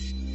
you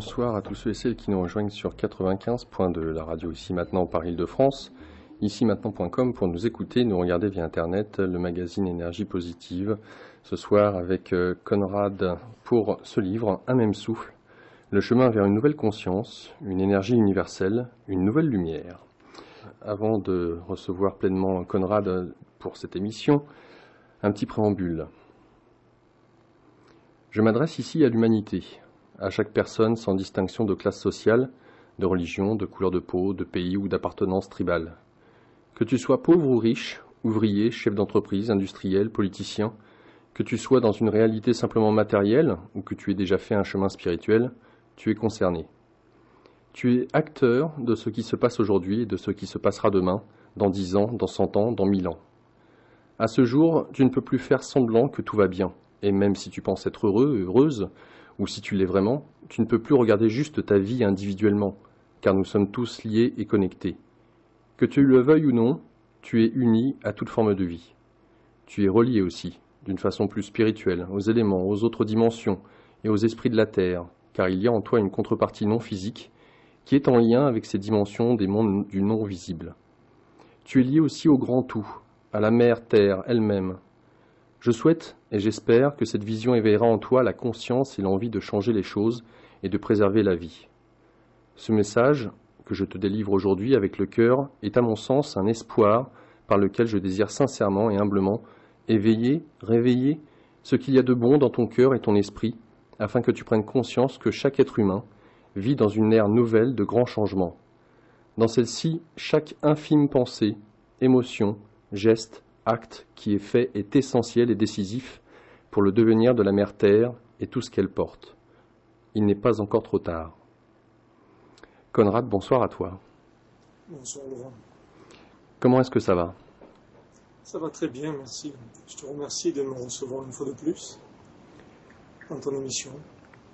Bonsoir à tous ceux et celles qui nous rejoignent sur 95 points de la radio ici maintenant par Île-de-France, ici maintenant.com pour nous écouter, nous regarder via Internet, le magazine Énergie Positive. Ce soir avec euh, Conrad pour ce livre, Un même souffle, le chemin vers une nouvelle conscience, une énergie universelle, une nouvelle lumière. Avant de recevoir pleinement Conrad pour cette émission, un petit préambule. Je m'adresse ici à l'humanité, à chaque personne sans distinction de classe sociale, de religion, de couleur de peau, de pays ou d'appartenance tribale. Que tu sois pauvre ou riche, ouvrier, chef d'entreprise, industriel, politicien, que tu sois dans une réalité simplement matérielle ou que tu aies déjà fait un chemin spirituel, tu es concerné. Tu es acteur de ce qui se passe aujourd'hui et de ce qui se passera demain, dans dix ans, dans cent ans, dans mille ans. À ce jour, tu ne peux plus faire semblant que tout va bien, et même si tu penses être heureux, heureuse, ou si tu l'es vraiment, tu ne peux plus regarder juste ta vie individuellement, car nous sommes tous liés et connectés. Que tu le veuilles ou non, tu es uni à toute forme de vie. Tu es relié aussi, d'une façon plus spirituelle, aux éléments, aux autres dimensions et aux esprits de la Terre, car il y a en toi une contrepartie non physique qui est en lien avec ces dimensions des mondes du non visible. Tu es lié aussi au grand tout, à la mère Terre elle-même, je souhaite et j'espère que cette vision éveillera en toi la conscience et l'envie de changer les choses et de préserver la vie. Ce message que je te délivre aujourd'hui avec le cœur est à mon sens un espoir par lequel je désire sincèrement et humblement éveiller, réveiller ce qu'il y a de bon dans ton cœur et ton esprit, afin que tu prennes conscience que chaque être humain vit dans une ère nouvelle de grands changements. Dans celle-ci, chaque infime pensée, émotion, geste, acte qui est fait est essentiel et décisif pour le devenir de la mère Terre et tout ce qu'elle porte. Il n'est pas encore trop tard. Conrad, bonsoir à toi. Bonsoir Laurent. Comment est-ce que ça va? Ça va très bien, merci. Je te remercie de me recevoir une fois de plus dans ton émission.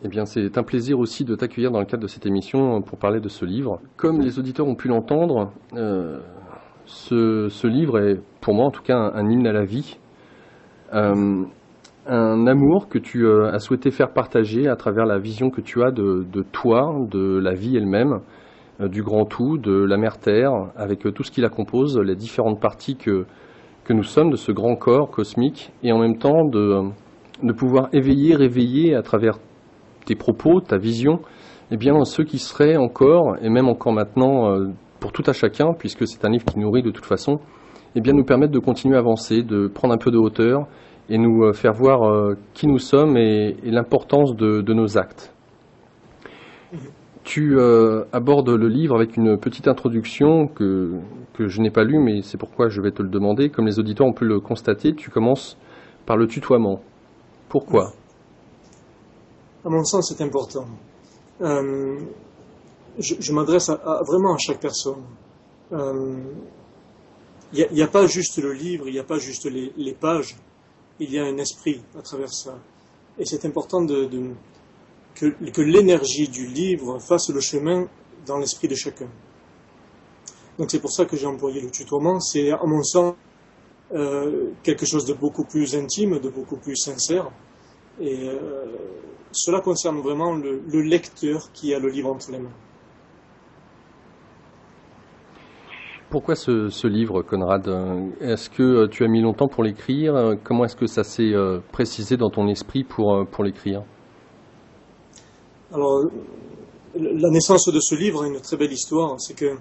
Eh bien, c'est un plaisir aussi de t'accueillir dans le cadre de cette émission pour parler de ce livre. Comme les auditeurs ont pu l'entendre, euh, ce, livre est, pour moi en tout cas, un, hymne à la vie. Euh, un amour que tu euh, as souhaité faire partager à travers la vision que tu as de, toi, de la vie elle-même, euh, du grand tout, de la mère Terre, avec tout ce qui la compose, les différentes parties que, que nous sommes de ce grand corps cosmique, et en même temps de, de pouvoir éveiller, réveiller à travers tes propos, ta vision, eh bien, ceux qui seraient encore, et même encore maintenant, pour tout à chacun, puisque c'est un livre qui nourrit de toute façon, eh bien nous permettre de continuer à avancer, de prendre un peu de hauteur et nous faire voir qui nous sommes et, l'importance de, nos actes. Tu abordes le livre avec une petite introduction que, je n'ai pas lue, mais c'est pourquoi je vais te le demander. Comme les auditeurs ont pu le constater, tu commences par le tutoiement. Pourquoi? À mon sens, c'est important. Euh, je, m'adresse vraiment à chaque personne. Il euh, n'y a, pas juste le livre, il n'y a pas juste les, pages, il y a un esprit à travers ça. Et c'est important que l'énergie du livre fasse le chemin dans l'esprit de chacun. Donc c'est pour ça que j'ai employé le tutoiement. C'est à mon sens euh, quelque chose de beaucoup plus intime, de beaucoup plus sincère. Et euh, cela concerne vraiment le, lecteur qui a le livre entre les mains. Pourquoi ce, livre, Conrad? Est-ce que tu as mis longtemps pour l'écrire? Comment est-ce que ça s'est euh, précisé dans ton esprit pour, pour l'écrire? Alors, la naissance de ce livre a une très belle histoire. C'est que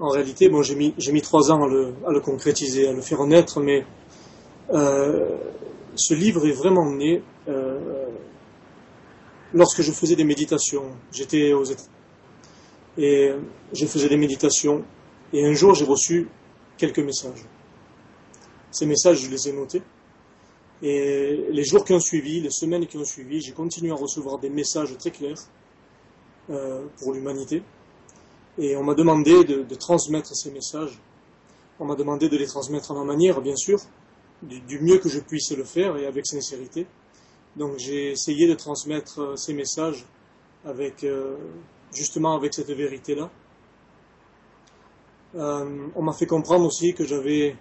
en réalité, bon, j'ai mis, mis, trois ans à le, concrétiser, à le faire naître, mais euh, ce livre est vraiment né euh, lorsque je faisais des méditations. J'étais aux États et je faisais des méditations et un jour j'ai reçu quelques messages. Ces messages, je les ai notés. Et les jours qui ont suivi, les semaines qui ont suivi, j'ai continué à recevoir des messages très clairs euh, pour l'humanité. Et on m'a demandé de, transmettre ces messages. On m'a demandé de les transmettre à ma manière, bien sûr, du, mieux que je puisse le faire et avec sincérité. Donc j'ai essayé de transmettre euh, ces messages avec euh, justement avec cette vérité-là. Euh, on m'a fait comprendre aussi que j'avais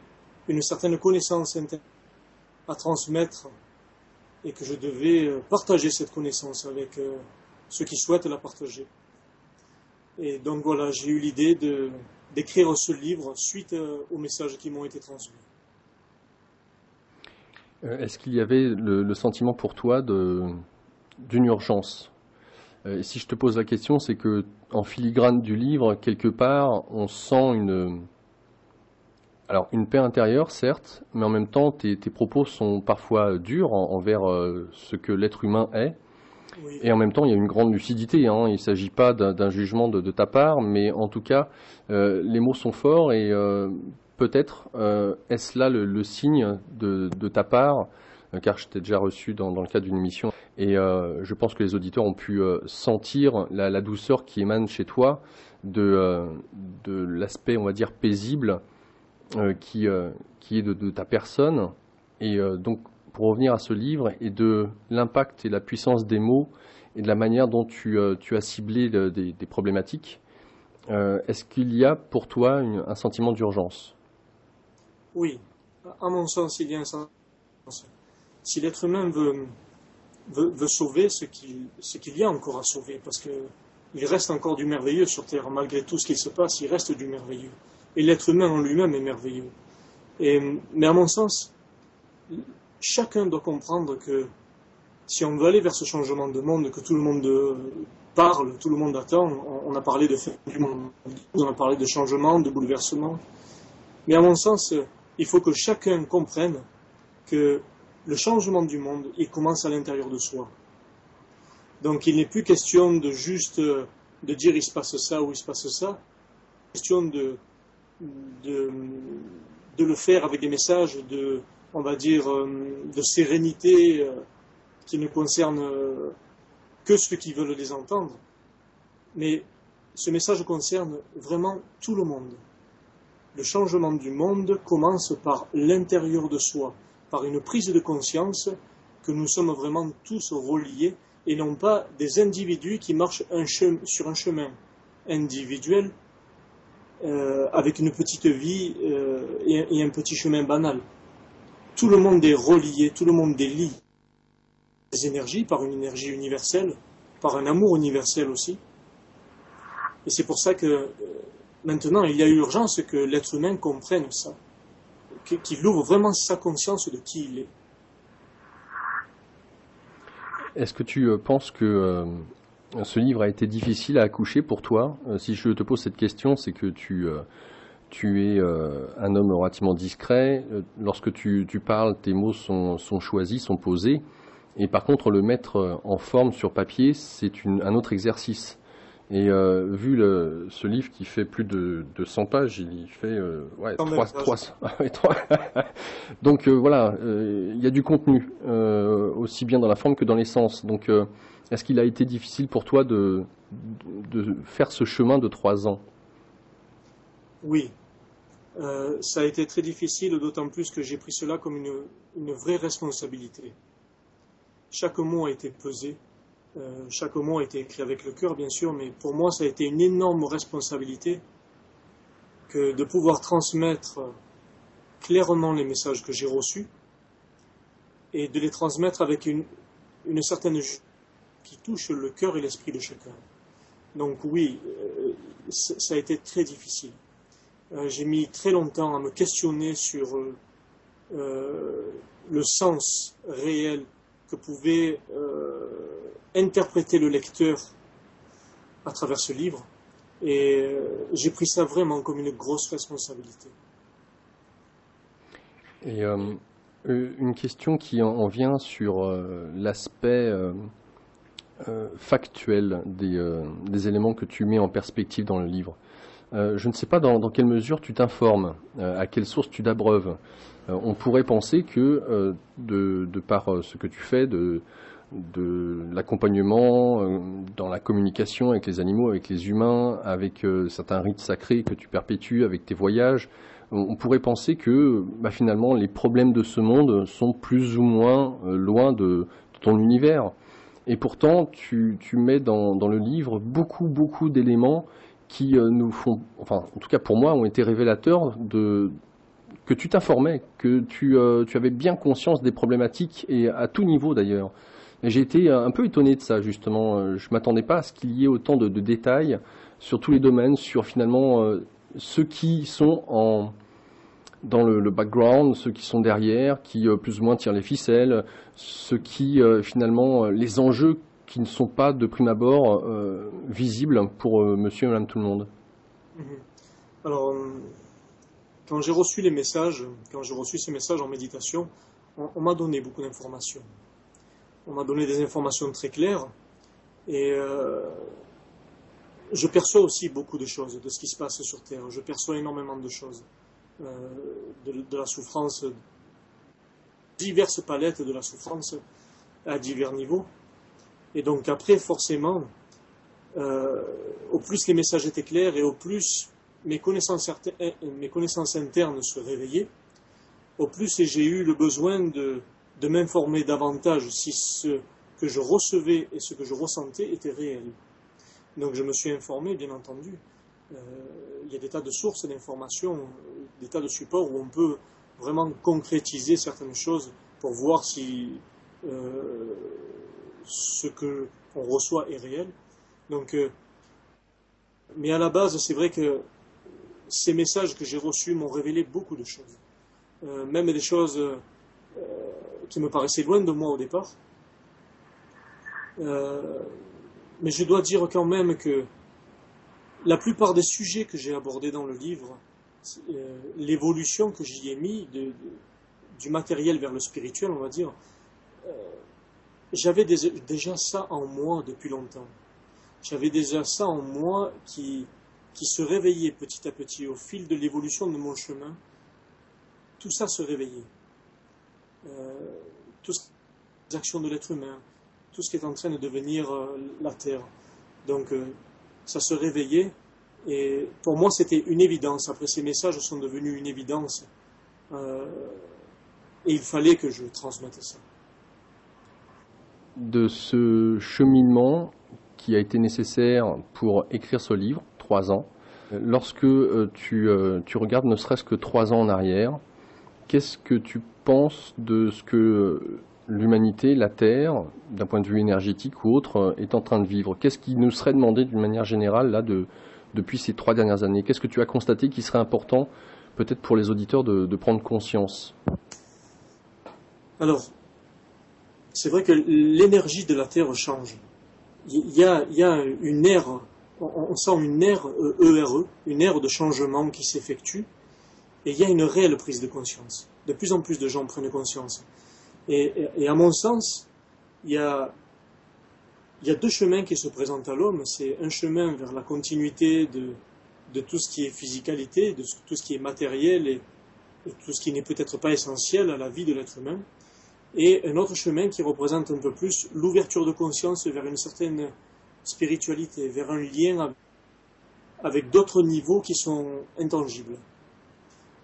une certaine connaissance à transmettre et que je devais partager cette connaissance avec ceux qui souhaitent la partager. Et donc voilà, j'ai eu l'idée d'écrire ce livre suite euh, aux messages qui m'ont été transmis. Euh, est-ce qu'il y avait le, sentiment pour toi d'une urgence? Euh, si je te pose la question, c'est que en filigrane du livre, quelque part, on sent une, alors une paix intérieure, certes, mais en même temps, tes, propos sont parfois durs envers ce que l'être humain est. Et en même temps, il y a une grande lucidité. Hein. Il ne s'agit pas d'un jugement de, ta part, mais en tout cas, euh, les mots sont forts et euh, peut-être euh, est-ce là le, signe de, ta part, car je t'ai déjà reçu dans, le cadre d'une émission, et je pense que les auditeurs ont pu sentir la, douceur qui émane chez toi de, l'aspect, on va dire, paisible qui, qui est de, de, ta personne. Et donc, pour revenir à ce livre et de l'impact et la puissance des mots et de la manière dont tu, euh, as ciblé des, problématiques, euh, est-ce qu'il y a pour toi un sentiment d'urgence? Oui, à mon sens, il y a un sentiment. Si l'être humain veut, veut, sauver ce qu'il y a encore à sauver, parce qu'il reste encore du merveilleux sur Terre, malgré tout ce qui se passe, il reste du merveilleux. Et l'être humain en lui-même est merveilleux. Et, mais à mon sens, chacun doit comprendre que si on veut aller vers ce changement de monde, que tout le monde parle, tout le monde attend, on, a parlé de du monde, on a parlé de changement, de bouleversement. Mais à mon sens, il faut que chacun comprenne que le changement du monde, il commence à l'intérieur de soi. Donc il n'est plus question de juste de dire il se passe ça ou il se passe ça, question de, de, de le faire avec des messages de, on va dire, euh, de sérénité euh, qui ne concerne euh, que ceux qui veulent les entendre. Mais ce message concerne vraiment tout le monde. Le changement du monde commence par l'intérieur de soi, par une prise de conscience que nous sommes vraiment tous reliés et non pas des individus qui marchent sur un chemin individuel avec une petite vie et, un petit chemin banal. Tout le monde est relié, tout le monde est lié. Des énergies par une énergie universelle, par un amour universel aussi. Et c'est pour ça que euh, maintenant il y a urgence que l'être humain comprenne ça, qu'il ouvre vraiment sa conscience de qui il est. Est-ce que tu euh, penses que euh, ce livre a été difficile à accoucher pour toi? Si je te pose cette question, c'est que tu tu es un homme relativement discret. Lorsque tu, parles, tes mots sont, choisis, sont posés. Et par contre, le mettre en forme sur papier, c'est un autre exercice. Et euh, vu le, ce livre qui fait plus de, de 100 pages, il fait euh, ouais, 3, 3, 3. Donc euh, voilà, euh, il y a du contenu, euh, aussi bien dans la forme que dans l'essence. Donc est-ce qu'il a été difficile pour toi de, de faire ce chemin de trois ans? Oui, ça a été très difficile, d'autant plus que j'ai pris cela comme une, une vraie responsabilité. Chaque mot a été pesé euh, chaque mot a été écrit avec le cœur, bien sûr, mais pour moi, ça a été une énorme responsabilité que de pouvoir transmettre clairement les messages que j'ai reçus et de les transmettre avec une, une certaine qui touche le cœur et l'esprit de chacun. Donc oui, euh, ça a été très difficile. Euh, j'ai mis très longtemps à me questionner sur le sens réel que pouvait interpréter le lecteur à travers ce livre. Et euh, j'ai pris ça vraiment comme une grosse responsabilité. Et euh, euh, une question qui en vient sur l'aspect factuel des, éléments que tu mets en perspective dans le livre. Je ne sais pas dans, quelle mesure tu t'informes, à quelle source tu t'abreuves. on pourrait penser que de, par ce que tu fais, de, l'accompagnement euh, dans la communication avec les animaux, avec les humains, avec euh, certains rites sacrés que tu perpétues, avec tes voyages, on pourrait penser que bah, finalement les problèmes de ce monde sont plus ou moins euh, loin de, ton univers. Et pourtant, tu, mets dans, le livre beaucoup, beaucoup d'éléments qui nous font, enfin, en tout cas pour moi, ont été révélateurs de que tu t'informais, que tu, tu avais bien conscience des problématiques et à tout niveau d'ailleurs. J'ai été un peu étonné de ça, justement. Euh, je m'attendais pas à ce qu'il y ait autant de, détails sur tous les domaines, sur finalement euh, ceux qui sont en, dans le, background, ceux qui sont derrière, qui euh, plus ou moins tirent les ficelles, ceux qui, finalement, les enjeux qui ne sont pas de prime abord visibles pour monsieur et madame tout le monde. Mhm. Alors, quand j'ai reçu les messages, quand j'ai reçu ces messages en méditation, on m'a donné beaucoup d'informations on m'a donné des informations très claires et euh, je perçois aussi beaucoup de choses de ce qui se passe sur Terre. Je perçois énormément de choses, euh, de, la souffrance, diverses palettes de la souffrance à divers niveaux. Et donc après, forcément, euh, au plus les messages étaient clairs et au plus mes connaissances, connaissances internes se réveillaient, au plus j'ai eu le besoin de, m'informer davantage si ce que je recevais et ce que je ressentais était réel. Donc je me suis informé, bien entendu. Euh, il y a des tas de sources d'informations, des tas de supports où on peut vraiment concrétiser certaines choses pour voir si euh, ce que on reçoit est réel. Donc, euh, mais à la base, c'est vrai que ces messages que j'ai reçus m'ont révélé beaucoup de choses, même des choses qui me paraissait loin de moi au départ. Euh, mais je dois dire quand même que la plupart des sujets que j'ai abordés dans le livre, euh, l'évolution que j'y ai mis du matériel vers le spirituel, on va dire, euh, j'avais déjà ça en moi depuis longtemps. J'avais déjà ça en moi qui, qui se réveillait petit à petit au fil de l'évolution de mon chemin. Tout ça se réveillait. Euh, toutes les actions de l'être humain, tout ce qui est en train de devenir euh, la Terre. Donc euh, ça se réveillait et pour moi c'était une évidence. Après ces messages sont devenus une évidence et il fallait que je transmette ça. De ce cheminement qui a été nécessaire pour écrire ce livre, trois ans, lorsque tu, tu regardes ne serait-ce que trois ans en arrière, qu'est-ce que tu penses de ce que l'humanité, la Terre, d'un point de vue énergétique ou autre, est en train de vivre? Qu'est-ce qui nous serait demandé d'une manière générale là de, depuis ces trois dernières années? Qu'est-ce que tu as constaté qui serait important peut-être pour les auditeurs de, prendre conscience? Alors, c'est vrai que l'énergie de la Terre change. Il y a, une ère on, sent une ère ERE, e, une ère de changement qui s'effectue, et il y a une réelle prise de conscience. De plus en plus de gens prennent conscience. Et, à mon sens, il y, a, deux chemins qui se présentent à l'homme. C'est un chemin vers la continuité de, de tout ce qui est physicalité, de tout ce qui est matériel et, tout ce qui n'est peut-être pas essentiel à la vie de l'être humain, et un autre chemin qui représente un peu plus l'ouverture de conscience vers une certaine spiritualité, vers un lien avec d'autres niveaux qui sont intangibles.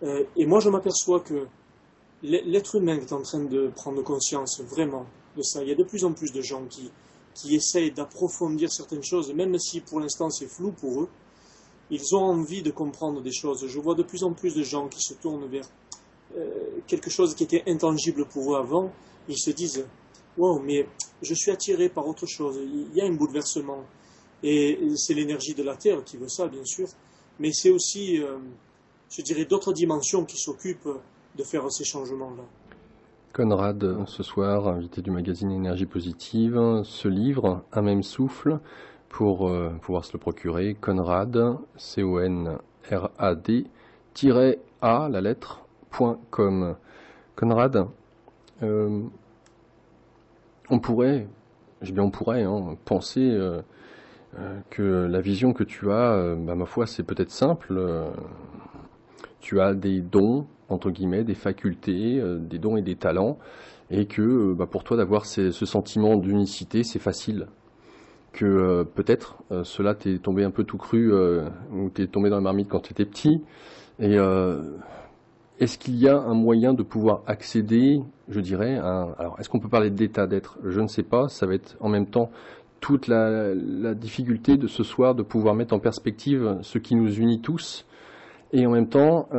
Euh, et moi, je m'aperçois que l'être humain est en train de prendre conscience vraiment de ça. Il y a de plus en plus de gens qui, qui essayent d'approfondir certaines choses, même si pour l'instant c'est flou pour eux. Ils ont envie de comprendre des choses. Je vois de plus en plus de gens qui se tournent vers quelque chose qui était intangible pour eux avant. Ils se disent Wow, mais je suis attiré par autre chose. Il y a un bouleversement. Et c'est l'énergie de la Terre qui veut ça, bien sûr. Mais c'est aussi, euh, je dirais, d'autres dimensions qui s'occupent de faire ces changements-là. Conrad, ce soir, invité du magazine Énergie Positive, ce livre, Un même souffle, pour euh, pouvoir se le procurer, Conrad, C-O-N-R-A-D, A, la lettre, point com. Conrad, euh, on pourrait, je bien on pourrait, hein, penser euh, que la vision que tu as, bah, ma foi, c'est peut-être simple. tu as des dons, entre guillemets, des facultés, euh, des dons et des talents, et que euh, bah, pour toi d'avoir ce sentiment d'unicité, c'est facile. Que euh, peut-être cela t'est tombé un peu tout cru, ou t'es tombé dans la marmite quand tu étais petit. Et est-ce qu'il y a un moyen de pouvoir accéder, je dirais, à alors est-ce qu'on peut parler d'état d'être? Je ne sais pas. Ça va être en même temps toute la, difficulté de ce soir de pouvoir mettre en perspective ce qui nous unit tous, et en même temps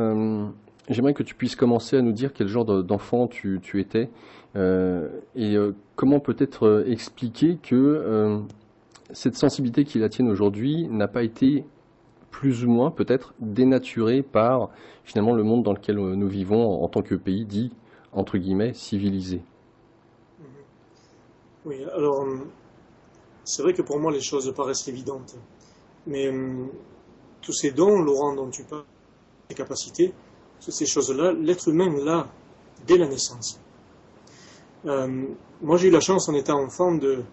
J'aimerais que tu puisses commencer à nous dire quel genre d'enfant tu, étais euh, et euh, comment peut-être euh, expliquer que cette sensibilité qui la tienne aujourd'hui n'a pas été plus ou moins peut-être dénaturée par finalement le monde dans lequel nous vivons en, tant que pays dit entre guillemets civilisé. Oui, alors c'est vrai que pour moi les choses paraissent évidentes, mais tous ces dons, Laurent, dont tu parles, ces capacités, ces choses-là, l'être humain l'a dès la naissance. Euh, moi, j'ai eu la chance, en étant enfant, de,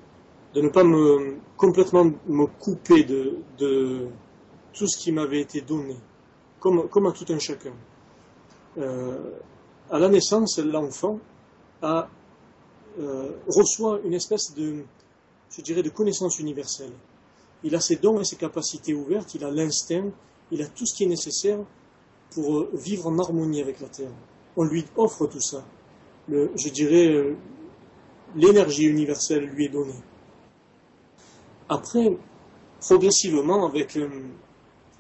ne pas me complètement me couper de tout ce qui m'avait été donné, comme, à tout un chacun. Euh, à la naissance, l'enfant euh, reçoit une espèce de, connaissance universelle. Il a ses dons et ses capacités ouvertes, il a l'instinct, il a tout ce qui est nécessaire pour euh, vivre en harmonie avec la Terre. On lui offre tout ça. Je dirais, l'énergie universelle lui est donnée. Après, progressivement, avec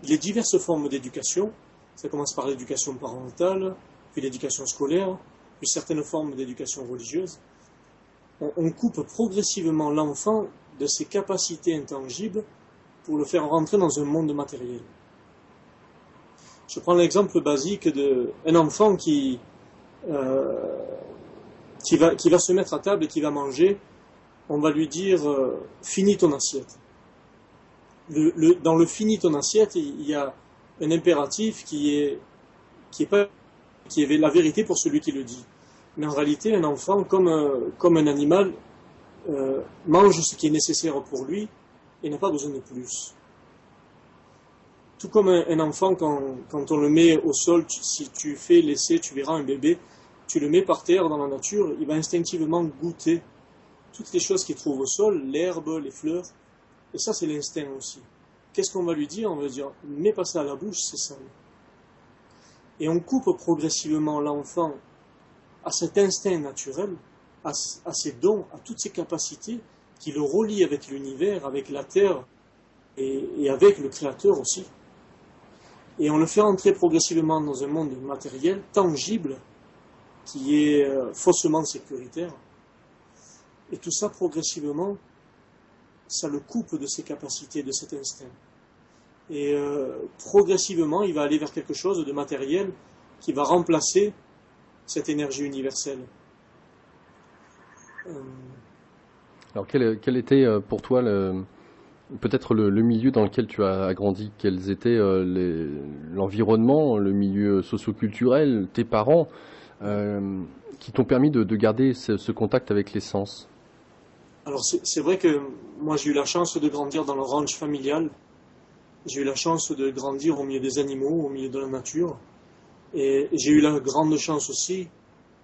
les diverses formes d'éducation, ça commence par l'éducation parentale, puis l'éducation scolaire, puis certaines formes d'éducation religieuse, on, coupe progressivement l'enfant de ses capacités intangibles pour le faire rentrer dans un monde matériel. Je prends l'exemple basique d'un enfant qui, euh, qui, va, qui va se mettre à table et qui va manger. On va lui dire euh, finis ton assiette. Dans le finis ton assiette, il y a un impératif qui est, qui est, pas, qui est la vérité pour celui qui le dit. Mais en réalité, un enfant, comme, euh, comme un animal, euh, mange ce qui est nécessaire pour lui et n'a pas besoin de plus. Tout comme un, enfant, quand, on le met au sol, si tu fais laisser, tu verras un bébé, tu le mets par terre dans la nature, il va instinctivement goûter toutes les choses qu'il trouve au sol, l'herbe, les fleurs. Et ça, c'est l'instinct aussi. Qu'est-ce qu'on va lui dire? On va dire, mets pas ça à la bouche, c'est ça. Et on coupe progressivement l'enfant à cet instinct naturel, à, ses dons, à toutes ses capacités qui le relient avec l'univers, avec la terre et avec le Créateur aussi et on le fait entrer progressivement dans un monde matériel, tangible, qui est euh, faussement sécuritaire. Et tout ça, progressivement, ça le coupe de ses capacités, de cet instinct. Et euh, progressivement, il va aller vers quelque chose de matériel qui va remplacer cette énergie universelle. Euh, Alors, quel, était pour toi peut-être le, milieu dans lequel tu as grandi, quels étaient l'environnement, le milieu socioculturel, tes parents, qui t'ont permis de, garder ce, contact avec l'essence Alors c'est vrai que moi j'ai eu la chance de grandir dans le ranch familial. J'ai eu la chance de grandir au milieu des animaux, au milieu de la nature. Et j'ai eu la grande chance aussi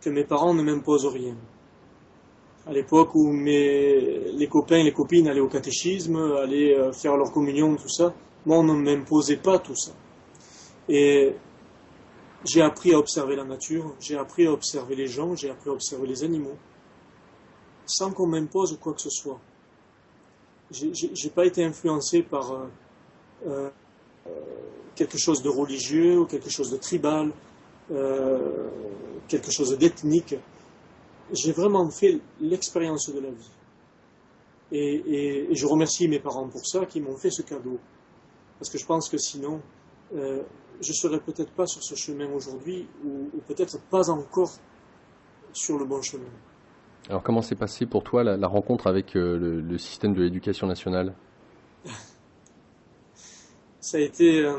que mes parents ne m'imposent rien. À l'époque où mes, les copains et les copines allaient au catéchisme, allaient euh, faire leur communion, tout ça, moi on ne m'imposait pas tout ça. Et j'ai appris à observer la nature, j'ai appris à observer les gens, j'ai appris à observer les animaux, sans qu'on m'impose quoi que ce soit. J'ai pas été influencé par euh, euh, quelque chose de religieux ou quelque chose de tribal, euh, quelque chose d'ethnique. J'ai vraiment fait l'expérience de la vie. Et, je remercie mes parents pour ça, qui m'ont fait ce cadeau. Parce que je pense que sinon, je serais peut-être pas sur ce chemin aujourd'hui, ou, peut-être pas encore sur le bon chemin. Alors comment s'est passé pour toi la, rencontre avec euh, le, système de l'éducation nationale? Ça a été euh,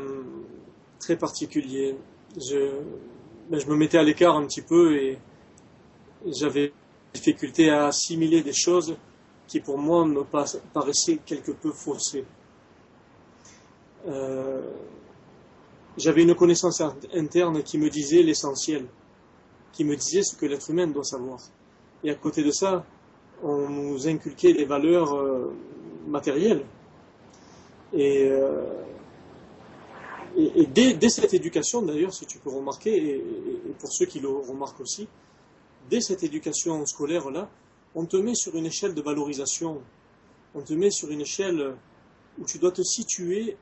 très particulier. Je, ben, je me mettais à l'écart un petit peu et j'avais difficulté à assimiler des choses qui pour moi me paraissaient quelque peu faussées. Euh, j'avais une connaissance interne qui me disait l'essentiel, qui me disait ce que l'être humain doit savoir. Et à côté de ça, on nous inculquait des valeurs euh, matérielles. Et, euh, dès, cette éducation, d'ailleurs, si tu peux remarquer, et, pour ceux qui le remarquent aussi, dès cette éducation scolaire-là, on te met sur une échelle de valorisation, on te met sur une échelle où tu dois te situer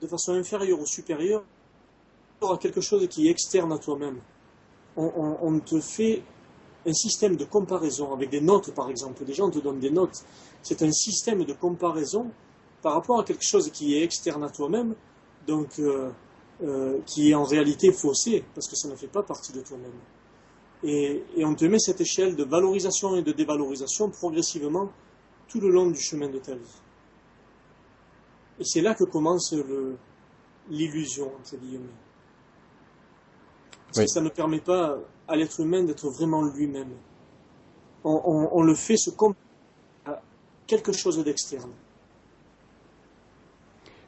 de façon inférieure ou supérieure à quelque chose qui est externe à toi-même. On, te fait un système de comparaison avec des notes, par exemple. Des gens te donnent des notes. C'est un système de comparaison par rapport à quelque chose qui est externe à toi-même, donc euh, euh, qui est en réalité faussé, parce que ça ne fait pas partie de toi-même. Et, on te met cette échelle de valorisation et de dévalorisation progressivement tout le long du chemin de ta vie. Et c'est là que commence l'illusion, entre guillemets. Parce que ça ne permet pas à l'être humain d'être vraiment lui-même. On, le fait se comparer à quelque chose d'externe.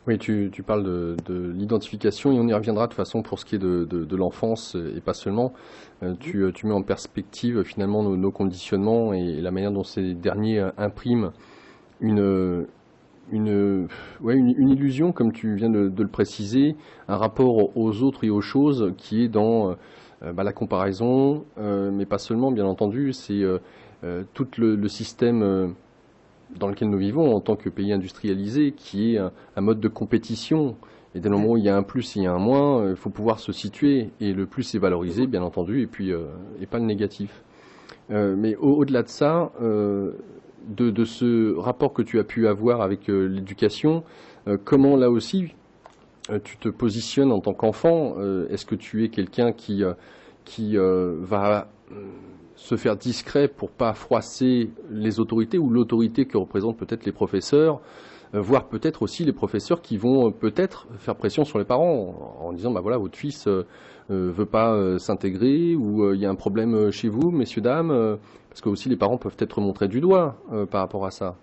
Oui, tu, parles de, l'identification et on y reviendra de toute façon pour ce qui est de, l'enfance et pas seulement. Euh, tu, mets en perspective finalement nos, conditionnements et la manière dont ces derniers impriment une, une, une, illusion, comme tu viens de, le préciser, un rapport aux autres et aux choses qui est dans euh, bah, la comparaison, euh, mais pas seulement, bien entendu, c'est tout le système dans lequel nous vivons en tant que pays industrialisé, qui est un, mode de compétition. Et dès le moment où il y a un plus et il y a un moins, euh, il faut pouvoir se situer. Et le plus est valorisé, bien entendu, et puis euh, et pas le négatif. Euh, mais au-delà de ça, de, ce rapport que tu as pu avoir avec l'éducation, comment là aussi tu te positionnes en tant qu'enfant Est-ce que tu es quelqu'un qui, qui va se faire discret pour pas froisser les autorités ou l'autorité que représentent peut-être les professeurs, euh, voire peut-être aussi les professeurs qui vont euh, peut-être faire pression sur les parents en, disant bah voilà votre fils euh, veut pas s'intégrer ou il y a un problème chez vous messieurs dames parce que aussi les parents peuvent être montrés du doigt par rapport à ça.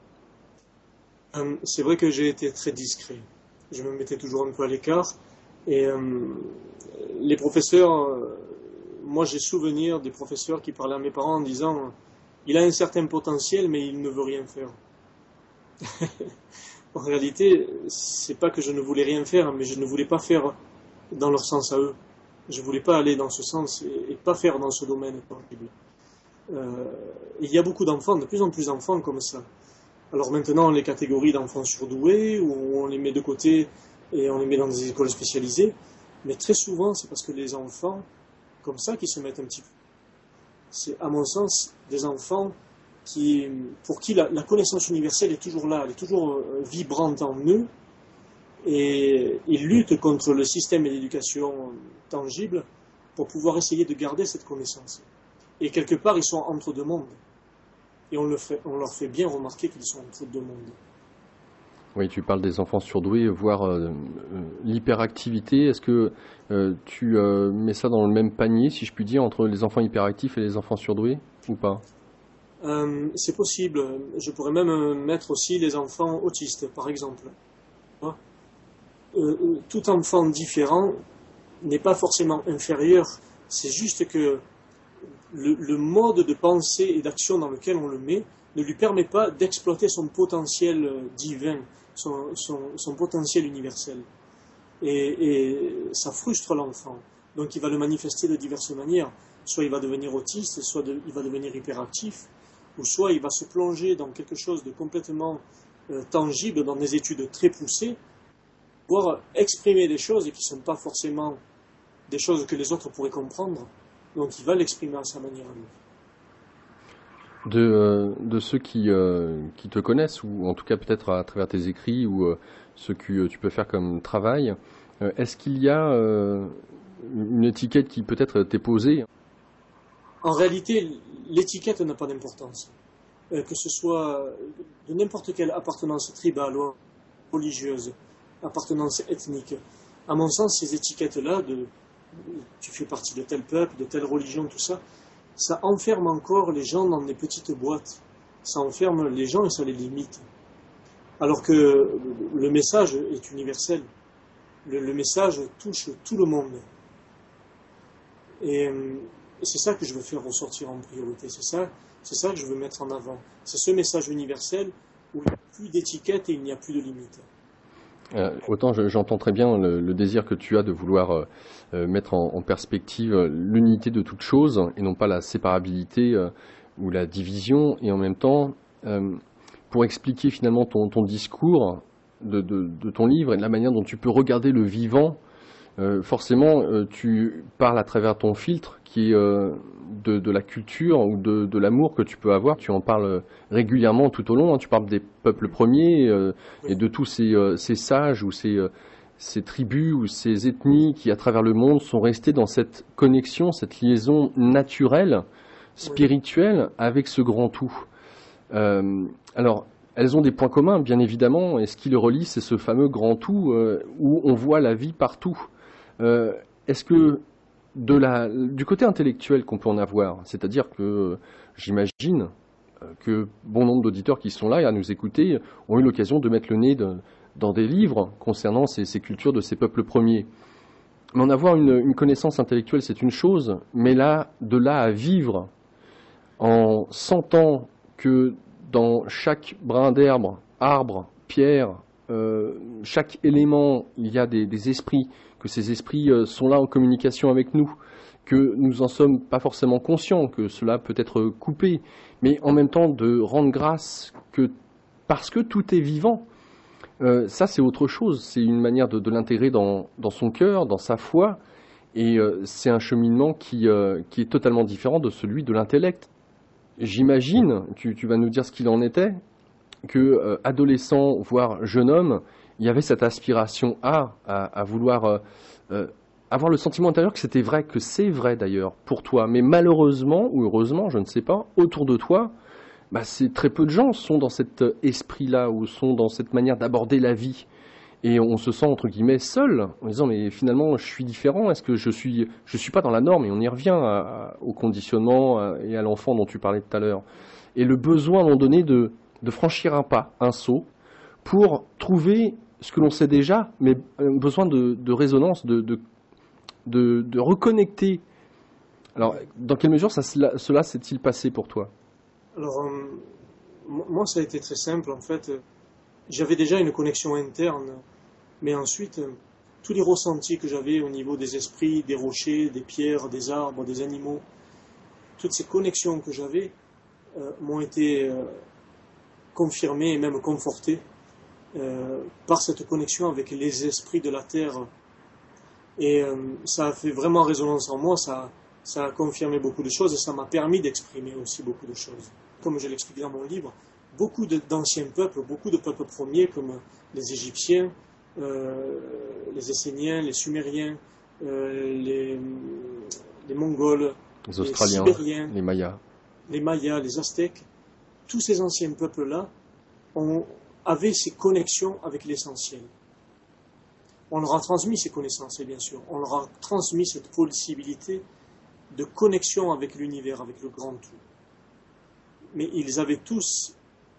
C'est vrai que j'ai été très discret. Je me mettais toujours un peu à l'écart et les professeurs moi j'ai souvenir des professeurs qui parlaient à mes parents en disant il a un certain potentiel mais il ne veut rien faire. en réalité, c'est pas que je ne voulais rien faire, mais je ne voulais pas faire dans leur sens à eux. Je voulais pas aller dans ce sens et, pas faire dans ce domaine euh, il y a beaucoup d'enfants, de plus en plus d'enfants comme ça. Alors maintenant, les catégories d'enfants surdoués, où on les met de côté et on les met dans des écoles spécialisées, mais très souvent, c'est parce que les enfants comme ça qui se mettent un petit peu. C'est, à mon sens, des enfants qui, pour qui la, connaissance universelle est toujours là, elle est toujours euh, vibrante en eux, et ils luttent contre le système d'éducation tangible pour pouvoir essayer de garder cette connaissance. Et quelque part, ils sont entre deux mondes. Et on, le fait, on leur fait bien remarquer qu'ils sont entre deux mondes. Oui, tu parles des enfants surdoués, voire euh, l'hyperactivité. Est-ce que tu mets ça dans le même panier, si je puis dire, entre les enfants hyperactifs et les enfants surdoués, ou pas? C'est possible. Je pourrais même mettre aussi les enfants autistes, par exemple. tout enfant différent n'est pas forcément inférieur. C'est juste que le, mode de pensée et d'action dans lequel on le met ne lui permet pas d'exploiter son potentiel euh, divin, son, potentiel universel. Et, ça frustre l'enfant. Donc il va le manifester de diverses manières. Soit il va devenir autiste, soit il va devenir hyperactif, ou soit il va se plonger dans quelque chose de complètement euh, tangible, dans des études très poussées, voire exprimer des choses qui ne sont pas forcément des choses que les autres pourraient comprendre. Donc il va l'exprimer à sa manière De, euh, de ceux qui, euh, qui te connaissent, ou en tout cas peut-être à travers tes écrits, ou euh, ce que tu peux faire comme travail, est-ce qu'il y a une étiquette qui peut-être t'est posée? En réalité, l'étiquette n'a pas d'importance. que ce soit de n'importe quelle appartenance tribale ou religieuse, appartenance ethnique. À mon sens, ces étiquettes-là, de, tu fais partie de tel peuple, de telle religion, tout ça, ça enferme encore les gens dans des petites boîtes. Ça enferme les gens et ça les limite. Alors que le message est universel. Le, message touche tout le monde. Et, c'est ça que je veux faire ressortir en priorité. C'est ça, c'est ça que je veux mettre en avant. C'est ce message universel où il n'y a plus d'étiquette et il n'y a plus de limites. Euh, autant j'entends très bien le, désir que tu as de vouloir euh, euh, mettre en, perspective l'unité de toute chose et non pas la séparabilité ou la division, et en même temps, pour expliquer finalement ton, discours de, de, ton livre et de la manière dont tu peux regarder le vivant, forcément tu parles à travers ton filtre qui est de, la culture ou de, l'amour que tu peux avoir. Tu en parles régulièrement tout au long. Hein. Tu parles des peuples premiers euh, et de tous ces, euh, sages ou euh, ces, tribus ou ces ethnies qui, à travers le monde, sont restés dans cette connexion, cette liaison naturelle, spirituelle avec ce grand tout. alors, elles ont des points communs, bien évidemment, et ce qui le relie, c'est ce fameux grand tout où on voit la vie partout. Est-ce que du côté intellectuel qu'on peut en avoir, c'est-à-dire que j'imagine euh, que bon nombre d'auditeurs qui sont là et à nous écouter ont eu l'occasion de mettre le nez dans des livres concernant ces, cultures de ces peuples premiers. Mais en avoir une, connaissance intellectuelle, c'est une chose, mais là, de là à vivre en sentant que dans chaque brin d'herbe, arbre, pierre, euh, chaque élément, il y a des esprits que ces esprits euh, sont là en communication avec nous, que nous en sommes pas forcément conscients, que cela peut être coupé, mais en même temps de rendre grâce que parce que tout est vivant. Euh, ça, c'est autre chose. C'est une manière de, l'intégrer dans, son cœur, dans sa foi, et euh, c'est un cheminement qui, est totalement différent de celui de l'intellect. J'imagine, tu, vas nous dire ce qu'il en était, que adolescent, voire jeune homme, il y avait cette aspiration à, à, vouloir euh, euh, avoir le sentiment intérieur que c'était vrai, que c'est vrai d'ailleurs pour toi. Mais malheureusement ou heureusement, je ne sais pas, autour de toi, bah, c'est très peu de gens sont dans cet esprit-là ou sont dans cette manière d'aborder la vie. Et on se sent entre guillemets seul en disant mais finalement je suis différent. Est-ce que je suis je suis pas dans la norme? Et on y revient au conditionnement et à l'enfant dont tu parlais tout à l'heure. Et le besoin à un moment donné de, de franchir un pas, un saut, pour trouver ce que l'on sait déjà, mais besoin de, résonance, de, de, reconnecter. Alors, dans quelle mesure cela s'est-il passé pour toi? Alors, euh, moi, ça a été très simple. En fait, j'avais déjà une connexion interne, mais ensuite, tous les ressentis que j'avais au niveau des esprits, des rochers, des pierres, des arbres, des animaux, toutes ces connexions que j'avais euh, m'ont été euh, confirmées et même confortées euh, par cette connexion avec les esprits de la terre. Et euh, ça a fait vraiment résonance en moi, ça, ça a confirmé beaucoup de choses et ça m'a permis d'exprimer aussi beaucoup de choses. Comme je l'explique dans mon livre, beaucoup d'anciens peuples, beaucoup de peuples premiers comme les Égyptiens, euh, les Esséniens, les Sumériens, les, les, Mongols, les Australiens, les, les Mayas, les Mayas, les Aztèques, tous ces anciens peuples-là ont avaient ces connexions avec l'essentiel. On leur a transmis ces connaissances, bien sûr. On leur a transmis cette possibilité de connexion avec l'univers, avec le grand tout. Mais ils avaient tous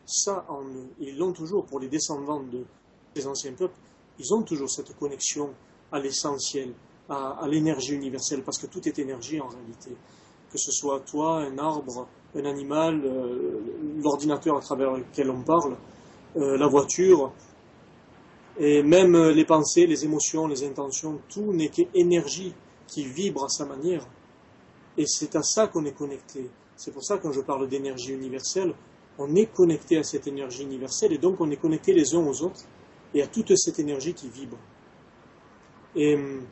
ça en eux. Ils l'ont toujours pour les descendants de, des anciens peuples. Ils ont toujours cette connexion à l'essentiel, à, l'énergie universelle, parce que tout est énergie en réalité. Que ce soit toi, un arbre, un animal, euh, l'ordinateur à travers lequel on parle, euh, la voiture, et même les pensées, les émotions, les intentions, tout n'est qu'énergie qui vibre à sa manière. Et c'est à ça qu'on est connecté. C'est pour ça que quand je parle d'énergie universelle, on est connecté à cette énergie universelle et donc on est connecté les uns aux autres et à toute cette énergie qui vibre. Et hum,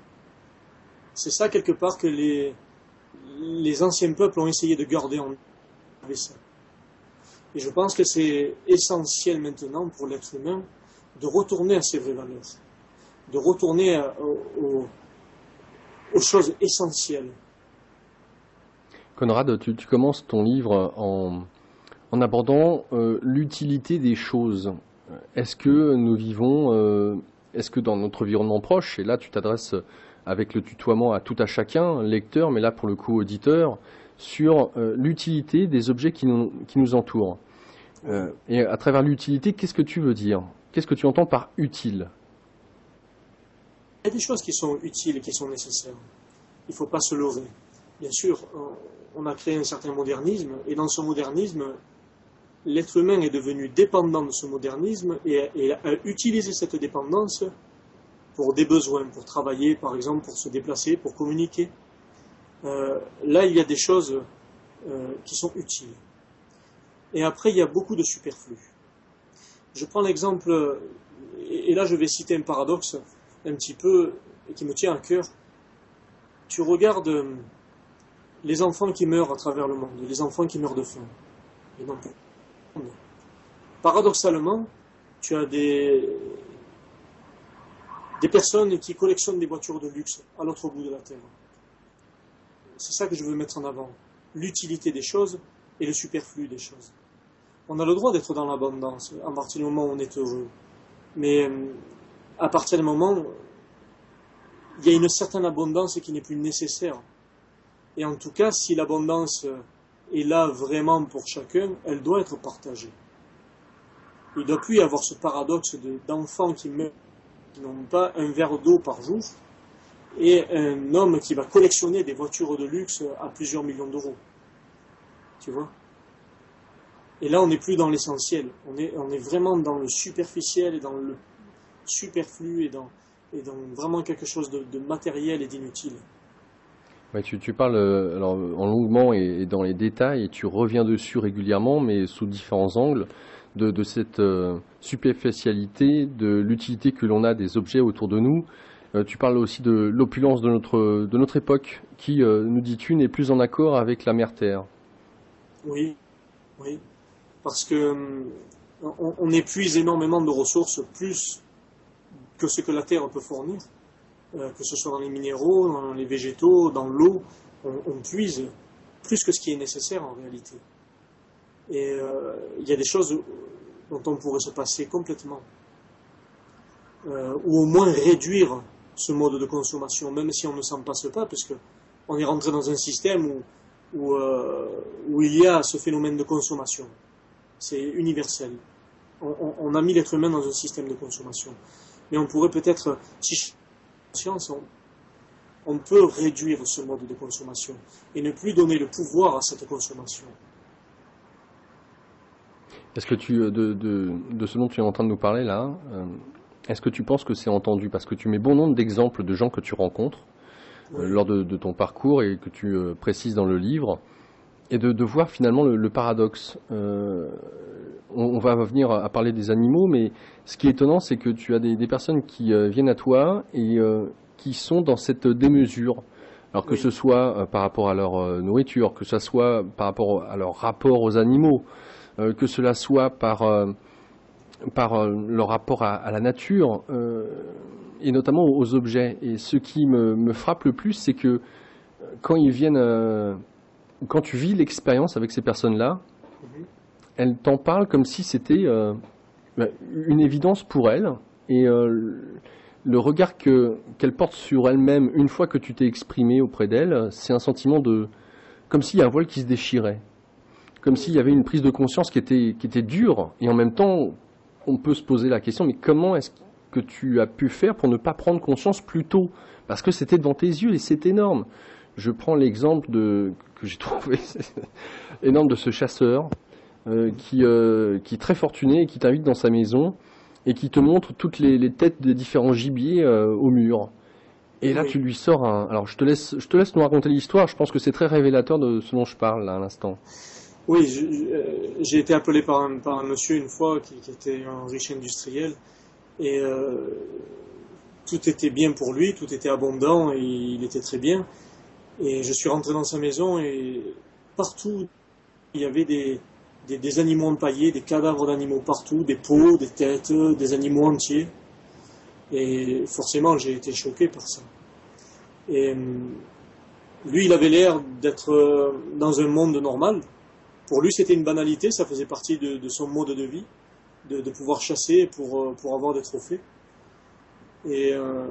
c'est ça quelque part que les, les anciens peuples ont essayé de garder en ça. Et je pense que c'est essentiel maintenant pour l'être humain de retourner à ses vraies valeurs, de retourner aux, choses essentielles. Conrad, tu, commences ton livre en, abordant euh, l'utilité des choses. Est-ce que nous vivons, euh, est-ce que dans notre environnement proche, et là tu t'adresses avec le tutoiement à tout à chacun, lecteur, mais là pour le coup auditeur, sur euh, l'utilité des objets qui nous, entourent. et à travers l'utilité, qu'est-ce que tu veux dire? Qu'est-ce que tu entends par utile? Il y a des choses qui sont utiles et qui sont nécessaires. Il ne faut pas se leurrer. Bien sûr, on a créé un certain modernisme, et dans ce modernisme, l'être humain est devenu dépendant de ce modernisme et, a utilisé cette dépendance pour des besoins, pour travailler, par exemple, pour se déplacer, pour communiquer. Euh, là, il y a des choses euh, qui sont utiles. Et après, il y a beaucoup de superflu. Je prends l'exemple, et là je vais citer un paradoxe un petit peu qui me tient à cœur. Tu regardes euh, les enfants qui meurent à travers le monde, les enfants qui meurent de faim. Et non Paradoxalement, tu as des, des personnes qui collectionnent des voitures de luxe à l'autre bout de la Terre. C'est ça que je veux mettre en avant. L'utilité des choses et le superflu des choses on a le droit d'être dans l'abondance à partir du moment où on est heureux. Mais euh, à partir du moment où il y a une certaine abondance qui n'est plus nécessaire. Et en tout cas, si l'abondance est là vraiment pour chacun, elle doit être partagée. Il ne doit plus y avoir ce paradoxe d'enfants qui meurent, qui n'ont pas un verre d'eau par jour, et un homme qui va collectionner des voitures de luxe à plusieurs millions d'euros. Tu vois? Et là, on n'est plus dans l'essentiel. On est, on est vraiment dans le superficiel et dans le superflu et dans, et dans vraiment quelque chose de, matériel et d'inutile. tu, tu, parles euh, alors, en longuement et, dans les détails et tu reviens dessus régulièrement, mais sous différents angles, de, de cette euh, superficialité, de l'utilité que l'on a des objets autour de nous. Euh, tu parles aussi de l'opulence de notre, de notre époque, qui, nous dis-tu, n'est plus en accord avec la mère Terre. Oui, oui parce que euh, on, épuise énormément de ressources, plus que ce que la Terre peut fournir, euh, que ce soit dans les minéraux, dans les végétaux, dans l'eau, on, puise plus que ce qui est nécessaire en réalité. Et euh, il y a des choses dont on pourrait se passer complètement, ou au moins réduire ce mode de consommation, même si on ne s'en passe pas, puisque on est rentré dans un système où, où, où il y a ce phénomène de consommation c'est universel. On, a mis l'être humain dans un système de consommation. Mais on pourrait peut-être, si conscience, on, peut réduire ce mode de consommation et ne plus donner le pouvoir à cette consommation. Est-ce que tu, euh, de, de, ce dont tu es en train de nous parler là, euh, est-ce que tu penses que c'est entendu? Parce que tu mets bon nombre d'exemples de gens que tu rencontres euh, lors de, ton parcours et que tu précises dans le livre et de, voir finalement le, paradoxe. Euh, on, va venir à parler des animaux, mais ce qui est étonnant, c'est que tu as des, personnes qui euh, viennent à toi et euh, qui sont dans cette démesure. Alors que ce soit par rapport à leur nourriture, que ce soit par rapport à leur rapport aux animaux, que cela soit par, par leur rapport à, la nature, et notamment aux objets. Et ce qui me, frappe le plus, c'est que quand ils viennent quand tu vis l'expérience avec ces personnes-là, elles t'en parlent comme si c'était euh, bah, une évidence pour elle et le regard qu'elle porte sur elle-même une fois que tu t'es exprimé auprès d'elle, c'est un sentiment de comme s'il y a un voile qui se déchirait, comme s'il y avait une prise de conscience qui était qui était dure. Et en même temps on peut se poser la question mais comment est-ce que tu as pu faire pour ne pas prendre conscience plus tôt? Parce que c'était devant tes yeux et c'est énorme. Je prends l'exemple de que j'ai trouvé énorme de ce chasseur euh, qui, euh, qui est très fortuné et qui t'invite dans sa maison et qui te montre toutes les, têtes des différents gibiers euh, au mur. Et là, tu lui sors un. Alors, je te laisse, je te laisse nous raconter l'histoire. Je pense que c'est très révélateur de ce dont je parle là, à l'instant. Oui, j'ai été appelé par un, monsieur une fois qui, était un riche industriel et euh, tout était bien pour lui, tout était abondant et il était très bien. Et je suis rentré dans sa maison et partout il y avait des, des, animaux empaillés, des cadavres d'animaux partout, des peaux, des têtes, des animaux entiers. Et forcément, j'ai été choqué par ça. Et hum, lui, il avait l'air d'être euh, dans un monde normal. Pour lui, c'était une banalité, ça faisait partie de, son mode de vie, de, pouvoir chasser pour, euh, pour avoir des trophées. Et euh,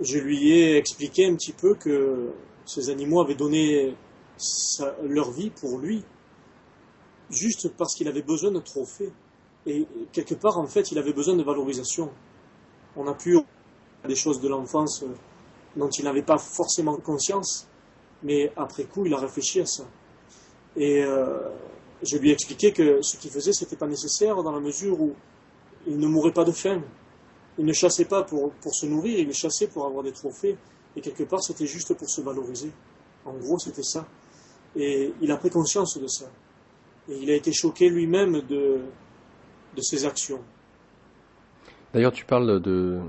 je lui ai expliqué un petit peu que ces animaux avaient donné leur vie pour lui, juste parce qu'il avait besoin de trophées. Et quelque part, en fait, il avait besoin de valorisation. On a pu des choses de l'enfance euh, dont il n'avait pas forcément conscience, mais après coup, il a réfléchi à ça. Et euh, je lui ai expliqué que ce qu'il faisait, c'était pas nécessaire dans la mesure où il ne mourait pas de faim. Il ne chassait pas pour, pour se nourrir, il chassait pour avoir des trophées. Et quelque part, c'était juste pour se valoriser. En gros, c'était ça. Et il a pris conscience de ça. Et il a été choqué lui-même de, de ses actions. D'ailleurs, tu parles de,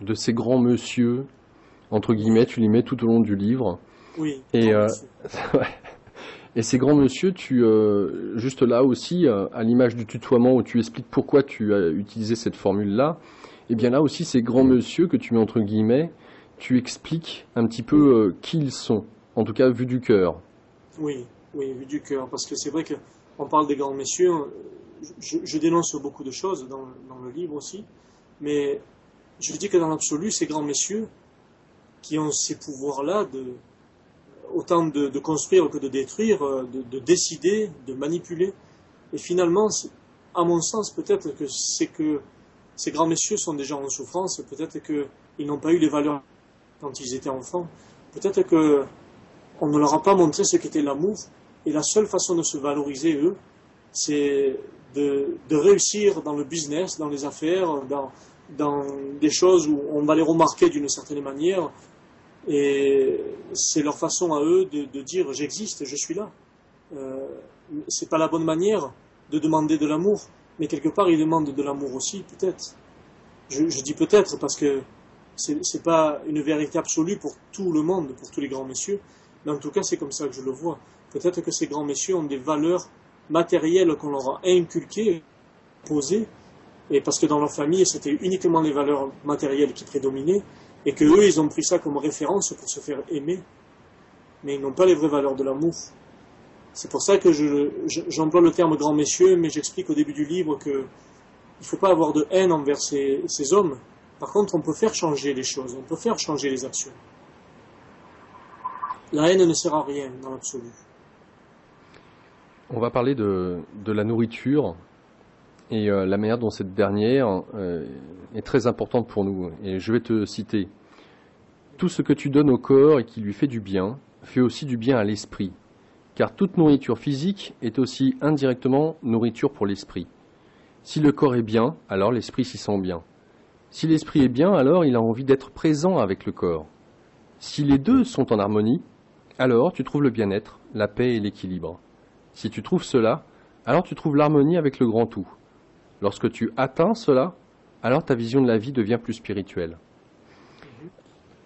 de ces grands monsieur, entre guillemets, tu les mets tout au long du livre. Oui. Et, euh, et ces grands monsieur, tu, euh, juste là aussi, euh, à l'image du tutoiement où tu expliques pourquoi tu as utilisé cette formule-là, et eh bien là aussi, ces grands monsieur que tu mets entre guillemets, tu expliques un petit peu qui ils sont, en tout cas vu du cœur. Oui, oui, vu du cœur, parce que c'est vrai que on parle des grands messieurs, je, dénonce beaucoup de choses dans, le livre aussi, mais je dis que dans l'absolu, ces grands messieurs qui ont ces pouvoirs-là, de, autant de, construire que de détruire, de, décider, de manipuler, et finalement, à mon sens, peut-être que c'est que ces grands messieurs sont déjà en souffrance, peut-être qu'ils n'ont pas eu les valeurs quand ils étaient enfants, peut-être qu'on ne leur a pas montré ce qu'était l'amour, et la seule façon de se valoriser, eux, c'est de, réussir dans le business, dans les affaires, dans des choses où on va les remarquer d'une certaine manière. Et c'est leur façon à eux de, dire j'existe, je suis là. Euh, c'est pas la bonne manière de demander de l'amour, mais quelque part ils demandent de l'amour aussi, peut-être. Je, je, dis peut-être parce que c'est pas une vérité absolue pour tout le monde, pour tous les grands messieurs, mais en tout cas c'est comme ça que je le vois. Peut-être que ces grands messieurs ont des valeurs matérielles qu'on leur a inculquées, posées, et parce que dans leur famille, c'était uniquement les valeurs matérielles qui prédominaient, et que eux, ils ont pris ça comme référence pour se faire aimer, mais ils n'ont pas les vraies valeurs de l'amour. C'est pour ça que j'emploie le terme grand messieurs, mais j'explique au début du livre qu'il ne faut pas avoir de haine envers ces hommes. Par contre, on peut faire changer les choses, on peut faire changer les actions. La haine ne sert à rien dans l'absolu. On va parler de, la nourriture et euh, la manière dont cette dernière euh, est très importante pour nous. Et je vais te citer. Tout ce que tu donnes au corps et qui lui fait du bien, fait aussi du bien à l'esprit. Car toute nourriture physique est aussi indirectement nourriture pour l'esprit. Si le corps est bien, alors l'esprit s'y sent bien. Si l'esprit est bien, alors il a envie d'être présent avec le corps. Si les deux sont en harmonie, alors tu trouves le bien-être, la paix et l'équilibre. Si tu trouves cela, alors tu trouves l'harmonie avec le grand tout. Lorsque tu atteins cela, alors ta vision de la vie devient plus spirituelle.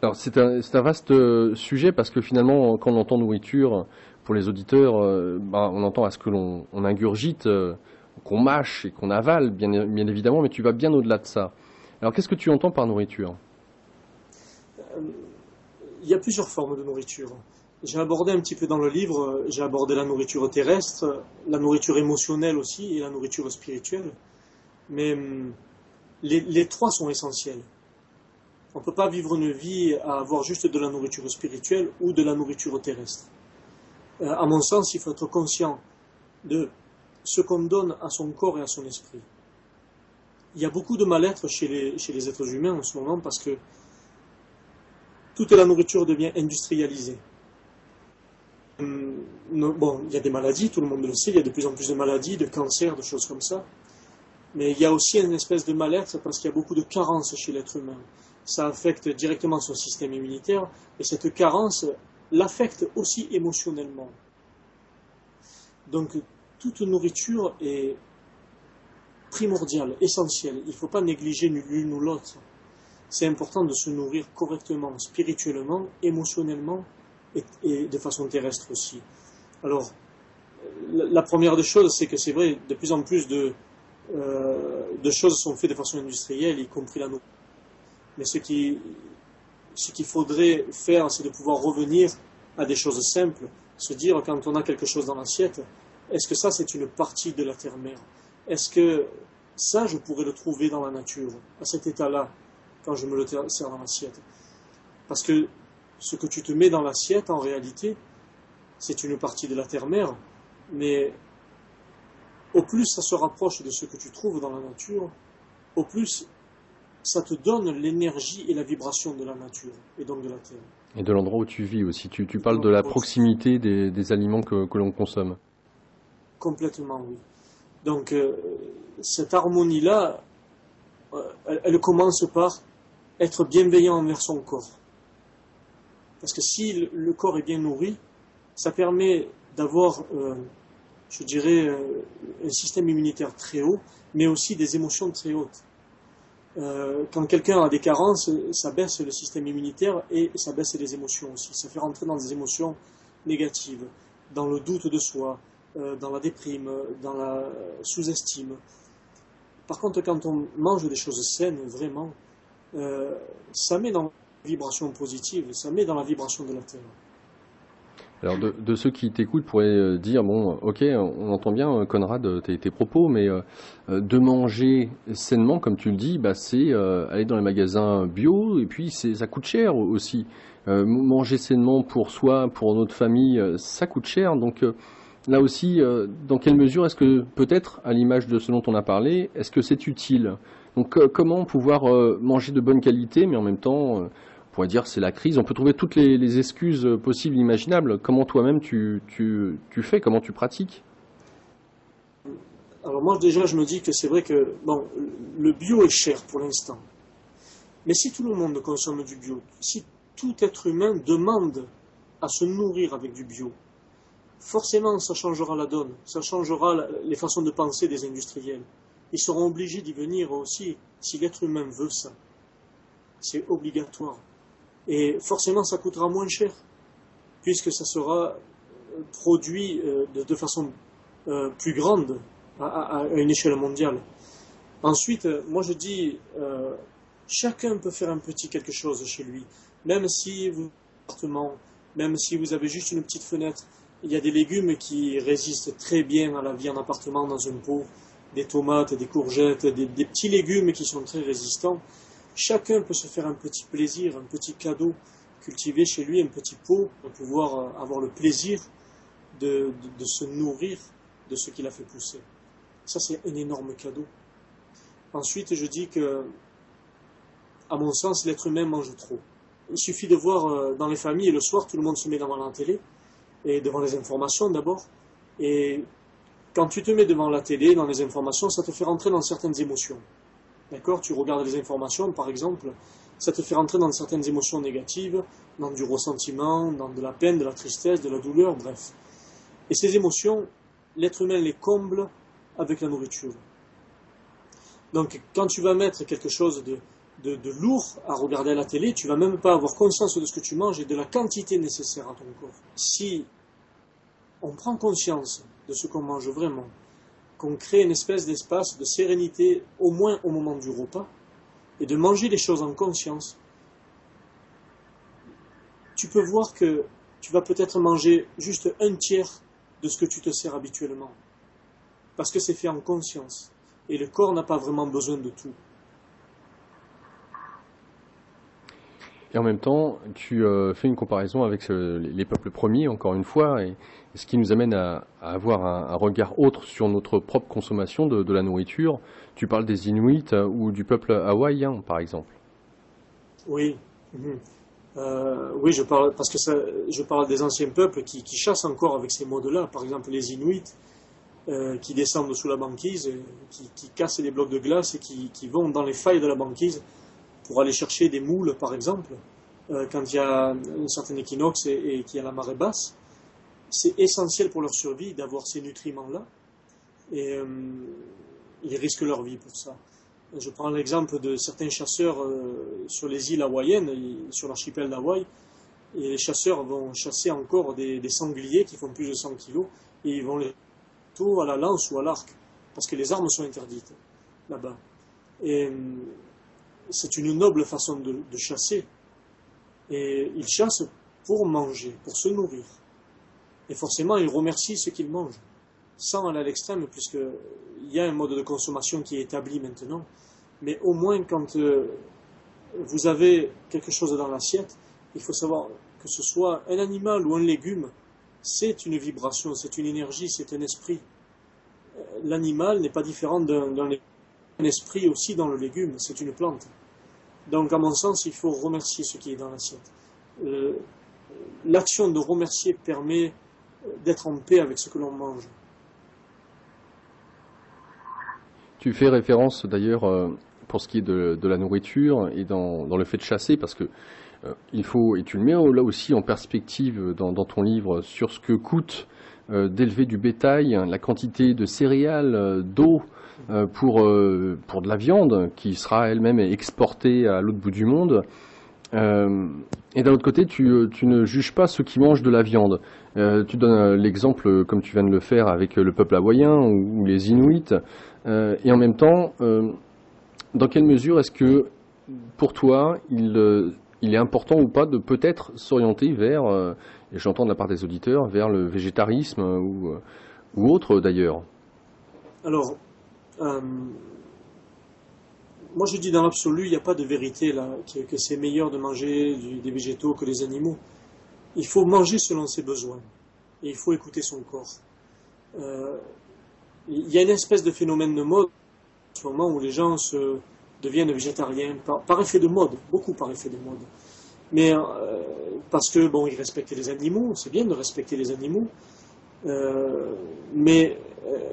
Alors c'est un, vaste euh, sujet parce que finalement, quand on entend nourriture, pour les auditeurs, euh, bah, on entend à ce que l'on ingurgite, euh, qu'on mâche et qu'on avale, bien, évidemment, mais tu vas bien au-delà de ça. Alors qu'est-ce que tu entends par nourriture? Il y a plusieurs formes de nourriture. J'ai abordé un petit peu dans le livre, j'ai abordé la nourriture terrestre, la nourriture émotionnelle aussi et la nourriture spirituelle. Mais hum, les, trois sont essentiels. On ne peut pas vivre une vie à avoir juste de la nourriture spirituelle ou de la nourriture terrestre. Euh, à mon sens, il faut être conscient de ce qu'on donne à son corps et à son esprit. Il y a beaucoup de mal-être chez les, chez les êtres humains en ce moment parce que toute la nourriture devient industrialisée. Hum, bon, il y a des maladies, tout le monde le sait, il y a de plus en plus de maladies, de cancers, de choses comme ça. Mais il y a aussi une espèce de mal-être parce qu'il y a beaucoup de carences chez l'être humain. Ça affecte directement son système immunitaire et cette carence l'affecte aussi émotionnellement. Donc toute nourriture est primordiale, essentielle. Il ne faut pas négliger l'une ou l'autre. C'est important de se nourrir correctement, spirituellement, émotionnellement et, de façon terrestre aussi. Alors, la, première des choses, c'est que c'est vrai, de plus en plus de, euh, de choses sont faites de façon industrielle, y compris la nourriture. Mais ce qui, ce qu'il faudrait faire, c'est de pouvoir revenir à des choses simples, se dire quand on a quelque chose dans l'assiette, est-ce que ça c'est une partie de la terre-mère? Est-ce que ça je pourrais le trouver dans la nature, à cet état-là, quand je me le sers dans l'assiette? Parce que ce que tu te mets dans l'assiette, en réalité, c'est une partie de la terre-mère, mais au plus ça se rapproche de ce que tu trouves dans la nature, au plus ça te donne l'énergie et la vibration de la nature, et donc de la terre. Et de l'endroit où tu vis aussi. Tu, parles de la proximité des, aliments que, l'on consomme. Complètement, oui. Donc, euh, cette harmonie-là, euh, elle, commence par être bienveillant envers son corps. Parce que si le, corps est bien nourri, ça permet d'avoir, euh, je dirais, un système immunitaire très haut, mais aussi des émotions très hautes. Euh, quand quelqu'un a des carences, ça baisse le système immunitaire et ça baisse les émotions aussi. Ça fait rentrer dans des émotions négatives, dans le doute de soi, euh, dans la déprime, dans la sous-estime. Par contre, quand on mange des choses saines, vraiment, euh, ça met dans la vibration positive, ça met dans la vibration de la terre. Alors de, ceux qui t'écoutent pourraient euh, dire bon ok on entend bien euh, Conrad euh, tes, propos mais de manger sainement comme tu le dis bah c'est aller dans les magasins bio et puis ça coûte cher aussi. Manger sainement pour soi pour notre famille ça coûte cher. Donc là aussi dans quelle mesure est-ce que peut-être à l'image de ce dont on a parlé est-ce que c'est utile? Donc comment pouvoir manger de bonne qualité mais en même temps pourrait dire c'est la crise. On peut trouver toutes les, excuses possibles, imaginables. Comment toi-même tu, fais, comment tu pratiques? Alors moi déjà je me dis que c'est vrai que bon, le bio est cher pour l'instant. Mais si tout le monde consomme du bio, si tout être humain demande à se nourrir avec du bio, forcément ça changera la donne, ça changera les façons de penser des industriels. Ils seront obligés d'y venir aussi si l'être humain veut ça. C'est obligatoire. Et forcément, ça coûtera moins cher, puisque ça sera produit euh, de, façon euh, plus grande à, une échelle mondiale. Ensuite, euh, moi je dis, chacun peut faire un petit quelque chose chez lui, même si vous appartement, même si vous avez juste une petite fenêtre. Il y a des légumes qui résistent très bien à la vie en appartement dans un pot, des tomates, des courgettes, des petits légumes qui sont très résistants. Chacun peut se faire un petit plaisir, un petit cadeau, cultiver chez lui un petit pot pour pouvoir euh, avoir le plaisir de, se nourrir de ce qu'il a fait pousser. Ça, c'est un énorme cadeau. Ensuite, je dis que, à mon sens, l'être humain mange trop. Il suffit de voir euh, dans les familles, le soir, tout le monde se met devant la télé, et devant les informations d'abord. Et quand tu te mets devant la télé, dans les informations, ça te fait rentrer dans certaines émotions. D'accord Tu regardes les informations, par exemple, ça te fait rentrer dans certaines émotions négatives, dans du ressentiment, dans de la peine, de la tristesse, de la douleur, bref. Et ces émotions, l'être humain les comble avec la nourriture. Donc, quand tu vas mettre quelque chose de, de, lourd à regarder à la télé, tu vas même pas avoir conscience de ce que tu manges et de la quantité nécessaire à ton corps. Si on prend conscience de ce qu'on mange vraiment, qu'on crée une espèce d'espace de sérénité, au moins au moment du repas, et de manger les choses en conscience, tu peux voir que tu vas peut-être manger juste un tiers de ce que tu te sers habituellement. Parce que c'est fait en conscience. Et le corps n'a pas vraiment besoin de tout. Et en même temps, tu euh, fais une comparaison avec euh, les peuples premiers, encore une fois, et, ce qui nous amène à, avoir un, regard autre sur notre propre consommation de, la nourriture. Tu parles des Inuits euh, ou du peuple hawaïen, par exemple. Oui. Mhm. oui, je parle parce que je parle des anciens peuples qui, chassent encore avec ces modes-là. Par exemple, les Inuits qui descendent sous la banquise, qui, cassent des blocs de glace et qui vont dans les failles de la banquise pour aller chercher des moules, par exemple, euh, quand il y a un certain équinoxe et, qu'il y a la marée basse. C'est essentiel pour leur survie d'avoir ces nutriments-là. Et euh, ils risquent leur vie pour ça. Je prends l'exemple de certains chasseurs euh, sur les îles hawaïennes, sur l'archipel d'Hawaï. Et les chasseurs vont chasser encore des, sangliers qui font plus de 100 kilos. Et ils vont les tout à la lance ou à l'arc. Parce que les armes sont interdites là-bas. Et c'est une noble façon de, chasser. Et ils chassent pour manger, pour se nourrir. Et forcément, ils remercient ce qu'ils mangent, sans aller à l'extrême, puisqu'il y a un mode de consommation qui est établi maintenant. Mais au moins, quand euh, vous avez quelque chose dans l'assiette, il faut savoir que ce soit un animal ou un légume, c'est une vibration, c'est une énergie, c'est un esprit. Euh, l'animal n'est pas différent d'un un esprit aussi dans le légume, c'est une plante. Donc, à mon sens, il faut remercier ce qui est dans l'assiette. Euh, l'action de remercier permet euh, d'être en paix avec ce que l'on mange. Tu fais référence d'ailleurs euh, pour ce qui est de, la nourriture et dans, le fait de chasser, parce que il faut, et tu le mets là aussi en perspective dans, ton livre sur ce que coûte d'élever du bétail, la quantité de céréales, d'eau, pour, euh, pour de la viande qui sera elle-même exportée à l'autre bout du monde. Euh, et d'un autre côté, tu, tu, ne juges pas ceux qui mangent de la viande. tu donnes l'exemple, comme tu viens de le faire, avec le peuple hawaïen ou, les Inuits. et en même temps, dans quelle mesure est-ce que, pour toi, il, il est important ou pas de peut-être s'orienter vers, et j'entends de la part des auditeurs, vers le végétarisme ou, ou autre d'ailleurs? Alors, euh, moi, je dis dans l'absolu, il n'y a pas de vérité là, que, c'est meilleur de manger des végétaux que des animaux. Il faut manger selon ses besoins et il faut écouter son corps. Euh, il y a une espèce de phénomène de mode en ce moment où les gens se deviennent végétariens par, effet de mode, beaucoup par effet de mode. Mais euh, parce que bon, ils respectent les animaux, c'est bien de respecter les animaux, mais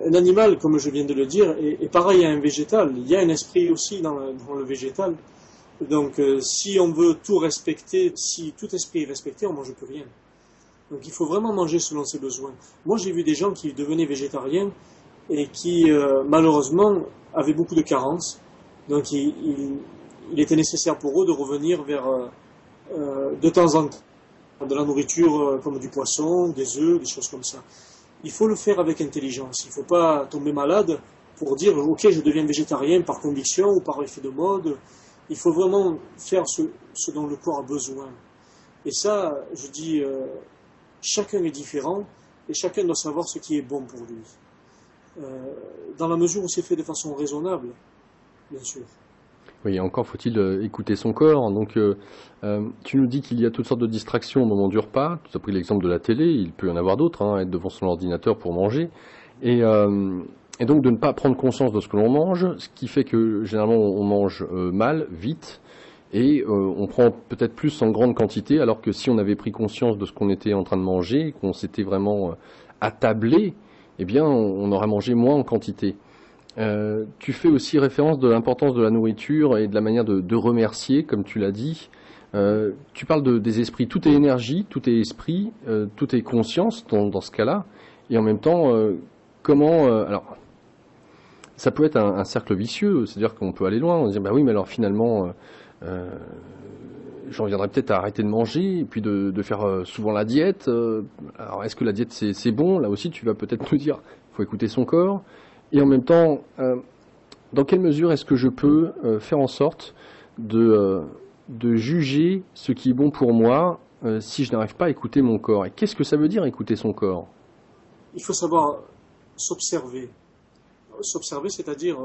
un animal, comme je viens de le dire, est, pareil à un végétal. Il y a un esprit aussi dans, le végétal. Donc, euh, si on veut tout respecter, si tout esprit est respecté, on ne mange plus rien. Donc, il faut vraiment manger selon ses besoins. Moi, j'ai vu des gens qui devenaient végétariens et qui, euh, malheureusement, avaient beaucoup de carences. Donc, il, était nécessaire pour eux de revenir vers, de temps en temps, de la nourriture comme du poisson, des œufs, des choses comme ça il faut le faire avec intelligence. Il ne faut pas tomber malade pour dire ok je deviens végétarien par conviction ou par effet de mode. Il faut vraiment faire ce, dont le corps a besoin. Et ça, je dis, euh, chacun est différent et chacun doit savoir ce qui est bon pour lui. Euh, dans la mesure où c'est fait de façon raisonnable, bien sûr. Oui, encore faut-il euh, écouter son corps. Donc, euh, euh, tu nous dis qu'il y a toutes sortes de distractions au moment du repas. Tu as pris l'exemple de la télé, il peut y en avoir d'autres, hein, être devant son ordinateur pour manger. Et, et, donc de ne pas prendre conscience de ce que l'on mange, ce qui fait que généralement on mange mal, vite, et on prend peut-être plus en grande quantité, alors que si on avait pris conscience de ce qu'on était en train de manger, qu'on s'était vraiment attablé, eh bien on aurait mangé moins en quantité. Euh, tu fais aussi référence de l'importance de la nourriture et de la manière de, remercier, comme tu l'as dit. Euh, tu parles de, des esprits, tout est énergie, tout est esprit, euh, tout est conscience dans, ce cas-là. Et en même temps, comment... alors, ça peut être un, cercle vicieux, c'est-à-dire qu'on peut aller loin, on se dit, bah oui, mais alors finalement, j'en viendrais peut-être à arrêter de manger, et puis de, de faire souvent la diète. alors, est-ce que la diète, c'est bon? Là aussi, tu vas peut-être nous dire, il faut écouter son corps. Et en même temps, euh, dans quelle mesure est-ce que je peux euh, faire en sorte de, euh, de, juger ce qui est bon pour moi si je n'arrive pas à écouter mon corps? Et qu'est-ce que ça veut dire écouter son corps? Il faut savoir s'observer. s'observer, c'est-à-dire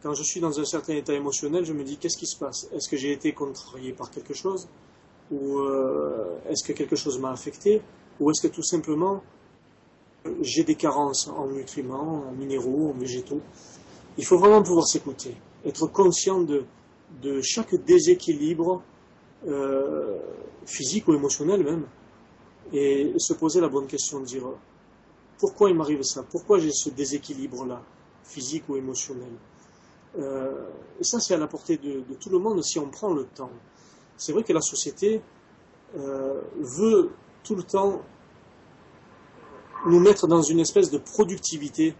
quand je suis dans un certain état émotionnel, je me dis qu'est-ce qui se passe? Est-ce que j'ai été contrarié par quelque chose? Ou est-ce que quelque chose m'a affecté? Ou est-ce que tout simplement j'ai des carences en nutriments, en minéraux, en végétaux Il faut vraiment pouvoir s'écouter, être conscient de, de chaque déséquilibre euh, physique ou émotionnel même, et se poser la bonne question, de dire pourquoi il m'arrive ça, pourquoi j'ai ce déséquilibre-là, physique ou émotionnel? Euh, et ça, c'est à la portée de, tout le monde si on prend le temps. C'est vrai que la société euh, veut tout le temps nous mettre dans une espèce de productivité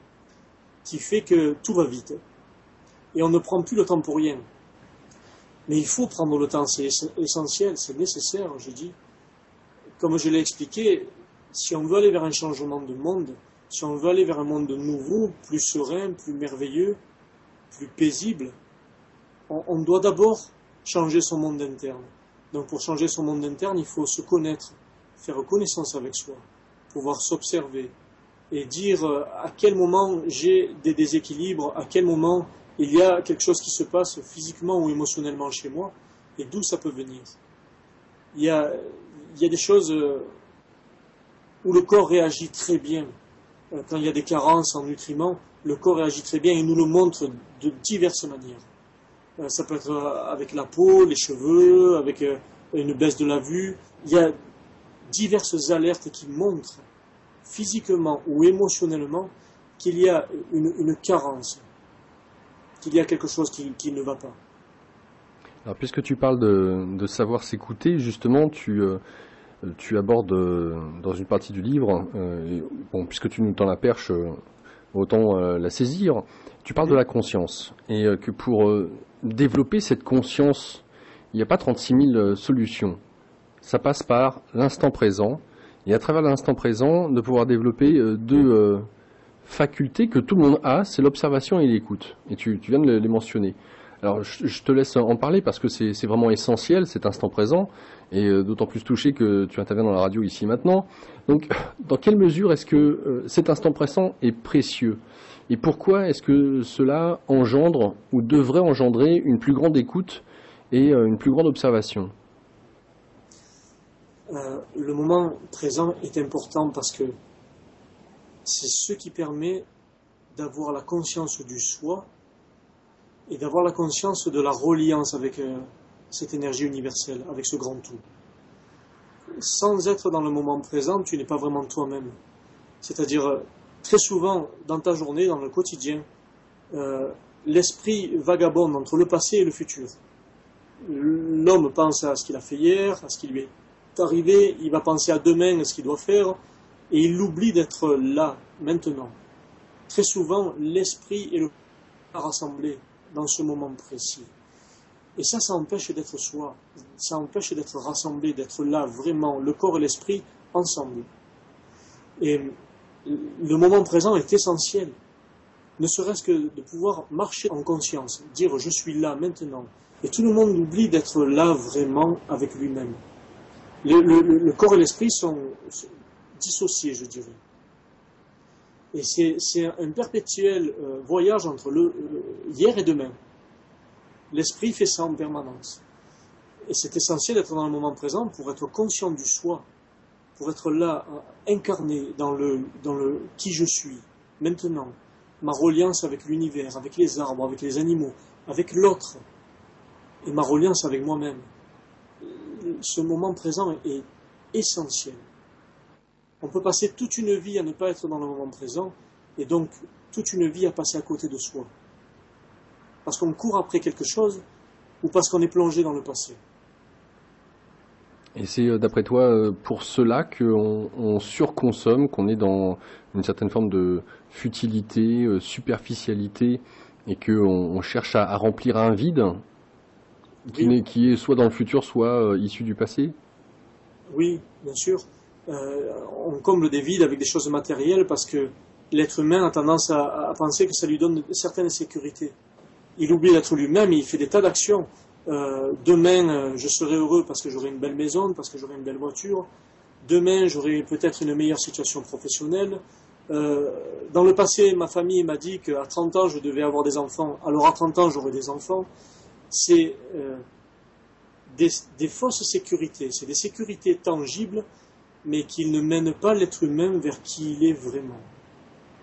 qui fait que tout va vite. Et on ne prend plus le temps pour rien. Mais il faut prendre le temps, c'est essentiel, c'est nécessaire, je dis. Comme je l'ai expliqué, si on veut aller vers un changement de monde, si on veut aller vers un monde nouveau, plus serein, plus merveilleux, plus paisible, on, on doit d'abord changer son monde interne. Donc pour changer son monde interne, il faut se connaître, faire connaissance avec soi, pouvoir s'observer et dire euh, à quel moment j'ai des déséquilibres, à quel moment il y a quelque chose qui se passe physiquement ou émotionnellement chez moi, et d'où ça peut venir. Il y a, des choses euh, où le corps réagit très bien. Euh, quand il y a des carences en nutriments, le corps réagit très bien et nous le montre de diverses manières. Ça peut être avec la peau, les cheveux, avec une baisse de la vue. Diverses alertes qui montrent physiquement ou émotionnellement qu'il y a une, carence qu'il y a quelque chose qui, ne va pas. Alors, puisque tu parles de, savoir s'écouter, justement, tu, euh, abordes euh, dans une partie du livre, euh, bon, puisque tu nous tends la perche, autant la saisir, tu parles de la conscience. Et que pour développer cette conscience, il n'y a pas 36 000 solutions. Ça passe par l'instant présent, et à travers l'instant présent, de pouvoir développer deux faculté que tout le monde a, c'est l'observation et l'écoute. Et tu, viens de les mentionner. Alors je, te laisse en parler parce que c'est vraiment essentiel cet instant présent et euh, d'autant plus touché que tu interviens dans la radio ici maintenant. Donc dans quelle mesure est-ce que euh, cet instant présent est précieux? Et pourquoi est-ce que cela engendre ou devrait engendrer une plus grande écoute et euh, une plus grande observation? Le moment présent est important parce que c'est ce qui permet d'avoir la conscience du soi et d'avoir la conscience de la reliance avec euh, cette énergie universelle, avec ce grand tout. Sans être dans le moment présent, tu n'es pas vraiment toi-même. C'est-à-dire, euh, très souvent, dans ta journée, dans le quotidien, euh, l'esprit vagabonde entre le passé et le futur. L'homme pense à ce qu'il a fait hier, à ce qui lui est arrivé, il va penser à demain, à ce qu'il doit faire, et il oublie d'être là, maintenant. Très souvent, l'esprit et le corps dans ce moment précis. Et ça, ça empêche d'être soi, ça empêche d'être rassemblé, d'être là vraiment, le corps et l'esprit ensemble. Et le moment présent est essentiel, ne serait-ce que de pouvoir marcher en conscience, dire je suis là maintenant. Et tout le monde oublie d'être là vraiment avec lui-même. Le, corps et l'esprit sont, dissocié, je dirais. Et c'est un perpétuel euh, voyage entre le, hier et demain. L'esprit fait ça en permanence. Et c'est essentiel d'être dans le moment présent pour être conscient du soi, pour être là, euh, incarné dans le qui je suis, maintenant, ma reliance avec l'univers, avec les arbres, avec les animaux, avec l'autre, et ma reliance avec moi-même. Ce moment présent est essentiel. On peut passer toute une vie à ne pas être dans le moment présent, et donc toute une vie à passer à côté de soi. Parce qu'on court après quelque chose, ou parce qu'on est plongé dans le passé. Et c'est euh, d'après toi euh, pour cela qu'on surconsomme, qu'on est dans une certaine forme de futilité, euh, superficialité, et qu'on cherche à, remplir un vide? Qui, qui, est soit dans le futur, soit issu du passé Oui, bien sûr. Euh, on comble des vides avec des choses matérielles parce que l'être humain a tendance à, penser que ça lui donne certaines sécurités. Il oublie d'être lui-même, il fait des tas d'actions. Euh, demain, euh, je serai heureux parce que j'aurai une belle maison, parce que j'aurai une belle voiture. Demain, j'aurai peut-être une meilleure situation professionnelle. Euh, dans le passé, ma famille m'a dit qu'à 30 ans, je devais avoir des enfants. Alors à 30 ans, j'aurai des enfants. C'est euh, des, fausses sécurités. C'est des sécurités tangibles, mais qui ne mènent pas l'être humain vers qui il est vraiment.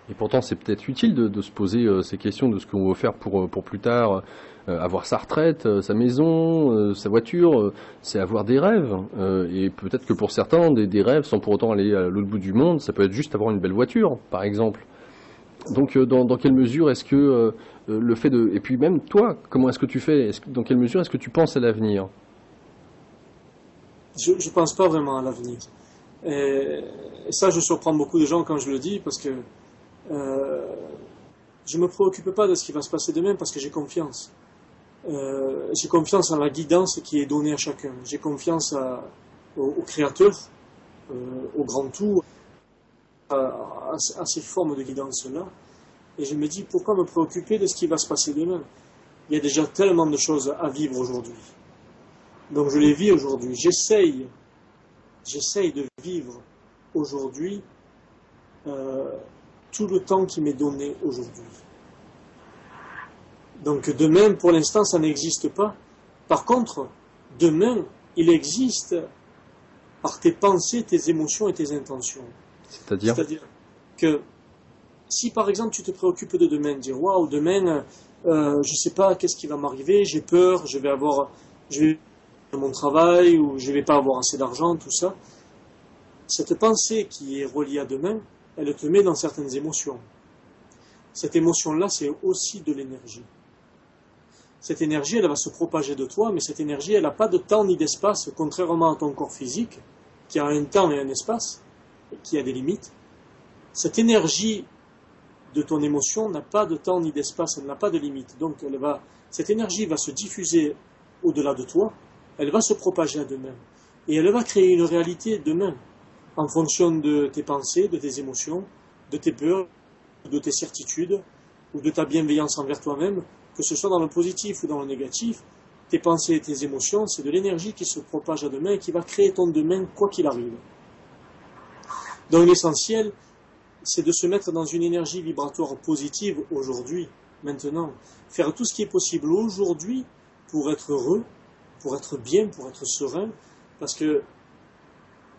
Et pourtant, c'est peut-être utile de, se poser euh, ces questions de ce qu'on veut faire pour, euh, pour plus tard, avoir sa retraite, sa maison, sa voiture, c'est avoir des rêves. et peut-être que pour certains, des, rêves, sans pour autant aller à l'autre bout du monde, ça peut être juste avoir une belle voiture, par exemple. Donc, dans, dans quelle mesure est-ce que le fait de... Et puis même toi, comment est-ce que tu fais Dans quelle mesure est-ce que tu penses à l'avenir? Je ne pense pas vraiment à l'avenir. Et, ça, je surprends beaucoup de gens quand je le dis, parce que euh, je me préoccupe pas de ce qui va se passer demain parce que j'ai confiance. Euh, j'ai confiance en la guidance qui est donnée à chacun. J'ai confiance au, Créateur, euh, au grand tout, à, ces formes de guidance-là. Et je me dis, pourquoi me préoccuper de ce qui va se passer demain? Il y a déjà tellement de choses à vivre aujourd'hui. Donc je les vis aujourd'hui. J'essaye, j'essaye de vivre aujourd'hui euh, tout le temps qui m'est donné aujourd'hui. Donc demain, pour l'instant, ça n'existe pas. Par contre, demain, il existe par tes pensées, tes émotions et tes intentions. C'est-à-dire que si par exemple tu te préoccupes de demain, dire waouh, demain, euh, je ne sais pas qu'est-ce qui va m'arriver, j'ai peur, je vais avoir, mon travail ou je vais pas avoir assez d'argent, tout ça. Cette pensée qui est reliée à demain, elle te met dans certaines émotions. Cette émotion-là, c'est aussi de l'énergie. Cette énergie, elle va se propager de toi, mais cette énergie, elle n'a pas de temps ni d'espace, contrairement à ton corps physique, qui a un temps et un espace, qui a des limites. Cette énergie de ton émotion n'a pas de temps ni d'espace, elle n'a pas de limite. Donc, elle va, cette énergie va se diffuser au-delà de toi, elle va se propager à demain. Et elle va créer une réalité demain en fonction de tes pensées, de tes émotions, de tes peurs, de tes certitudes, ou de ta bienveillance envers toi-même, que ce soit dans le positif ou dans le négatif, tes pensées et tes émotions, c'est de l'énergie qui se propage à demain et qui va créer ton demain quoi qu'il arrive. Donc l'essentiel, c'est de se mettre dans une énergie vibratoire positive aujourd'hui, maintenant. Faire tout ce qui est possible aujourd'hui pour être heureux, pour être bien, pour être serein, parce que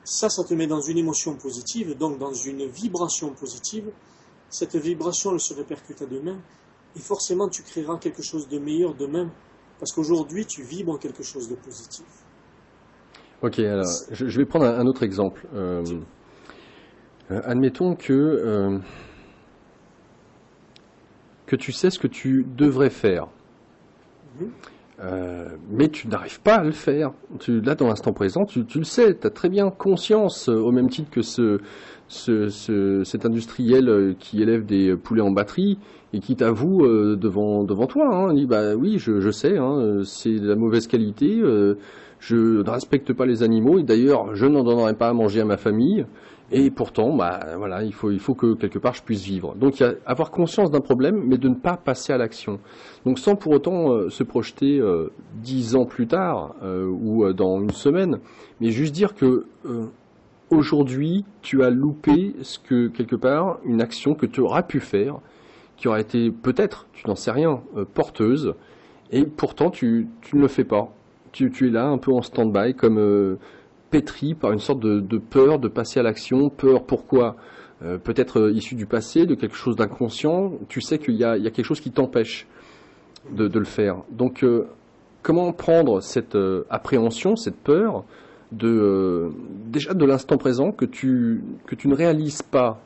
ça, ça te met dans une émotion positive, donc dans une vibration positive. Cette vibration, elle se répercute à demain, et forcément, tu créeras quelque chose de meilleur demain, parce qu'aujourd'hui, tu vibres quelque chose de positif. Ok, alors, je, vais prendre un, autre exemple. Euh, euh, admettons que euh, que tu sais ce que tu devrais faire. -hmm. Euh, mais tu n'arrives pas à le faire. Tu, là, dans l'instant présent, tu, tu, le sais, tu as très bien conscience, au même titre que ce, ce, ce, cet industriel qui élève des poulets en batterie et qui t'avoue devant, devant toi. Hein, il dit, bah oui, je, je sais, hein, c'est de la mauvaise qualité, je ne respecte pas les animaux et d'ailleurs, je n'en donnerai pas à manger à ma famille. Et pourtant, bah, voilà, il faut, il faut que quelque part je puisse vivre. Donc, il y a avoir conscience d'un problème, mais de ne pas passer à l'action. Donc, sans pour autant euh, se projeter euh, dix ans plus tard euh, ou dans une semaine, mais juste dire que aujourd'hui, tu as loupé ce que quelque part une action que tu auras pu faire, qui aurait été peut-être, tu n'en sais rien, porteuse, et pourtant tu, tu ne le fais pas. Tu, tu es là un peu en stand-by, comme pétri par une sorte de, peur de passer à l'action. Peur pourquoi euh, Peut-être issu du passé, de quelque chose d'inconscient. Tu sais qu'il y, y a, quelque chose qui t'empêche de, le faire. Donc, euh, comment prendre cette euh, appréhension, cette peur de déjà de l'instant présent que tu que tu ne réalises pas,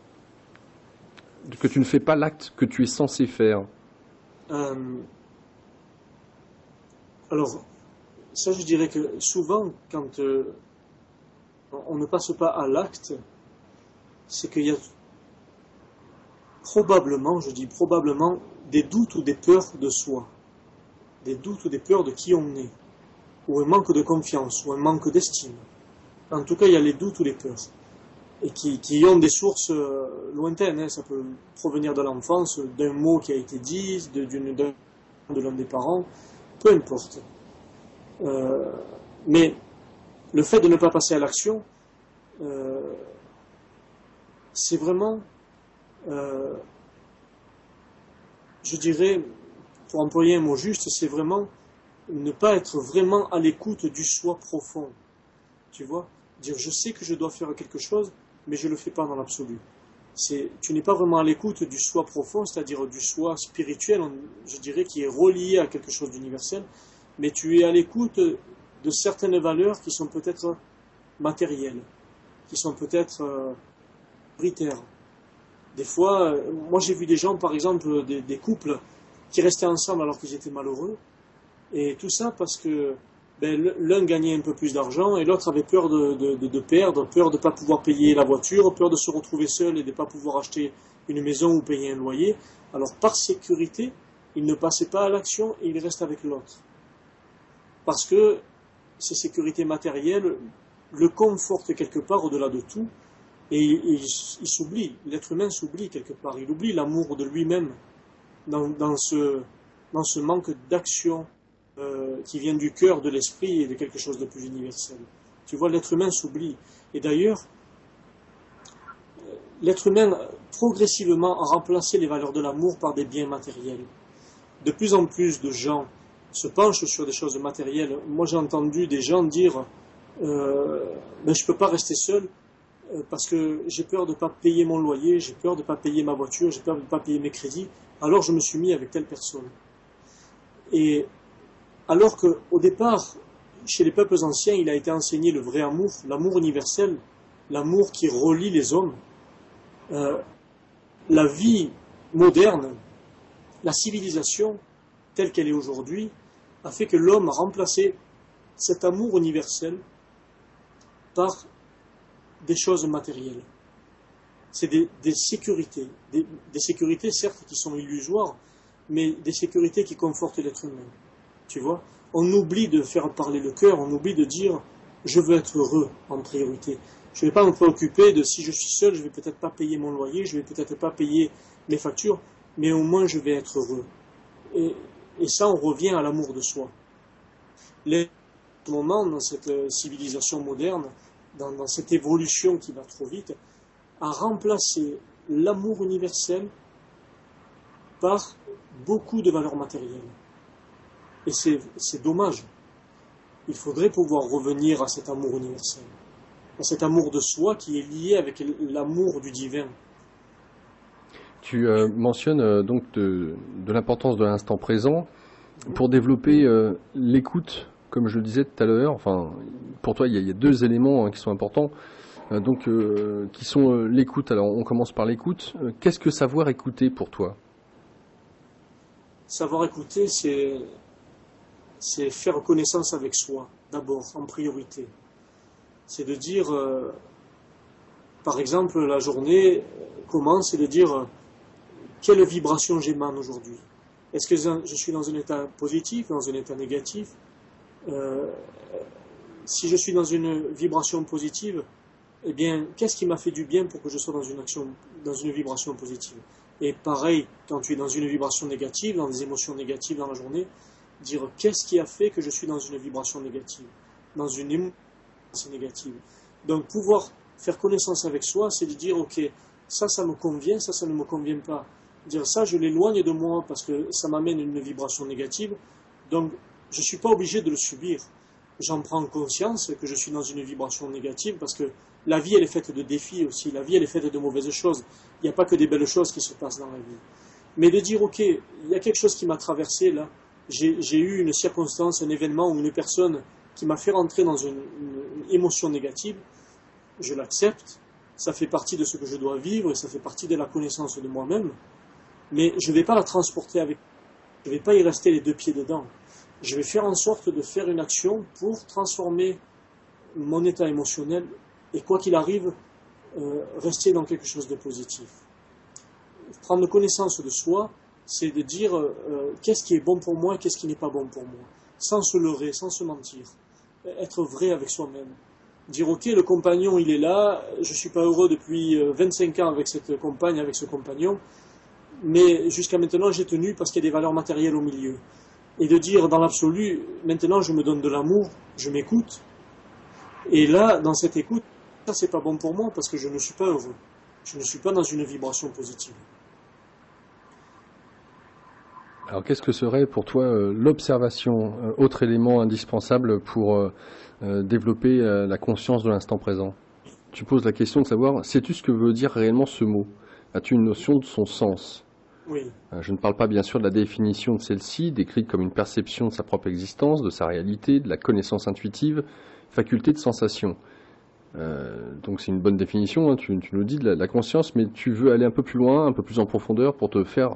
que tu ne fais pas l'acte que tu es censé faire? alors, ça, je dirais que souvent, quand on ne passe pas à l'acte, c'est qu'il y a probablement, je dis probablement, des doutes ou des peurs de soi, des doutes ou des peurs de qui on est, ou un manque de confiance, ou un manque d'estime. En tout cas, il y a les doutes ou les peurs, et qui, ont des sources euh, lointaines. Hein. Ça peut provenir de l'enfance, d'un mot qui a été dit, de, de l'un des parents, peu importe. Euh, mais le fait de ne pas passer à l'action, euh, c'est vraiment euh, je dirais, pour employer un mot juste, c'est vraiment ne pas être vraiment à l'écoute du soi profond. Tu vois? Dire je sais que je dois faire quelque chose, mais je ne le fais pas dans l'absolu. tu n'es pas vraiment à l'écoute du soi profond, c'est-à-dire du soi spirituel, je dirais, qui est relié à quelque chose d'universel, mais tu es à l'écoute de certaines valeurs qui sont peut-être matérielles, qui sont peut-être euh, Des fois, euh, moi j'ai vu des gens, par exemple, des couples qui restaient ensemble alors qu'ils étaient malheureux, et tout ça parce que ben, l'un gagnait un peu plus d'argent et l'autre avait peur de, perdre, peur de ne pas pouvoir payer la voiture, peur de se retrouver seul et de ne pas pouvoir acheter une maison ou payer un loyer. Alors par sécurité, il ne passait pas à l'action et il reste avec l'autre. Parce que ces sécurités matérielles le confortent quelque part au-delà de tout et il, s'oublie, l'être humain s'oublie quelque part, il oublie l'amour de lui-même dans, ce, dans ce manque d'action euh, qui vient du cœur, de l'esprit et de quelque chose de plus universel. Tu vois, l'être humain s'oublie. Et d'ailleurs, euh, l'être humain progressivement a remplacé les valeurs de l'amour par des biens matériels. De plus en plus de gens se penchent sur des choses matérielles. Moi, j'ai entendu des gens dire euh, ben, Je ne peux pas rester seul parce que j'ai peur de ne pas payer mon loyer, j'ai peur de ne pas payer ma voiture, j'ai peur de ne pas payer mes crédits. Alors, je me suis mis avec telle personne. Et alors qu'au départ, chez les peuples anciens, il a été enseigné le vrai amour, l'amour universel, l'amour qui relie les hommes. Euh, la vie moderne, la civilisation telle qu'elle est aujourd'hui, a fait que l'homme a remplacé cet amour universel par des choses matérielles. C'est des, sécurités, des sécurités certes qui sont illusoires, mais des sécurités qui confortent l'être humain. Tu vois? On oublie de faire parler le cœur, on oublie de dire je veux être heureux en priorité. Je ne vais pas me préoccuper de si je suis seul, je ne vais peut-être pas payer mon loyer, je ne vais peut-être pas payer mes factures, mais au moins je vais être heureux. Ça, on revient à l'amour de soi. Les moment dans cette civilisation moderne, dans, dans cette évolution qui va trop vite, a remplacé l'amour universel par beaucoup de valeurs matérielles. Et c'est dommage. Il faudrait pouvoir revenir à cet amour universel, à cet amour de soi qui est lié avec l'amour du divin. Tu euh, mentionnes euh, donc de, l'importance de l'instant présent pour développer euh, l'écoute, comme je le disais tout à l'heure. Enfin, pour toi, il y, a, deux éléments hein, qui sont importants, donc qui sont l'écoute. Alors, on commence par l'écoute. Qu'est-ce que savoir écouter pour toi? Savoir écouter, c'est c'est faire connaissance avec soi, d'abord, en priorité. C'est de dire, par exemple, la journée commence et de dire quelle vibration j'émane aujourd'hui? Est-ce que je suis dans un état positif, dans un état négatif? Euh, Si je suis dans une vibration positive, eh bien, qu'est-ce qui m'a fait du bien pour que je sois dans une action, dans une vibration positive? Et pareil, quand tu es dans une vibration négative, dans des émotions négatives dans la journée, dire qu'est-ce qui a fait que je suis dans une vibration négative, dans une émotion négative. Donc pouvoir faire connaissance avec soi, c'est de dire ok, ça, ça me convient, ça, ça ne me convient pas. Dire ça, je l'éloigne de moi parce que ça m'amène une vibration négative. Donc je ne suis pas obligé de le subir. J'en prends conscience que je suis dans une vibration négative parce que la vie, elle est faite de défis aussi. La vie, elle est faite de mauvaises choses. Il n'y a pas que des belles choses qui se passent dans la vie. Mais de dire, ok, il y a quelque chose qui m'a traversé là, j'ai eu une circonstance, un événement ou une personne qui m'a fait rentrer dans une, émotion négative, je l'accepte, ça fait partie de ce que je dois vivre et ça fait partie de la connaissance de moi-même, mais je ne vais pas la transporter avec, je ne vais pas y rester les deux pieds dedans. Je vais faire en sorte de faire une action pour transformer mon état émotionnel et quoi qu'il arrive, euh, rester dans quelque chose de positif. Prendre connaissance de soi, c'est de dire euh, euh, qu'est-ce qui est bon pour moi, qu'est-ce qui n'est pas bon pour moi, sans se leurrer, sans se mentir, être vrai avec soi-même. Dire ok, le compagnon il est là, je ne suis pas heureux depuis 25 euh, ans avec cette compagne, avec ce compagnon, mais jusqu'à maintenant j'ai tenu parce qu'il y a des valeurs matérielles au milieu. Et de dire dans l'absolu, maintenant je me donne de l'amour, je m'écoute, et là, dans cette écoute, ça c'est pas bon pour moi parce que je ne suis pas heureux. Je ne suis pas dans une vibration positive. Alors qu'est-ce que serait pour toi euh, l'observation, euh, autre élément indispensable pour euh, développer la conscience de l'instant présent? Tu poses la question de savoir, sais-tu ce que veut dire réellement ce mot? As-tu une notion de son sens? Oui. Je ne parle pas bien sûr de la définition de celle-ci, décrite comme une perception de sa propre existence, de sa réalité, de la connaissance intuitive, faculté de sensation. donc c'est une bonne définition, hein, tu, nous dis de la, conscience, mais tu veux aller un peu plus loin, un peu plus en profondeur pour te faire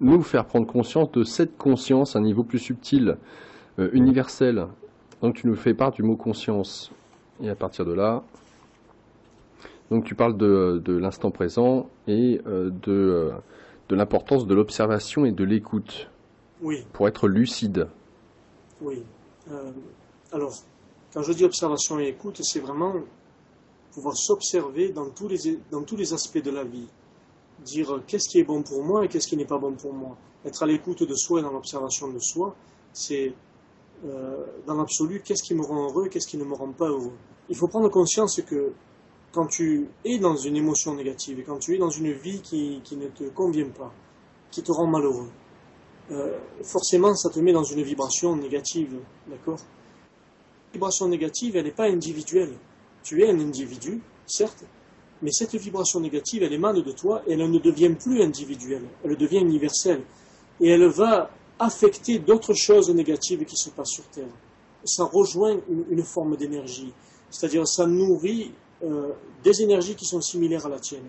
nous faire prendre conscience de cette conscience à un niveau plus subtil, euh, universel. Donc tu nous fais part du mot conscience. Et à partir de là, donc tu parles de, l'instant présent et euh, de, euh, de l'importance de l'observation et de l'écoute. Oui. Pour être lucide. Oui. alors, quand je dis observation et écoute, c'est vraiment pouvoir s'observer dans tous les dans tous les aspects de la vie dire qu'est-ce qui est bon pour moi et qu'est-ce qui n'est pas bon pour moi. Être à l'écoute de soi et dans l'observation de soi, c'est euh, dans l'absolu qu'est-ce qui me rend heureux et qu'est-ce qui ne me rend pas heureux. Il faut prendre conscience que quand tu es dans une émotion négative et quand tu es dans une vie qui, ne te convient pas, qui te rend malheureux, euh, forcément ça te met dans une vibration négative, d'accord? La vibration négative, elle n'est pas individuelle. Tu es un individu, certes, mais cette vibration négative, elle émane de toi et elle ne devient plus individuelle, elle devient universelle. Et elle va affecter d'autres choses négatives qui se passent sur Terre. Ça rejoint une, forme d'énergie, c'est-à-dire ça nourrit euh, des énergies qui sont similaires à la tienne.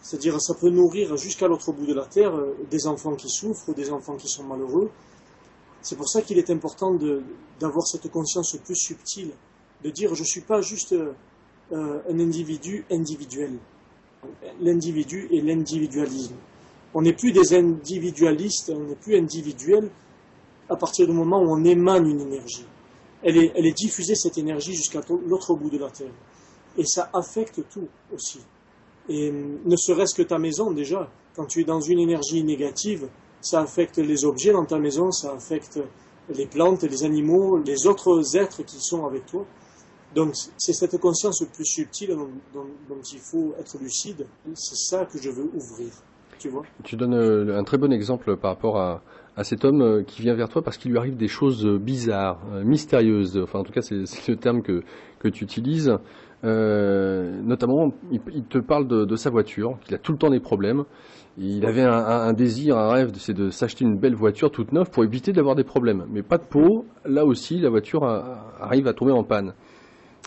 C'est-à-dire ça peut nourrir jusqu'à l'autre bout de la Terre euh, des enfants qui souffrent, des enfants qui sont malheureux. C'est pour ça qu'il est important d'avoir cette conscience plus subtile, de dire je ne suis pas juste euh, un individu individuel. L'individu et l'individualisme. On n'est plus des individualistes, on n'est plus individuel à partir du moment où on émane une énergie. Elle est diffusée, cette énergie, jusqu'à l'autre bout de la Terre. Et ça affecte tout aussi. Et ne serait-ce que ta maison, déjà, quand tu es dans une énergie négative, ça affecte les objets dans ta maison, ça affecte les plantes, les animaux, les autres êtres qui sont avec toi. Donc c'est cette conscience plus subtile dont, il faut être lucide. C'est ça que je veux ouvrir. Tu vois? Tu donnes euh, un très bon exemple par rapport à, cet homme euh, qui vient vers toi parce qu'il lui arrive des choses bizarres, euh, mystérieuses. Enfin, en tout cas, c'est le terme que, que tu utilises. Notamment, il, te parle de, sa voiture, qu'il a tout le temps des problèmes. Il avait un, désir, un rêve, c'est de s'acheter une belle voiture toute neuve pour éviter d'avoir des problèmes. Mais pas de peau, là aussi, la voiture arrive à tomber en panne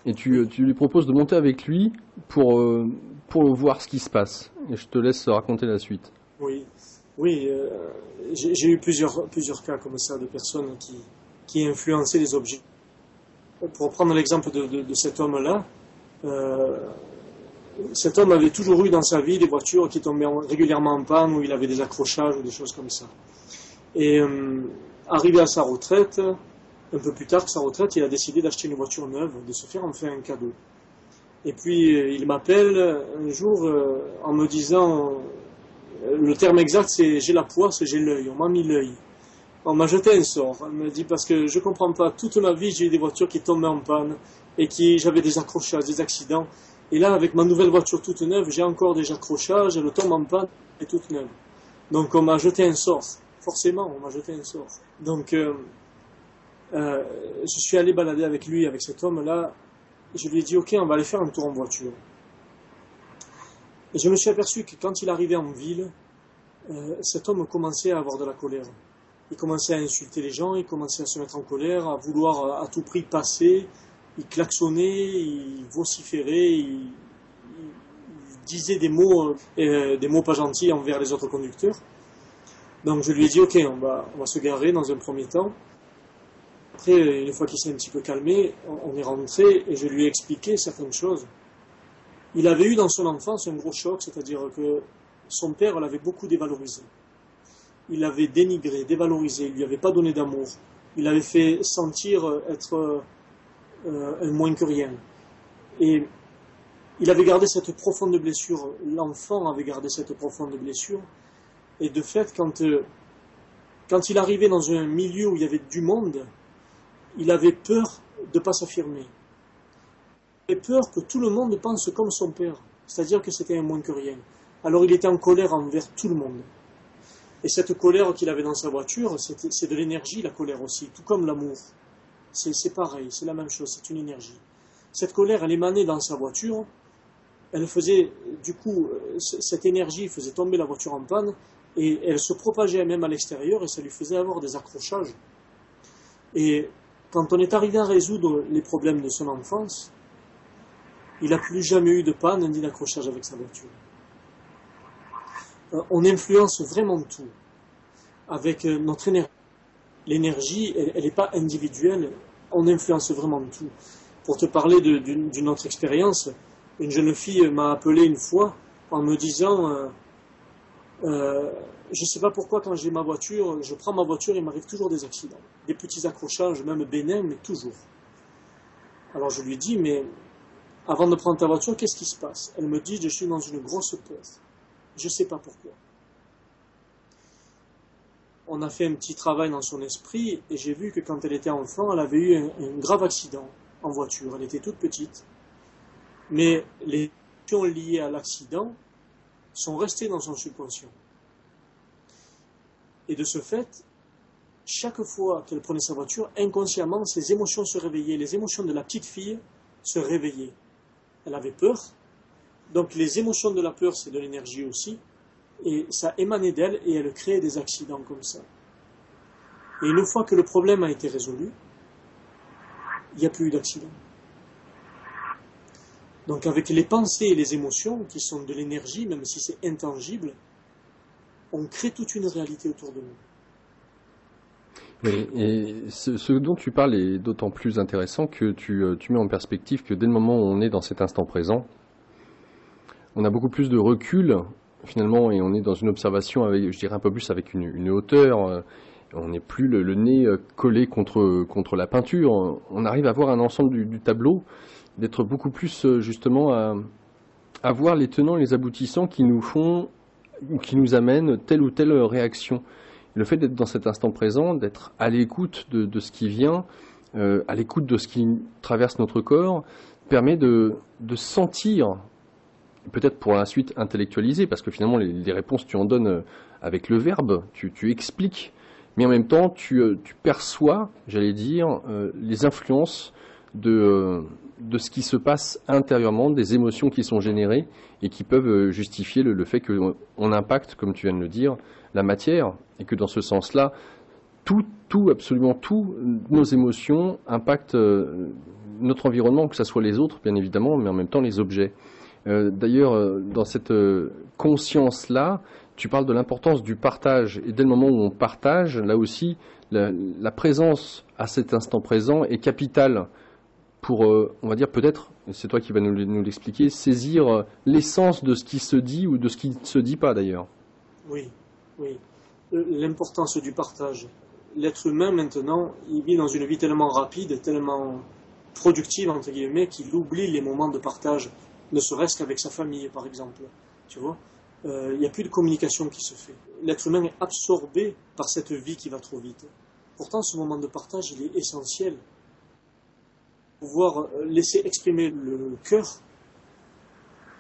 et tu, lui proposes de monter avec lui pour, euh, pour voir ce qui se passe. Et je te laisse raconter la suite. Oui, oui euh, j'ai eu plusieurs, plusieurs cas comme ça de personnes qui, qui influençaient les objets. Pour prendre l'exemple de, cet homme-là, euh, cet homme avait toujours eu dans sa vie des voitures qui tombaient régulièrement en panne, où il avait des accrochages ou des choses comme ça. Et arrivé à sa retraite, un peu plus tard que sa retraite, il a décidé d'acheter une voiture neuve, de se faire en fait un cadeau. Et puis euh, il m'appelle un jour euh, en me disant, euh, le terme exact c'est j'ai la poisse, j'ai l'œil, on m'a mis l'œil. On m'a jeté un sort. Elle me dit parce que je comprends pas, toute ma vie j'ai eu des voitures qui tombaient en panne et qui j'avais des accrochages, des accidents. Et là avec ma nouvelle voiture toute neuve, j'ai encore des accrochages, elle tombe en panne et toute neuve. Donc on m'a jeté un sort. Forcément, on m'a jeté un sort. Donc euh, je suis allé balader avec lui, avec cet homme-là. Je lui ai dit, ok, on va aller faire un tour en voiture. Et je me suis aperçu que quand il arrivait en ville, euh, cet homme commençait à avoir de la colère. Il commençait à insulter les gens, il commençait à se mettre en colère, à vouloir à tout prix passer. Il klaxonnait, il vociférait, il, disait des mots, euh, des mots pas gentils envers les autres conducteurs. Donc je lui ai dit, ok, on va, on se garer dans un premier temps. Après, une fois qu'il s'est un petit peu calmé, on est rentré et je lui ai expliqué certaines choses. Il avait eu dans son enfance un gros choc, c'est-à-dire que son père l'avait beaucoup dévalorisé. Il l'avait dénigré, dévalorisé, il lui avait pas donné d'amour. Il l'avait fait sentir être euh, un moins que rien. Et il avait gardé cette profonde blessure, l'enfant avait gardé cette profonde blessure. Et de fait, quand, euh, quand il arrivait dans un milieu où il y avait du monde, il avait peur de ne pas s'affirmer. Il avait peur que tout le monde pense comme son père. c'est-à-dire que c'était un moins que rien. Alors il était en colère envers tout le monde. Et cette colère qu'il avait dans sa voiture, c'est de l'énergie, la colère aussi, tout comme l'amour. C'est pareil, c'est la même chose, c'est une énergie. Cette colère, elle émanait dans sa voiture, elle faisait, du coup, cette énergie faisait tomber la voiture en panne, et elle se propageait même à l'extérieur, et ça lui faisait avoir des accrochages. Et quand on est arrivé à résoudre les problèmes de son enfance, il n'a plus jamais eu de panne ni d'accrochage avec sa voiture. Euh, on influence vraiment tout avec euh, notre énergie. L'énergie, elle n'est pas individuelle, on influence vraiment tout. Pour te parler d'une autre expérience, une jeune fille m'a appelé une fois en me disant euh, je ne sais pas pourquoi quand j'ai ma voiture, je prends ma voiture, il m'arrive toujours des accidents. Des petits accrochages, même bénins, mais toujours. Alors je lui dis, mais avant de prendre ta voiture, qu'est-ce qui se passe? Elle me dit, je suis dans une grosse peur. Je ne sais pas pourquoi. On a fait un petit travail dans son esprit et j'ai vu que quand elle était enfant, elle avait eu un, grave accident en voiture. Elle était toute petite. Mais les émotions liées à l'accident sont restées dans son subconscient. Et de ce fait, chaque fois qu'elle prenait sa voiture, inconsciemment, ses émotions se réveillaient. Les émotions de la petite fille se réveillaient. Elle avait peur. Donc les émotions de la peur, c'est de l'énergie aussi. Et ça émanait d'elle et elle créait des accidents comme ça. Et une fois que le problème a été résolu, il n'y a plus eu d'accident. Donc avec les pensées et les émotions, qui sont de l'énergie, même si c'est intangible, on crée toute une réalité autour de nous. et ce, dont tu parles est d'autant plus intéressant que tu, euh, tu, mets en perspective que dès le moment où on est dans cet instant présent, on a beaucoup plus de recul finalement et on est dans une observation avec, je dirais un peu plus avec une, hauteur. Euh, on n'est plus le, nez euh, collé contre, contre la peinture. On arrive à voir un ensemble du, tableau, d'être beaucoup plus justement à, voir les tenants et les aboutissants qui nous font qui nous amène telle ou telle réaction. Le fait d'être dans cet instant présent, d'être à l'écoute de, ce qui vient, euh, à l'écoute de ce qui traverse notre corps, permet de, sentir, peut-être pour la suite intellectualiser, parce que finalement les, réponses tu en donnes euh, avec le verbe, tu, expliques, mais en même temps tu, euh, perçois, j'allais dire, les influences de, de ce qui se passe intérieurement, des émotions qui sont générées et qui peuvent euh, justifier le, fait qu'on impacte, comme tu viens de le dire, la matière et que dans ce sens-là, tout, tout, absolument tout, nos émotions impactent euh, notre environnement, que ce soit les autres, bien évidemment, mais en même temps les objets. Euh, d'ailleurs, dans cette conscience-là, tu parles de l'importance du partage. Et dès le moment où on partage, là aussi, la, présence à cet instant présent est capitale pour, euh, on va dire peut-être, c'est toi qui vas nous, l'expliquer, saisir euh, l'essence de ce qui se dit ou de ce qui ne se dit pas d'ailleurs. Oui, oui. Euh, l'importance du partage. L'être humain maintenant, il vit dans une vie tellement rapide, tellement productive, entre guillemets, qu'il oublie les moments de partage, ne serait-ce qu'avec sa famille, par exemple. Tu vois Il n'y a plus de communication qui se fait. L'être humain est absorbé par cette vie qui va trop vite. Pourtant, ce moment de partage, il est essentiel pouvoir euh, laisser exprimer le cœur,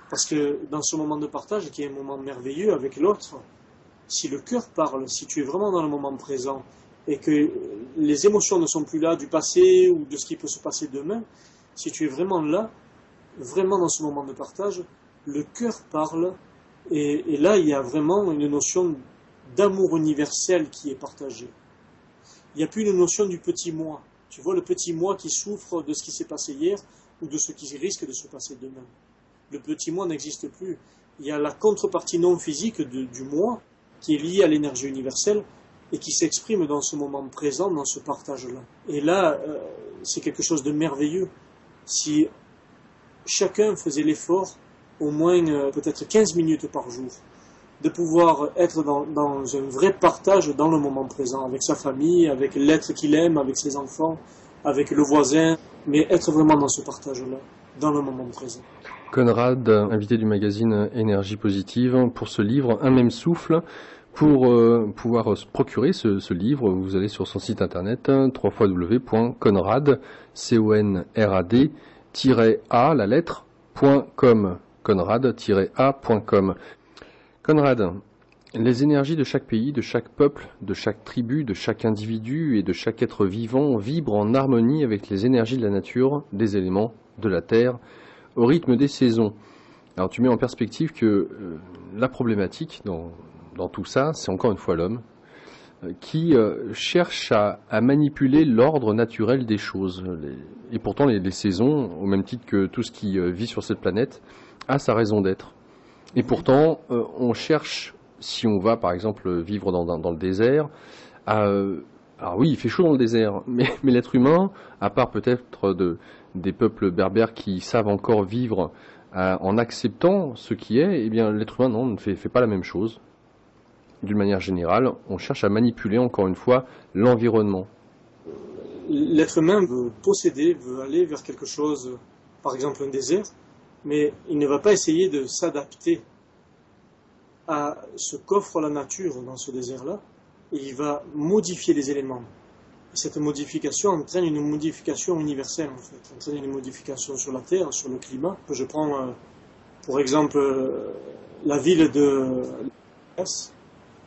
parce que dans ce moment de partage, qui est un moment merveilleux avec l'autre, si le cœur parle, si tu es vraiment dans le moment présent, et que les émotions ne sont plus là du passé ou de ce qui peut se passer demain, si tu es vraiment là, vraiment dans ce moment de partage, le cœur parle, et, là il y a vraiment une notion d'amour universel qui est partagée. Il n'y a plus une notion du petit moi. Tu vois le petit moi qui souffre de ce qui s'est passé hier ou de ce qui risque de se passer demain. Le petit moi n'existe plus. Il y a la contrepartie non physique du moi qui est liée à l'énergie universelle et qui s'exprime dans ce moment présent, dans ce partage-là. Et là, euh, c'est quelque chose de merveilleux. Si chacun faisait l'effort, au moins euh, peut-être 15 minutes par jour, de pouvoir être dans, un vrai partage dans le moment présent, avec sa famille, avec l'être qu'il aime, avec ses enfants, avec le voisin, mais être vraiment dans ce partage-là, dans le moment présent. Conrad, invité du magazine Énergie Positive, pour ce livre, Un même souffle. Pour euh, pouvoir se procurer ce, livre, vous allez sur son site internet www.conrad, c o n r a d a la lettre, .com. Conrad, les énergies de chaque pays, de chaque peuple, de chaque tribu, de chaque individu et de chaque être vivant vibrent en harmonie avec les énergies de la nature, des éléments, de la terre, au rythme des saisons. Alors tu mets en perspective que euh, la problématique dans, tout ça, c'est encore une fois l'homme, qui euh, cherche à, manipuler l'ordre naturel des choses. et pourtant, les, saisons, au même titre que tout ce qui vit sur cette planète, a sa raison d'être. Et pourtant, on cherche, si on va par exemple vivre dans, le désert, alors oui, il fait chaud dans le désert, mais, l'être humain, à part peut-être de, des peuples berbères qui savent encore vivre euh, en acceptant ce qui est, eh bien l'être humain non, ne fait, pas la même chose. D'une manière générale, on cherche à manipuler encore une fois l'environnement. L'être humain veut posséder, veut aller vers quelque chose, par exemple un désert, mais il ne va pas essayer de s'adapter à ce qu'offre la nature dans ce désert-là, il va modifier les éléments cette modification entraîne une modification universelle, en fait, entraîne une modification sur la Terre, sur le climat. Je prends, euh, pour exemple, euh, la ville de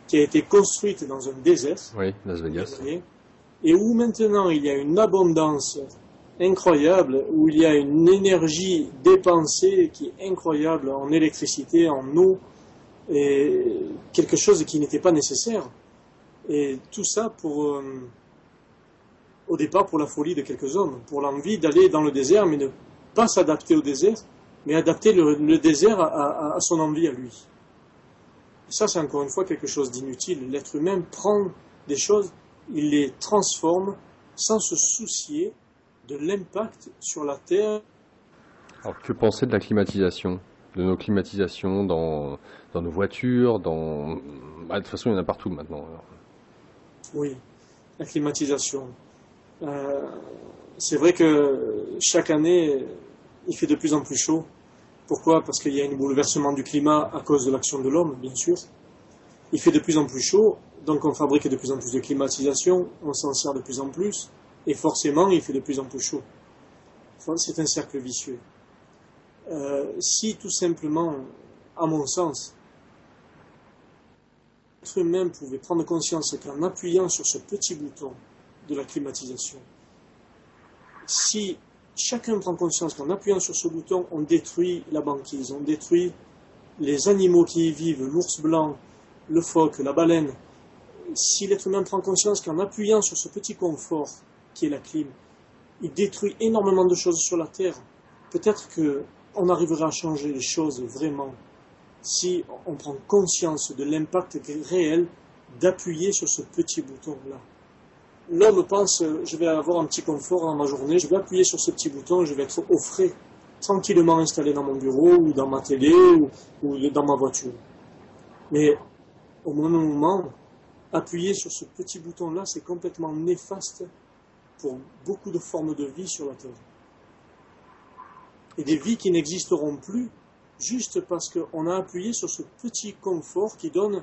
qui a été construite dans un désert. Oui, Las Vegas. Et où maintenant il y a une abondance incroyable, où il y a une énergie dépensée qui est incroyable en électricité, en eau, et quelque chose qui n'était pas nécessaire. Et tout ça pour... Euh, au départ pour la folie de quelques hommes, pour l'envie d'aller dans le désert, mais ne pas s'adapter au désert, mais adapter le, désert à, son envie à lui. Ça, c'est encore une fois quelque chose d'inutile. L'être humain prend des choses, il les transforme sans se soucier de l'impact sur la Terre. Alors, que penser de la climatisation De nos climatisations dans, dans nos voitures, dans... Bah, de toute façon, il y en a partout maintenant. Oui, la climatisation. Euh, c'est vrai que chaque année, il fait de plus en plus chaud. Pourquoi? Parce qu'il y a un bouleversement du climat à cause de l'action de l'homme, bien sûr. Il fait de plus en plus chaud, donc on fabrique de plus en plus de climatisation, on s'en sert de plus en plus, et forcément, il fait de plus en plus chaud. C'est un cercle vicieux. Euh, si tout simplement, à mon sens, l'être humain pouvait prendre conscience qu'en appuyant sur ce petit bouton, de la climatisation. Si chacun prend conscience qu'en appuyant sur ce bouton, on détruit la banquise, on détruit les animaux qui y vivent, l'ours blanc, le phoque, la baleine, si l'être humain prend conscience qu'en appuyant sur ce petit confort qui est la clim, il détruit énormément de choses sur la Terre, peut-être qu'on arrivera à changer les choses vraiment si on prend conscience de l'impact réel d'appuyer sur ce petit bouton-là l'homme pense je vais avoir un petit confort dans ma journée, je vais appuyer sur ce petit bouton, je vais être au frais, tranquillement installé dans mon bureau ou dans ma télé ou, dans ma voiture. Mais au moment, appuyer sur ce petit bouton-là, c'est complètement néfaste pour beaucoup de formes de vie sur la Terre. Et des vies qui n'existeront plus juste parce qu'on a appuyé sur ce petit confort qui donne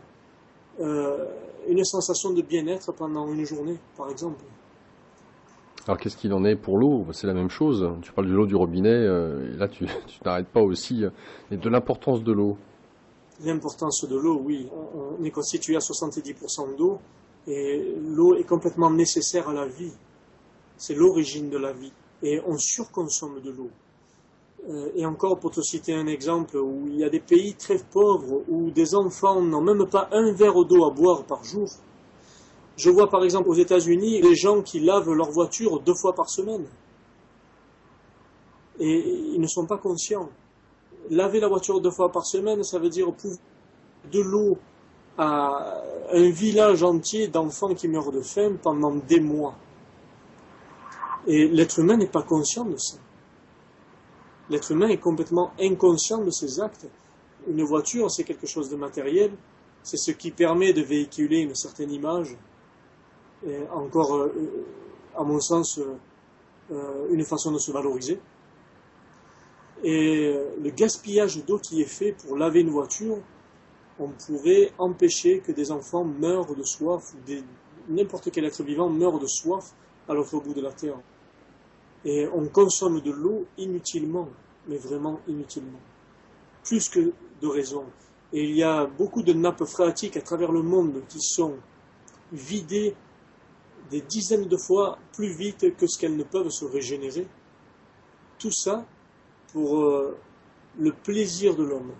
euh, une sensation de bien-être pendant une journée, par exemple. Alors qu'est-ce qu'il en est pour l'eau? C'est la même chose. Tu parles de l'eau du robinet, euh, et là tu, n'arrêtes pas aussi. Euh, et de l'importance de l'eau L'importance de l'eau, oui. On, est constitué à 70% d'eau, et l'eau est complètement nécessaire à la vie. C'est l'origine de la vie. Et on surconsomme de l'eau. Euh, et encore, pour te citer un exemple, où il y a des pays très pauvres, où des enfants n'ont même pas un verre d'eau à boire par jour. Je vois par exemple aux États-Unis les gens qui lavent leur voiture deux fois par semaine. Et ils ne sont pas conscients. Laver la voiture deux fois par semaine, ça veut dire pour de l'eau à un village entier d'enfants qui meurent de faim pendant des mois. Et l'être humain n'est pas conscient de ça. L'être humain est complètement inconscient de ses actes. Une voiture, c'est quelque chose de matériel, c'est ce qui permet de véhiculer une certaine image, et encore, euh, à mon sens, euh, une façon de se valoriser. Et le gaspillage d'eau qui est fait pour laver une voiture, on pourrait empêcher que des enfants meurent de soif, ou n'importe quel être vivant meure de soif à l'autre bout de la terre. Et on consomme de l'eau inutilement, mais vraiment inutilement. plus que de raison. Et il y a beaucoup de nappes phréatiques à travers le monde qui sont vidées des dizaines de fois plus vite que ce qu'elles ne peuvent se régénérer. Tout ça pour euh, le plaisir de l'homme.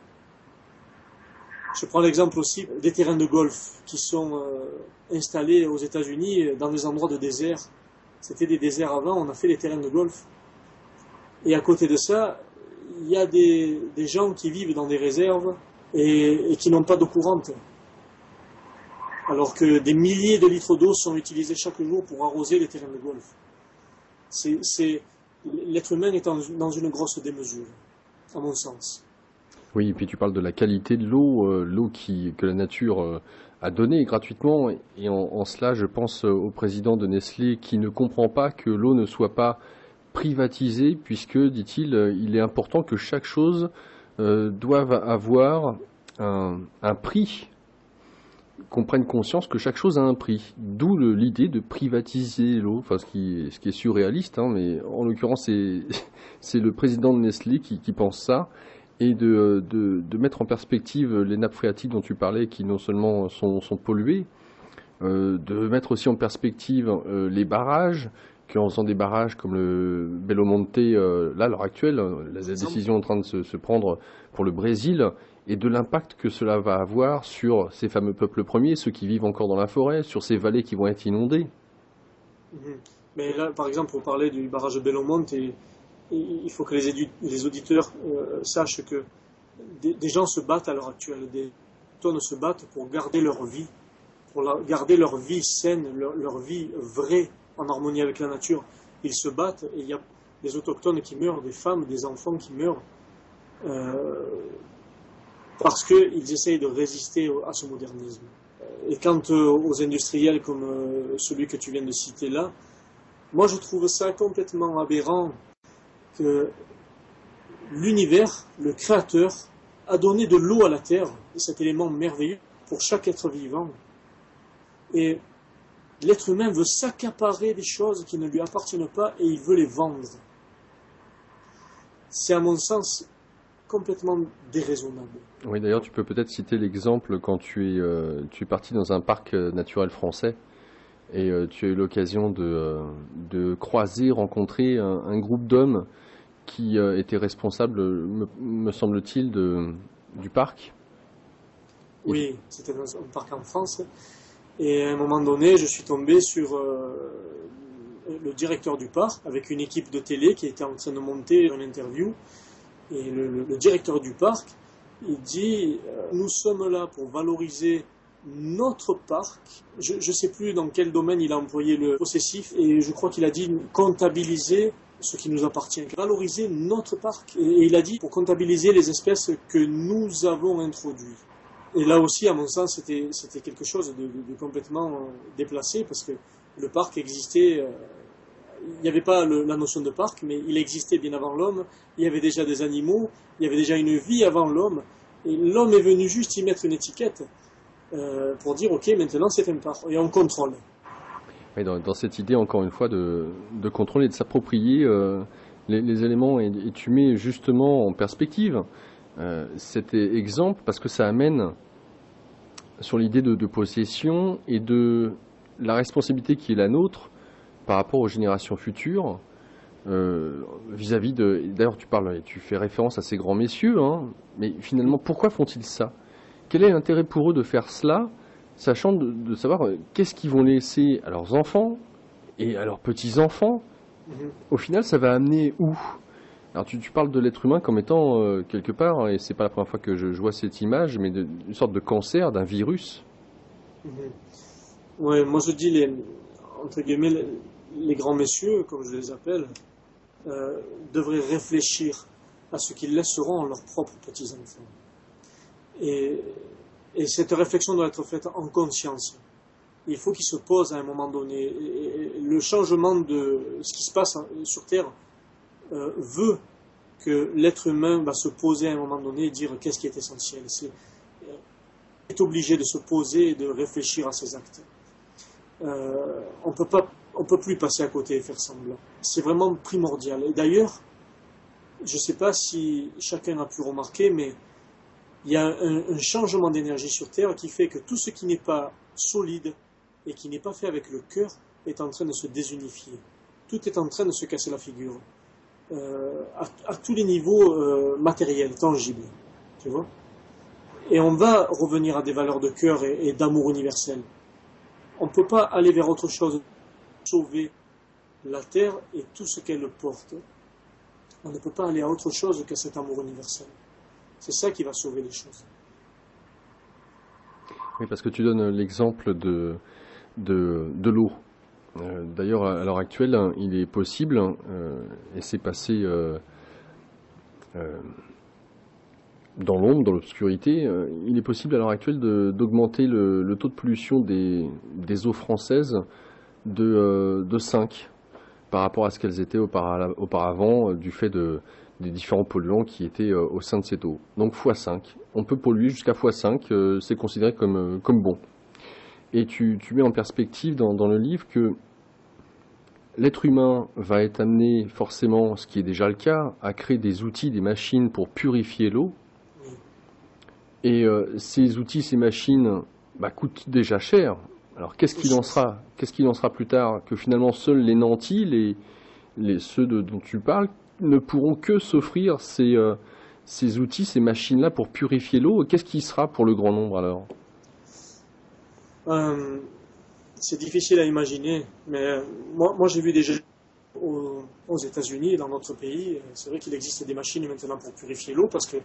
Je prends l'exemple aussi des terrains de golf qui sont euh, installés aux États-Unis dans des endroits de désert. C'était des déserts avant, on a fait des terrains de golf. Et à côté de ça, il y a des, gens qui vivent dans des réserves et, qui n'ont pas d'eau courante. Alors que des milliers de litres d'eau sont utilisés chaque jour pour arroser les terrains de golf. l'être humain est dans une grosse démesure, à mon sens. Oui, et puis tu parles de la qualité de l'eau, euh, l'eau que la nature euh, a donnée gratuitement. Et en, cela, je pense au président de Nestlé qui ne comprend pas que l'eau ne soit pas privatisée, puisque, dit-il, euh, il est important que chaque chose doive avoir un, prix, qu'on prenne conscience que chaque chose a un prix. D'où l'idée de privatiser l'eau, enfin ce qui, ce qui est surréaliste, hein, mais en l'occurrence c'est le président de Nestlé qui pense ça et de, de, mettre en perspective les nappes phréatiques dont tu parlais, qui non seulement sont, sont polluées, euh, de mettre aussi en perspective euh, les barrages, qu'en faisant des barrages comme le Belo Monte, euh, là, à l'heure actuelle, la, décision en train de se, prendre pour le Brésil, et de l'impact que cela va avoir sur ces fameux peuples premiers, ceux qui vivent encore dans la forêt, sur ces vallées qui vont être inondées. Mhm. Mais là, par exemple, pour parler du barrage de Belo Monte, il faut que les, auditeurs euh, sachent que des, gens se battent à l'heure actuelle, des autochtones se battent pour garder leur vie, pour garder leur vie saine, leur, vie vraie, en harmonie avec la nature. Ils se battent et il y a des autochtones qui meurent, des femmes, des enfants qui meurent, euh, parce qu'ils essayent de résister à ce modernisme. Et quant aux industriels comme euh, celui que tu viens de citer là, moi je trouve ça complètement aberrant l'univers, le Créateur, a donné de l'eau à la terre, cet élément merveilleux pour chaque être vivant. Et l'être humain veut s'accaparer des choses qui ne lui appartiennent pas et il veut les vendre. C'est à mon sens complètement déraisonnable. Oui, d'ailleurs, tu peux peut-être citer l'exemple quand tu es, euh, parti dans un parc euh, naturel français et euh, tu as eu l'occasion de, croiser, rencontrer un, groupe d'hommes qui euh, étaient responsables, me, semble-t-il, du parc. Oui, c'était un parc en France. Et à un moment donné, je suis tombé sur le directeur du parc avec une équipe de télé qui était en train de monter une interview. Et le, le directeur du parc, il dit, nous sommes là pour valoriser notre parc, je ne sais plus dans quel domaine il a employé le possessif, et je crois qu'il a dit comptabiliser ce qui nous appartient, valoriser notre parc. Et il a dit pour comptabiliser les espèces que nous avons introduites. Et là aussi, à mon sens, c'était quelque chose de, complètement déplacé, parce que le parc existait, euh, il n'y avait pas la notion de parc, mais il existait bien avant l'homme, il y avait déjà des animaux, il y avait déjà une vie avant l'homme, et l'homme est venu juste y mettre une étiquette. Euh, pour dire ok maintenant c'est un parc et on contrôle. Dans, cette idée encore une fois de, de contrôler, de s'approprier euh, les, éléments et, tu mets justement en perspective euh, cet exemple parce que ça amène sur l'idée de, possession et de la responsabilité qui est la nôtre par rapport aux générations futures vis-à-vis de. D'ailleurs, tu parles, tu fais référence à ces grands messieurs, hein, mais finalement, pourquoi font-ils ça? Quel est l'intérêt pour eux de faire cela, sachant de, savoir euh, qu'est-ce qu'ils vont laisser à leurs enfants et à leurs petits-enfants mhm. Au final, ça va amener où? Alors tu, parles de l'être humain comme étant euh, quelque part, et c'est pas la première fois que je, vois cette image, mais d'une sorte de cancer, d'un virus. Oui, moi je dis les, entre guillemets, les, grands messieurs, comme je les appelle, euh, devraient réfléchir à ce qu'ils laisseront à leurs propres petits-enfants. Et, cette réflexion doit être faite en conscience. Il faut qu'il se pose à un moment donné. le changement de ce qui se passe sur Terre euh, veut que l'être humain va se poser à un moment donné et dire qu'est-ce qui est essentiel. C'est euh, est obligé de se poser et de réfléchir à ses actes. Euh, on peut pas, peut plus passer à côté et faire semblant. C'est vraiment primordial. Et d'ailleurs, je ne sais pas si chacun a pu remarquer, mais il y a un, changement d'énergie sur Terre qui fait que tout ce qui n'est pas solide et qui n'est pas fait avec le cœur est en train de se désunifier. Tout est en train de se casser la figure. Euh, à, tous les niveaux euh, matériels, tangibles. Tu vois Et on va revenir à des valeurs de cœur et, d'amour universel. On ne peut pas aller vers autre chose, sauver la terre et tout ce qu'elle porte. On ne peut pas aller à autre chose que cet amour universel. C'est ça qui va sauver les choses. Oui, parce que tu donnes l'exemple de, de, l'eau. Euh, d'ailleurs, à l'heure actuelle, il est possible, euh, et c'est passé euh, dans l'ombre, dans l'obscurité, il est possible à l'heure actuelle d'augmenter le, taux de pollution des, des eaux françaises de, de 5 par rapport à ce qu'elles étaient auparavant du fait de, des différents polluants qui étaient euh, au sein de cette eau. Donc x5. On peut polluer jusqu'à x5, euh, c'est considéré comme, euh, comme bon. Et tu, mets en perspective dans, le livre que l'être humain va être amené forcément, ce qui est déjà le cas, à créer des outils, des machines pour purifier l'eau. Et ces outils, ces machines bah, coûtent déjà cher. Alors qu'est-ce qu'il en sera? Qu'est-ce qu'il en sera plus tard Que finalement seuls les nantis, les, ceux dont tu parles, ne pourront que s'offrir ces, euh, ces outils, ces machines-là pour purifier l'eau. Qu'est-ce qui sera pour le grand nombre alors? Euh, C'est difficile à imaginer, mais moi, moi j'ai vu déjà aux, aux États-Unis, dans notre pays, c'est vrai qu'il existe des machines maintenant pour purifier l'eau parce que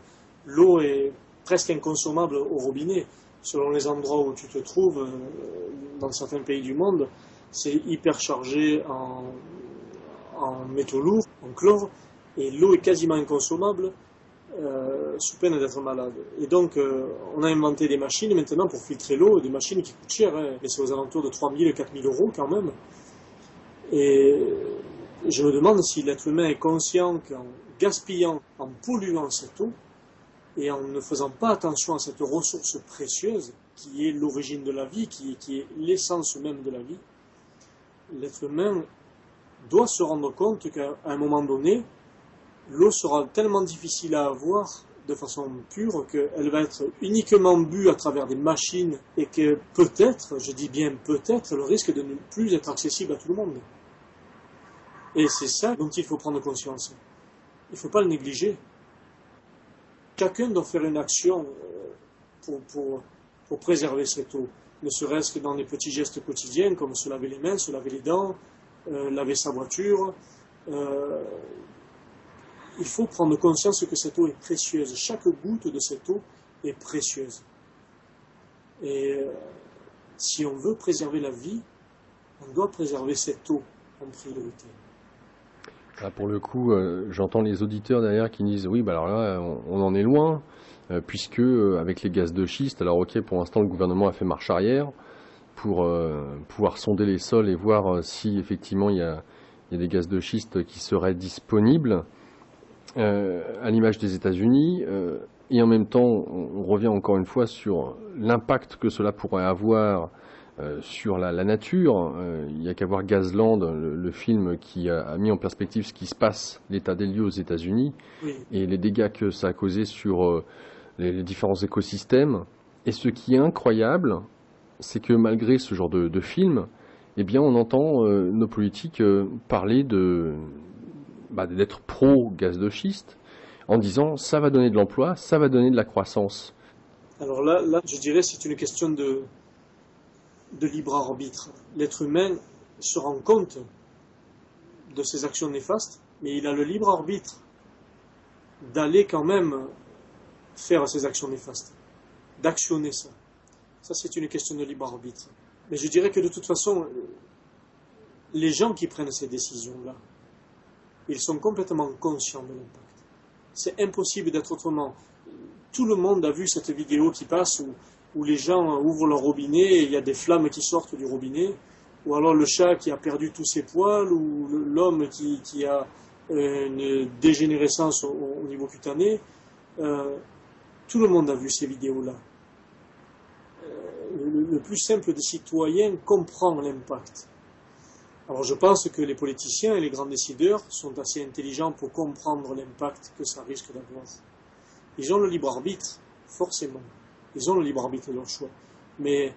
l'eau est presque inconsommable au robinet. Selon les endroits où tu te trouves, euh, dans certains pays du monde, c'est hyper chargé en, en métaux lourds, en chlore, et l'eau est quasiment inconsommable euh, sous peine d'être malade. Et donc, euh, on a inventé des machines maintenant pour filtrer l'eau, des machines qui coûtent cher, hein, mais c'est aux alentours de 3000 4000 euros quand même. Et je me demande si l'être humain est conscient qu'en gaspillant, en polluant cette eau, et en ne faisant pas attention à cette ressource précieuse, qui est l'origine de la vie, qui est l'essence même de la vie, l'être humain doit se rendre compte qu'à un moment donné, l'eau sera tellement difficile à avoir de façon pure qu'elle va être uniquement bue à travers des machines et que peut-être, je dis bien peut-être, le risque de ne plus être accessible à tout le monde. Et c'est ça dont il faut prendre conscience. Il ne faut pas le négliger. Chacun doit faire une action euh, pour, préserver cette eau, ne serait-ce que dans les petits gestes quotidiens comme se laver les mains, se laver les dents, euh, laver sa voiture. Euh, il faut prendre conscience que cette eau est précieuse. Chaque goutte de cette eau est précieuse. Et euh, si on veut préserver la vie, on doit préserver cette eau en priorité. Ah, pour le coup, j'entends les auditeurs derrière qui disent oui, bah alors là, on, en est loin, puisque avec les gaz de schiste, alors ok, pour l'instant le gouvernement a fait marche arrière, pour euh, pouvoir sonder les sols et voir euh, si effectivement il y, a, des gaz de schiste qui seraient disponibles, euh, à l'image des États-Unis. et en même temps, on, revient encore une fois sur l'impact que cela pourrait avoir sur la, nature. il n'y a qu'à voir Gazland, le, film qui a, mis en perspective ce qui se passe, l'état des lieux aux États-Unis, et les dégâts que ça a causé sur les différents écosystèmes. Et ce qui est incroyable, c'est que malgré ce genre de, film, eh bien, on entend euh, nos politiques euh, parler de bah, d'être pro gaz de schiste en disant ça va donner de l'emploi, ça va donner de la croissance. Alors là, je dirais c'est une question de, de libre arbitre. L'être humain se rend compte de ses actions néfastes, mais il a le libre arbitre d'aller quand même faire ses actions néfastes, d'actionner ça. Ça, c'est une question de libre arbitre. Mais je dirais que de toute façon, les gens qui prennent ces décisions-là, ils sont complètement conscients de l'impact. C'est impossible d'être autrement. Tout le monde a vu cette vidéo qui passe où, les gens ouvrent leur robinet et il y a des flammes qui sortent du robinet, ou alors le chat qui a perdu tous ses poils, ou l'homme qui, a euh, une dégénérescence au, niveau cutané. Euh, tout le monde a vu ces vidéos-là le, plus simple des citoyens comprend l'impact. Alors je pense que les politiciens et les grands décideurs sont assez intelligents pour comprendre l'impact que ça risque d'avoir. Ils ont le libre arbitre, forcément. Ils ont le libre arbitre de leur choix. Mais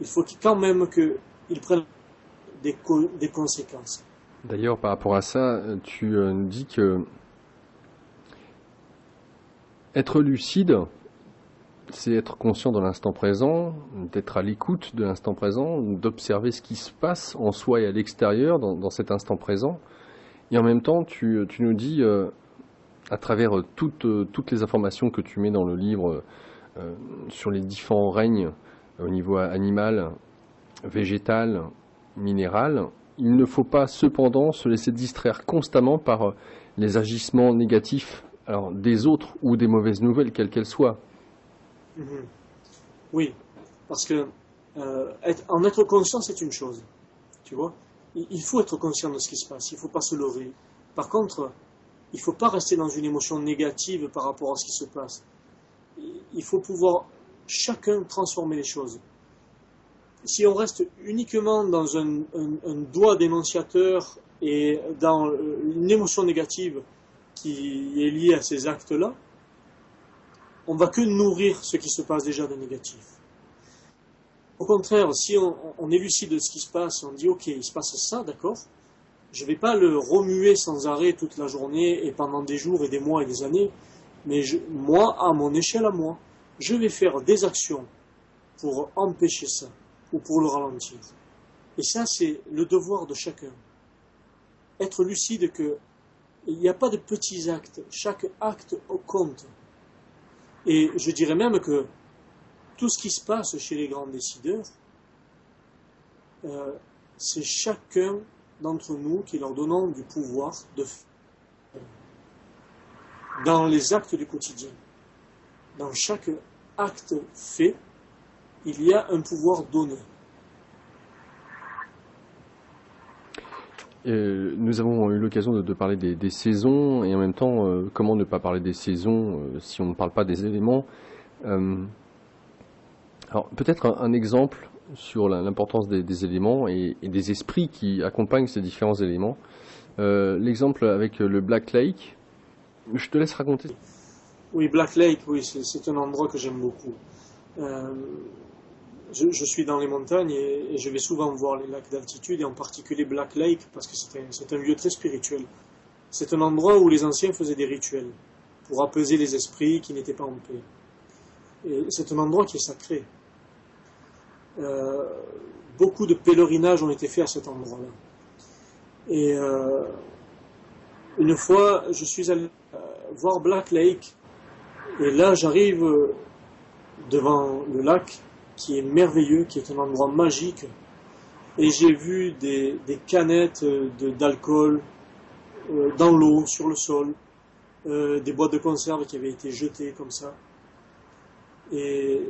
il faut quand même qu'ils prennent des, des conséquences. D'ailleurs, par rapport à ça, tu nous dis que être lucide, c'est être conscient de l'instant présent, d'être à l'écoute de l'instant présent, d'observer ce qui se passe en soi et à l'extérieur dans, cet instant présent. Et en même temps, tu, nous dis, euh, à travers toutes, toutes, les informations que tu mets dans le livre euh, sur les différents règnes au niveau animal, végétal, minéral, il ne faut pas cependant se laisser distraire constamment par les agissements négatifs des autres ou des mauvaises nouvelles, quelles qu'elles soient. Mhm. Oui, parce que euh, en être conscient, c'est une chose. Tu vois Il faut être conscient de ce qui se passe, il ne faut pas se leurrer. Par contre, il ne faut pas rester dans une émotion négative par rapport à ce qui se passe. Il faut pouvoir chacun transformer les choses. Si on reste uniquement dans un, un doigt dénonciateur et dans une émotion négative qui est liée à ces actes-là, on va que nourrir ce qui se passe déjà de négatif. Au contraire, si on, est lucide de ce qui se passe, on dit ok, il se passe ça, d'accord, je ne vais pas le remuer sans arrêt toute la journée et pendant des jours et des mois et des années, mais moi, à mon échelle à moi, je vais faire des actions pour empêcher ça ou pour le ralentir. Et ça, c'est le devoir de chacun. Être lucide que il n'y a pas de petits actes, chaque acte compte. Et je dirais même que tout ce qui se passe chez les grands décideurs, euh, c'est chacun d'entre nous qui leur donnons du pouvoir de dans les actes du quotidien. Dans chaque acte fait, il y a un pouvoir donné. Euh, nous avons eu l'occasion de, parler des, saisons et en même temps, euh, comment ne pas parler des saisons euh, si on ne parle pas des éléments Alors peut-être un, exemple sur l'importance des, éléments et, des esprits qui accompagnent ces différents éléments. L'exemple avec le Black Lake, je te laisse raconter. Oui, Black Lake, oui, c'est un endroit que j'aime beaucoup je, suis dans les montagnes et, je vais souvent voir les lacs d'altitude et en particulier Black Lake parce que c'est un, lieu très spirituel. C'est un endroit où les anciens faisaient des rituels pour apaiser les esprits qui n'étaient pas en paix. Et c'est un endroit qui est sacré. Euh, beaucoup de pèlerinages ont été faits à cet endroit-là. Et euh, une fois, je suis allé euh, voir Black Lake et là j'arrive devant le lac qui est merveilleux, qui est un endroit magique. Et j'ai vu des, canettes d'alcool euh, dans l'eau, sur le sol, euh, des boîtes de conserve qui avaient été jetées comme ça. Et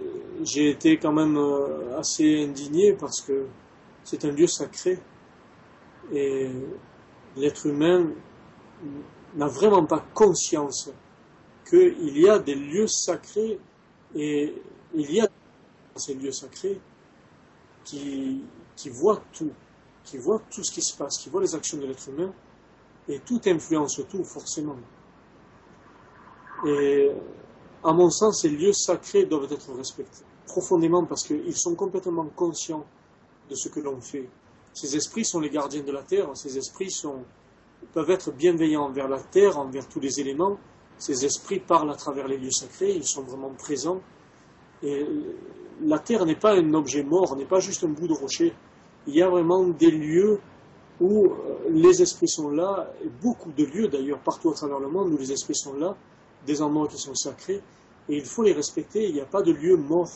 j'ai été quand même euh, assez indigné parce que c'est un lieu sacré. Et l'être humain n'a vraiment pas conscience qu'il y a des lieux sacrés et il y a ces lieux sacrés qui, qui voient tout, qui voient tout ce qui se passe, qui voient les actions de l'être humain, et tout influence tout, forcément. Et à mon sens, ces lieux sacrés doivent être respectés profondément parce qu'ils sont complètement conscients de ce que l'on fait. Ces esprits sont les gardiens de la terre, ces esprits peuvent être bienveillants envers la terre, envers tous les éléments. Ces esprits parlent à travers les lieux sacrés, ils sont vraiment présents. La Terre n'est pas un objet mort, n'est pas juste un bout de rocher. Il y a vraiment des lieux où euh, les esprits sont là, beaucoup de lieux d'ailleurs partout à travers le monde où les esprits sont là, des endroits qui sont sacrés, et il faut les respecter, il n'y a pas de lieu mort.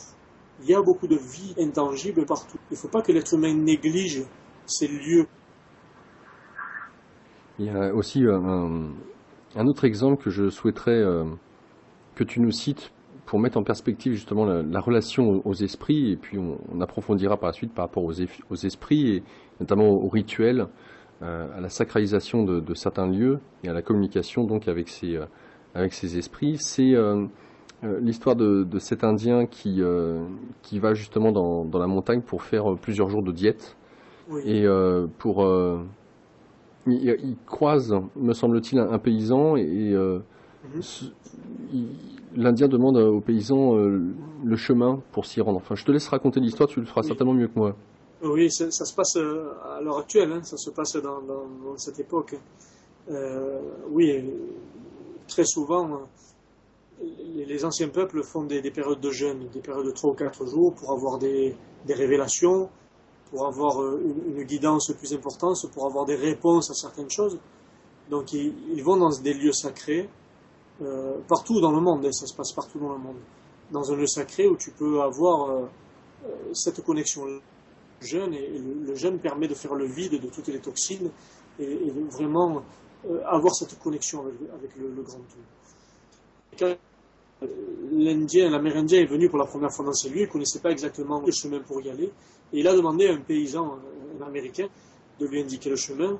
Il y a beaucoup de vie intangible partout. Il ne faut pas que l'être humain néglige ces lieux. Il y a aussi euh, un, autre exemple que je souhaiterais euh, que tu nous cites pour mettre en perspective justement la, relation aux, esprits, et puis on, approfondira par la suite par rapport aux, aux esprits, et notamment aux, rituels, euh, à la sacralisation de, certains lieux, et à la communication donc avec ces, euh, avec ces esprits. C'est euh, l'histoire de, cet Indien qui, qui va justement dans, dans, la montagne pour faire plusieurs jours de diète, et pour... Il, croise, me semble-t-il, un, paysan, et, mhm. l'Indien demande aux paysans le chemin pour s'y rendre. Enfin, je te laisse raconter l'histoire, tu le feras certainement mieux que moi. Oui, ça, se passe à l'heure actuelle, hein, ça se passe dans, cette époque. oui, très souvent, les, anciens peuples font des, périodes de jeûne, des périodes de 3 ou 4 jours pour avoir des, révélations, pour avoir euh, une, guidance plus importante, pour avoir des réponses à certaines choses. Donc ils, vont dans des lieux sacrés, euh, partout dans le monde, et ça se passe partout dans le monde, dans un lieu sacré où tu peux avoir euh, cette connexion jeûne, et le, jeûne permet de faire le vide de toutes les toxines et, vraiment avoir cette connexion avec, le, grand tout quand l'Indien, l'Amérindien est venu pour la première fois dans ces lieux, il ne connaissait pas exactement le chemin pour y aller. Et il a demandé à un paysan, un Américain, de lui indiquer le chemin.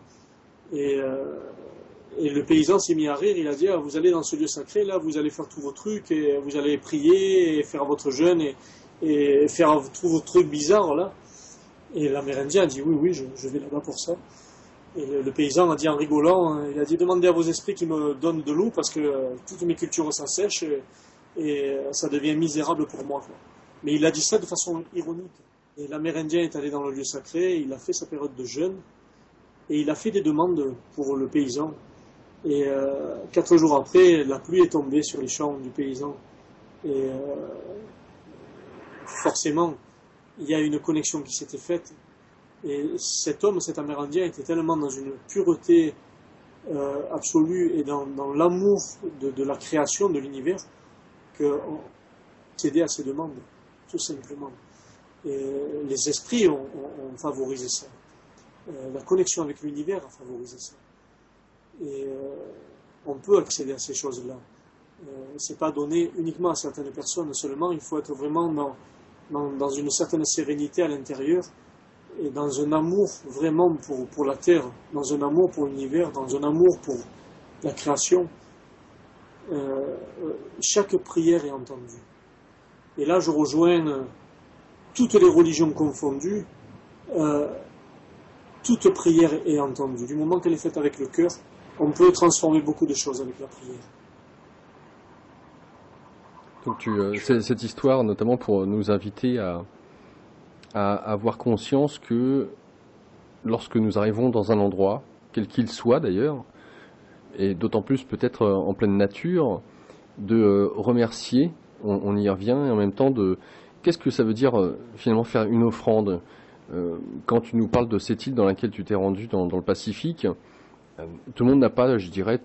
Euh, le paysan s'est mis à rire, il a dit, ah, vous allez dans ce lieu sacré, là, vous allez faire tous vos trucs, et vous allez prier, et faire votre jeûne, et, faire tous vos trucs bizarres, là. Et l'Amérindien a dit, oui, oui, je vais là-bas pour ça. Et le, paysan a dit en rigolant, hein, il a dit demandez à vos esprits qui me donnent de l'eau parce que euh, toutes mes cultures s'assèchent et, et, euh, ça devient misérable pour moi. Mais il a dit ça de façon ironique. Et l'Amérindien est allé dans le lieu sacré, il a fait sa période de jeûne et il a fait des demandes pour le paysan. Et euh, quatre jours après, la pluie est tombée sur les champs du paysan. Et forcément, il y a une connexion qui s'était faite et cet homme, cet Amérindien, était tellement dans une pureté euh, absolue et dans, l'amour de, la création de l'univers qu'on cédait à ses demandes, tout simplement. Et les esprits ont, favorisé ça. Euh, la connexion avec l'univers a favorisé ça. Et euh, on peut accéder à ces choses-là. Ce n'est pas donné uniquement à certaines personnes seulement, il faut être vraiment dans une certaine sérénité à l'intérieur et dans un amour vraiment pour, pour la terre, dans un amour pour l'univers, dans un amour pour la création, euh, chaque prière est entendue. Et là, je rejoins euh, toutes les religions confondues, euh, toute prière est entendue. Du moment qu'elle est faite avec le cœur, on peut transformer beaucoup de choses avec la prière. Donc tu, cette histoire, notamment pour nous inviter à, avoir conscience que lorsque nous arrivons dans un endroit, quel qu'il soit d'ailleurs, et d'autant plus peut-être en pleine nature, de euh, remercier, on, y revient, et en même temps de qu'est-ce que ça veut dire euh, finalement faire une offrande? Euh, Quand tu nous parles de cette île dans laquelle tu t'es rendu dans, le Pacifique, tout le monde n'a pas, je dirais,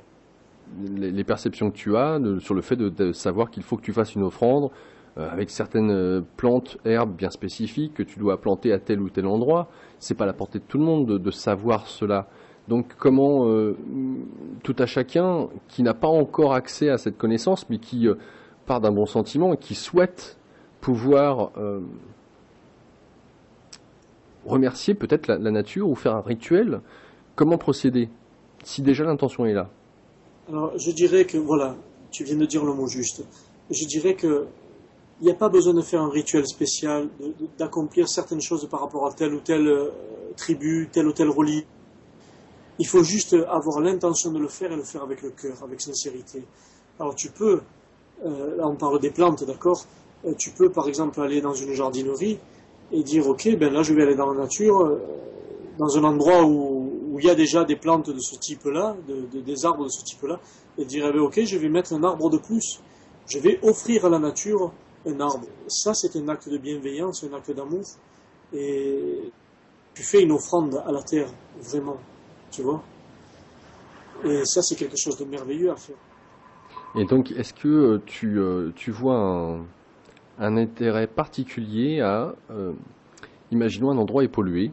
les, perceptions que tu as sur le fait de savoir qu'il faut que tu fasses une offrande, euh, avec certaines euh, plantes, herbes bien spécifiques que tu dois planter à tel ou tel endroit. C'est pas la portée de tout le monde de, savoir cela. Donc comment euh, tout à chacun qui n'a pas encore accès à cette connaissance, mais qui part d'un bon sentiment et qui souhaite pouvoir remercier peut-être la, nature ou faire un rituel, comment procéder? Si déjà l'intention est là Alors je dirais que voilà, tu viens de dire le mot juste. Je dirais que il n'y a pas besoin de faire un rituel spécial, d'accomplir certaines choses par rapport à telle ou telle euh, tribu, telle ou telle religion. Il faut juste avoir l'intention de le faire et le faire avec le cœur, avec sincérité. Alors tu peux, euh, là on parle des plantes, d'accord euh, Tu peux par exemple aller dans une jardinerie et dire ok, ben là je vais aller dans la nature, dans un endroit où, il y a déjà des plantes de ce type-là, des arbres de ce type-là, et dire ben, ok, je vais mettre un arbre de plus. Je vais offrir à la nature un arbre. Ça, c'est un acte de bienveillance, un acte d'amour. Et tu fais une offrande à la terre, vraiment. Tu vois? Et ça, c'est quelque chose de merveilleux à faire. Et donc, est-ce que euh, tu, euh, tu vois un, un, intérêt particulier à, euh, imaginons un endroit est pollué,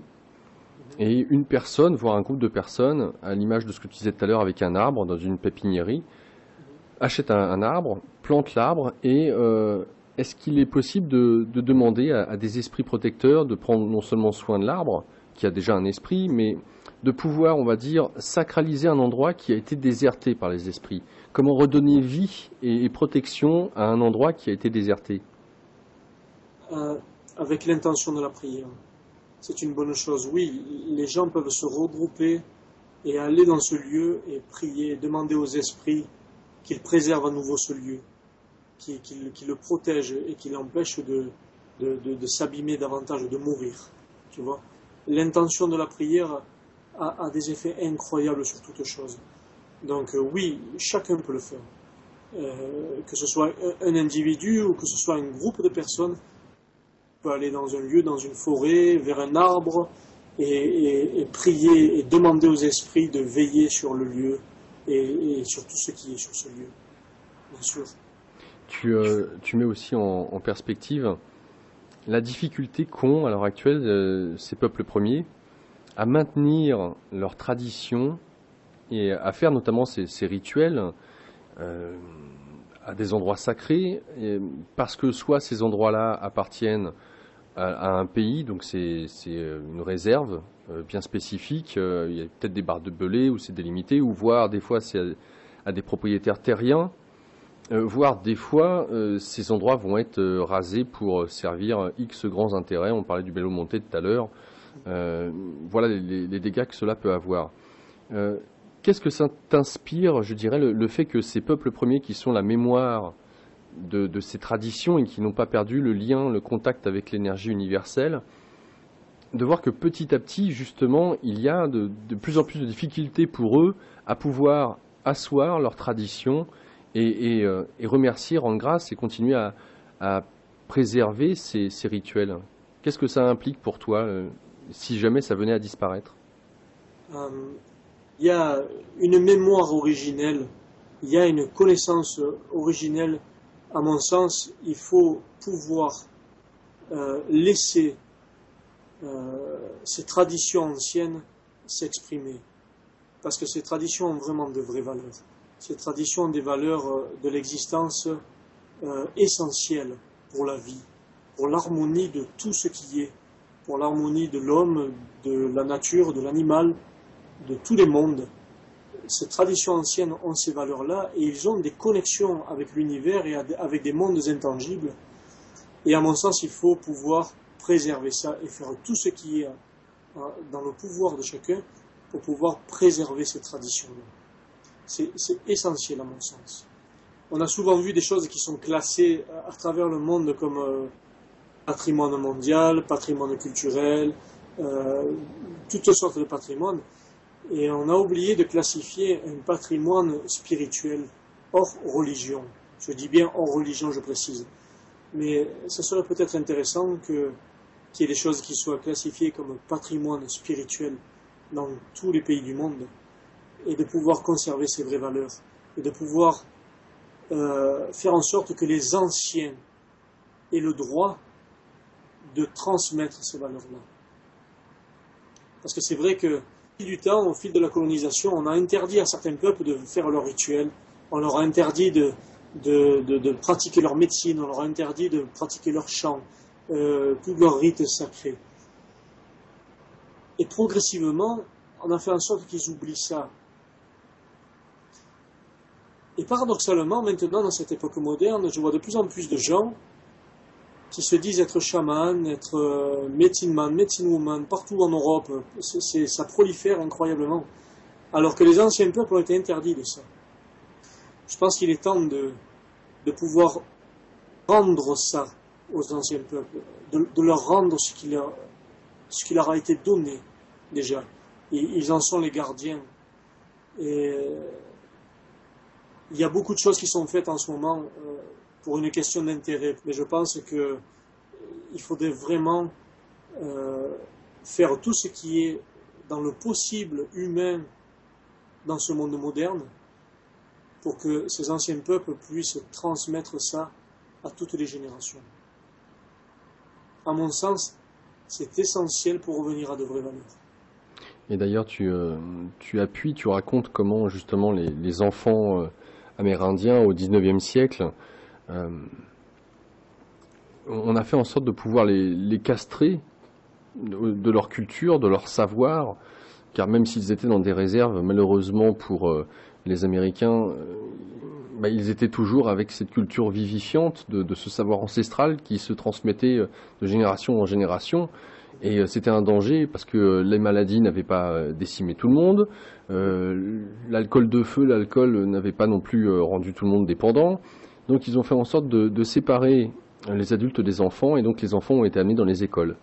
et une personne, voire un groupe de personnes, à l'image de ce que tu disais tout à l'heure avec un arbre dans une pépiniérie, achète un, arbre, plante l'arbre et est-ce qu'il est possible de, demander à, des esprits protecteurs de prendre non seulement soin de l'arbre, qui a déjà un esprit, mais de pouvoir, on va dire, sacraliser un endroit qui a été déserté par les esprits? Comment redonner vie et, protection à un endroit qui a été déserté? Euh, Avec l'intention de la prière. C'est une bonne chose. Oui, les gens peuvent se regrouper et aller dans ce lieu et prier, demander aux esprits qu'ils préservent à nouveau ce lieu qui, le protège et qui l'empêche de, de, s'abîmer davantage, de mourir. Tu vois L'intention de la prière a, des effets incroyables sur toute chose. Donc euh, oui, chacun peut le faire. Euh, que ce soit un individu ou que ce soit un groupe de personnes, peut aller dans un lieu, dans une forêt, vers un arbre, et, prier et demander aux esprits de veiller sur le lieu et, sur tout ce qui est sur ce lieu, bien sûr. Tu, euh, tu mets aussi en, perspective la difficulté qu'ont à l'heure actuelle euh, ces peuples premiers à maintenir leur tradition et à faire notamment ces, rituels euh, à des endroits sacrés, parce que soit ces endroits-là appartiennent à, un pays, donc c'est une réserve euh, bien spécifique. Euh, il y a peut-être des barres de belé où c'est délimité, ou voire des fois c'est à, des propriétaires terriens, euh, voire des fois ces endroits vont être rasés pour servir X grands intérêts. On parlait du Belo Monte tout à l'heure. voilà les, dégâts que cela peut avoir. Qu'est-ce que ça t'inspire, je dirais, le, fait que ces peuples premiers qui sont la mémoire de, ces traditions et qui n'ont pas perdu le lien, le contact avec l'énergie universelle, de voir que petit à petit, justement, il y a de, plus en plus de difficultés pour eux à pouvoir asseoir leur tradition et, euh, remercier, rendre grâce et continuer à, préserver ces, rituels. Qu'est-ce que ça implique pour toi euh, si jamais ça venait à disparaître? Euh, Il y a une mémoire originelle, il y a une connaissance originelle à mon sens, il faut pouvoir euh, laisser euh, ces traditions anciennes s'exprimer. Parce que ces traditions ont vraiment de vraies valeurs. Ces traditions ont des valeurs euh, de l'existence essentielles pour la vie, pour l'harmonie de tout ce qui est, pour l'harmonie de l'homme, de la nature, de l'animal, de tous les mondes ces traditions anciennes ont ces valeurs-là et ils ont des connexions avec l'univers et avec des mondes intangibles. Et à mon sens, il faut pouvoir préserver ça et faire tout ce qui est euh, dans le pouvoir de chacun pour pouvoir préserver ces traditions-là. C'est essentiel à mon sens. On a souvent vu des choses qui sont classées à travers le monde comme euh, patrimoine mondial, patrimoine culturel, euh, toutes sortes de patrimoines. Et on a oublié de classifier un patrimoine spirituel hors religion. Je dis bien hors religion, je précise. Mais ce serait peut-être intéressant qu'il y ait des choses qui soient classifiées comme patrimoine spirituel dans tous les pays du monde et de pouvoir conserver ces vraies valeurs et de pouvoir euh, faire en sorte que les anciens aient le droit de transmettre ces valeurs-là. Parce que c'est vrai que du temps, au fil de la colonisation, on a interdit à certains peuples de faire leurs rituels, on leur a interdit de, de, pratiquer leur médecine, on leur a interdit de pratiquer leur chant, euh, tous leurs rites sacrés. Et progressivement, on a fait en sorte qu'ils oublient ça. Et paradoxalement, maintenant, dans cette époque moderne, je vois de plus en plus de gens qui se disent être chaman, être euh, médecine man, médecine woman, partout en Europe. ça prolifère incroyablement. Alors que les anciens peuples ont été interdits de ça. Je pense qu'il est temps de, de pouvoir rendre ça aux anciens peuples, de, leur rendre ce qui leur, ce leur a été donné déjà. Et ils en sont les gardiens. Et euh, il y a beaucoup de choses qui sont faites en ce moment. Euh, pour une question d'intérêt. Mais je pense qu'il faudrait vraiment euh, faire tout ce qui est dans le possible humain dans ce monde moderne pour que ces anciens peuples puissent transmettre ça à toutes les générations. À mon sens, c'est essentiel pour revenir à de vraies valeurs. Et d'ailleurs, tu, euh, tu, appuies, tu racontes comment justement les, enfants euh, amérindiens au XIXe siècle euh, on a fait en sorte de pouvoir les, castrer de, leur culture, de leur savoir, car même s'ils étaient dans des réserves, malheureusement pour euh, les Américains, euh, bah, ils étaient toujours avec cette culture vivifiante de, ce savoir ancestral qui se transmettait de génération en génération. Et c'était un danger parce que les maladies n'avaient pas décimé tout le monde, l'alcool de feu, l'alcool n'avait pas non plus rendu tout le monde dépendant, Donc ils ont fait en sorte de, séparer les adultes des enfants, et donc les enfants ont été amenés dans les écoles.